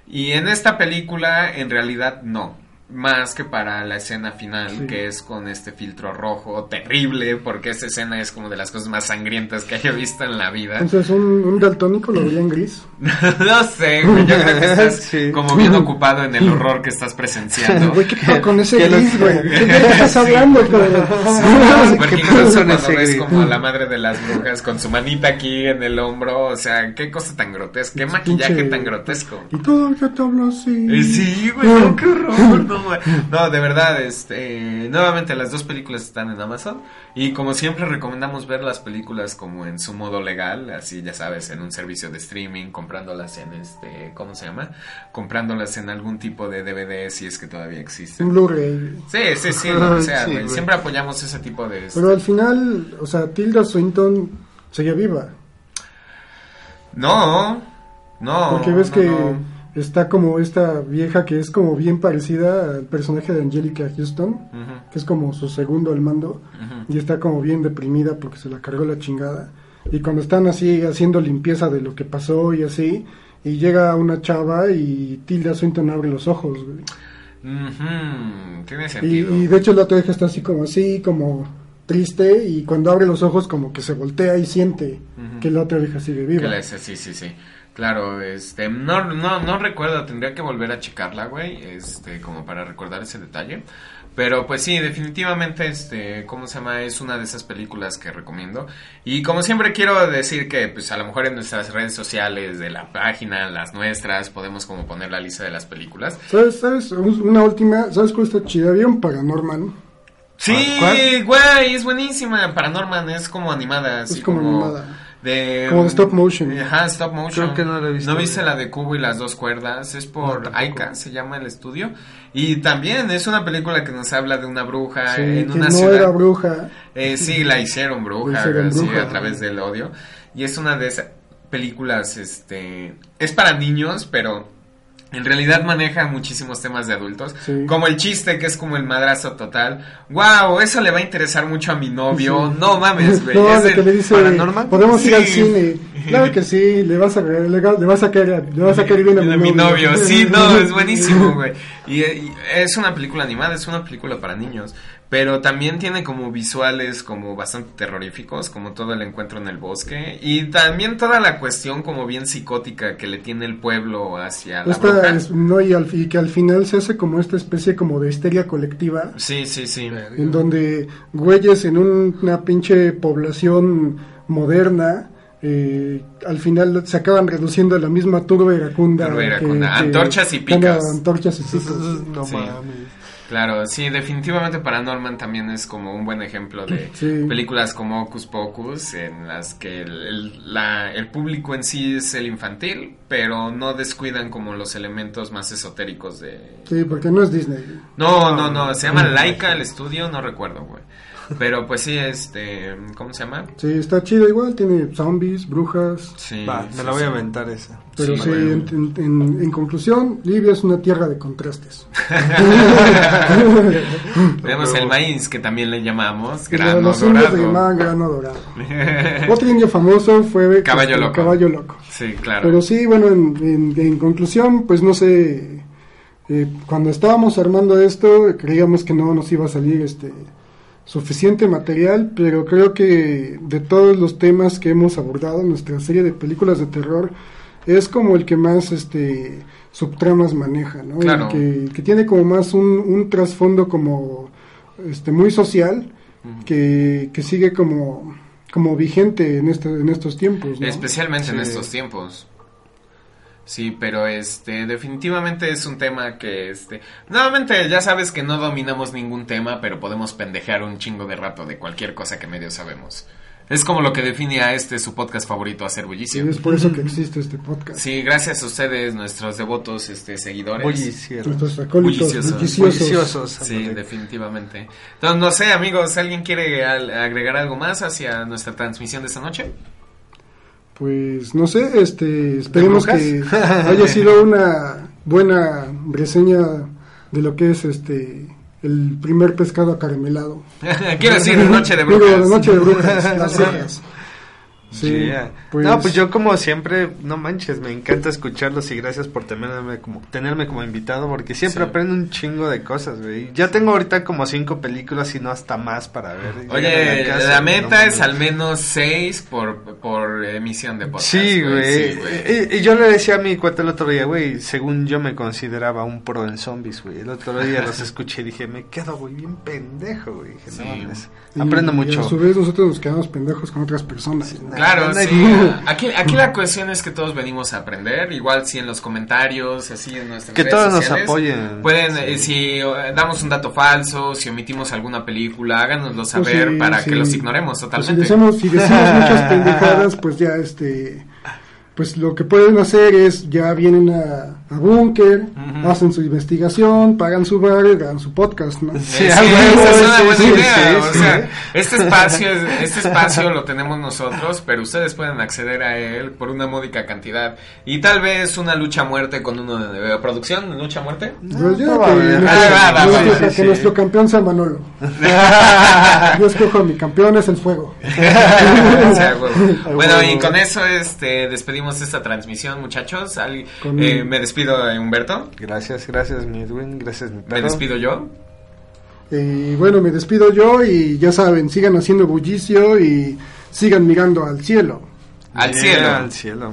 Y en esta película, en realidad, no. Más que para la escena final, Sí. que es con este filtro rojo terrible, porque esa escena es como de las cosas más sangrientas que haya visto en la vida. Entonces, un, un daltónico lo vería en gris. no sé, güey, yo creo que estás Sí. como bien ocupado en el horror que estás presenciando. Güey, ¿qué pedo con ese gris, güey? ¿Qué qué estás hablando, cabrón? Porque ¿Qué incluso cuando ves como a la madre de las brujas con su manita aquí en el hombro, o sea, qué cosa tan grotesca, qué maquillaje tan grotesco. Y todo yo te hablo así. Eh, Sí, güey, no, qué horror, no. No, de verdad, este, nuevamente las dos películas están en Amazon y como siempre recomendamos ver las películas como en su modo legal, así ya sabes, en un servicio de streaming, comprándolas en este, ¿cómo se llama? Comprándolas en algún tipo de DVD si es que todavía existe. Blu-ray. Sí, sí, sí, lo que sea, Sí, güey. güey. Siempre apoyamos ese tipo de... este, Pero al final, o sea, Tilda Swinton seguía viva. No, no. Porque ves no, que no. Está como esta vieja que es como bien parecida al personaje de Angelica Houston, que es como su segundo al mando, y está como bien deprimida porque se la cargó la chingada. Y cuando están así haciendo limpieza de lo que pasó y así, y llega una chava y Tilda Swinton abre los ojos. güey. Tiene Y, sentido. y de hecho la otra vieja está así como así, como triste, y cuando abre los ojos como que se voltea y siente que la otra vieja sigue viva. Que la- sí, sí, sí. Claro, este, no, no, no recuerdo, tendría que volver a checarla, güey, este, como para recordar ese detalle. Pero pues sí, definitivamente, este, ¿cómo se llama? Es una de esas películas que recomiendo. Y como siempre quiero decir que, pues a lo mejor en nuestras redes sociales, de la página, las nuestras, podemos como poner la lista de las películas. ¿Sabes? ¿Sabes? Una última, ¿sabes cuál está chida? ¿Vieron Paranorman? Sí, ¿Cuál? güey, es buenísima. Paranorman es como animada, así Es como animada. De, Como de stop motion. Ajá, stop motion. Creo que no la he visto. ¿No viste la de Cubo y las dos cuerdas? Es por No. Aika, se llama el estudio. Y también es una película que nos habla de una bruja Sí, en que una no ciudad. era bruja. Eh, sí, la hicieron bruja, La hicieron así, bruja. a través del odio. Y es una de esas películas, este, es para niños, pero en realidad maneja muchísimos temas de adultos. Sí. Como el chiste, que es como el madrazo total. ¡Wow! Eso le va a interesar mucho a mi novio. Sí. No mames, güey. No, que le dice, Paranormal. podemos ir al cine. Claro que sí, le vas a, le, le vas a caer, le vas a caer bien a mi, novio. Sí, no, es buenísimo, güey. Y, y es una película animada, es una película para niños. Pero también tiene como visuales como bastante terroríficos, como todo el encuentro en el bosque. Y también toda la cuestión como bien psicótica que le tiene el pueblo hacia la Esta bruja. es- no, y, al, y que al final se hace como esta especie como de histeria colectiva. Sí, sí, sí. en donde güeyes en un- una pinche población moderna eh, al final se acaban reduciendo a la misma turba iracunda. Turba iracunda. que- Antorchas y que picas. Antorchas y picas. No Sí. mames. Claro, sí, definitivamente Paranorman también es como un buen ejemplo de Sí. películas como Hocus Pocus, en las que el, el- la- el público en sí es el infantil, pero no descuidan como los elementos más esotéricos de... Sí, porque no es Disney. No, no, no, se llama Laika el estudio, no recuerdo, güey. Pero pues sí, este, ¿cómo se llama? Sí, está chido igual, tiene zombies, brujas. Sí. Va, me sí, la voy a aventar esa. Pero Sí, en, en- en- en conclusión, Libia es una tierra de contrastes. Tenemos el maíz, que también le llamamos grano los indios le dorado. llamaban grano dorado. Otro indio famoso fue Caballo este, loco. Caballo Loco. sí, claro. Pero sí, bueno, en, en- en conclusión, pues no sé, eh, cuando estábamos armando esto, creíamos que no nos iba a salir este suficiente material, pero creo que de todos los temas que hemos abordado en nuestra serie de películas de terror, es como el que más este subtramas maneja, ¿no? Claro. El que, que tiene como más un, un trasfondo como este muy social, que, que sigue como como vigente en este en estos tiempos, ¿no? Especialmente en estos tiempos. Sí, pero este definitivamente es un tema que este nuevamente ya sabes que no dominamos ningún tema, pero podemos pendejear un chingo de rato de cualquier cosa que medio sabemos. Es como lo que define a este su podcast favorito hacer Sí, bullicio. es por eso que existe este podcast. Sí, gracias a ustedes, nuestros devotos este seguidores. Bullicieros. Nuestros acólitos Bulliciosos. bulliciosos. Bulliciosos. Sí, definitivamente. Entonces, no sé, amigos, ¿alguien quiere agregar algo más hacia nuestra transmisión de esta noche? Pues no sé, este, esperemos que haya sido una buena reseña de lo que es este el primer pescado acaramelado. Quiero decir, Noche de Digo, Brujas. Noche de Brujas, las brujas. Sí, Yeah. pues- No, pues yo como siempre, no manches, me encanta escucharlos y gracias por tenerme como, tenerme como invitado porque siempre Sí. aprendo un chingo de cosas, güey. Ya tengo ahorita como cinco películas y no hasta más para ver. Oye, casa la meta no es al menos seis por, por emisión de podcast. Sí, güey. Sí, y, y yo le decía a mi cuate el otro día, güey, según yo me consideraba un pro en zombies, güey. El otro día los escuché y dije, me quedo, güey, bien pendejo, güey. Dije, no Sí. Y- Aprendo y mucho. a su vez nosotros nos quedamos pendejos con otras personas. ¿no? Claro, sí. Aquí, aquí la cuestión es que todos venimos a aprender. Igual si en los comentarios, así en nuestras Que redes todos nos apoyen. Pueden, Sí. eh, si eh, damos un dato falso, si omitimos alguna película, háganoslo Pues saber sí, para sí. que los ignoremos Pues si totalmente. decimos, si decimos muchas pendejadas, pues ya este pues lo que pueden hacer es ya vienen a, a Bunker, hacen su investigación, pagan su bar, dan su podcast, ¿no? Sí, a huevo, esa es una sí, buena sí, idea. sí, o sí. sea, este espacio, es- este espacio lo tenemos nosotros, pero ustedes pueden acceder a él por una módica cantidad y tal vez una lucha a muerte con uno de, de producción, lucha a muerte. Pues yo no que a Ah, que sí, sí. nuestro campeón sea Manolo. Yo escojo mi campeón es el fuego. O sea. Bueno, huevo. y con eso este despedimos esta transmisión, muchachos. Al- eh, me despido de Humberto. Gracias, gracias, mi Edwin, gracias, mi Me despido yo. Y bueno, me despido yo y ya saben, sigan haciendo bullicio y sigan mirando al cielo. Al Yeah, cielo. Al cielo.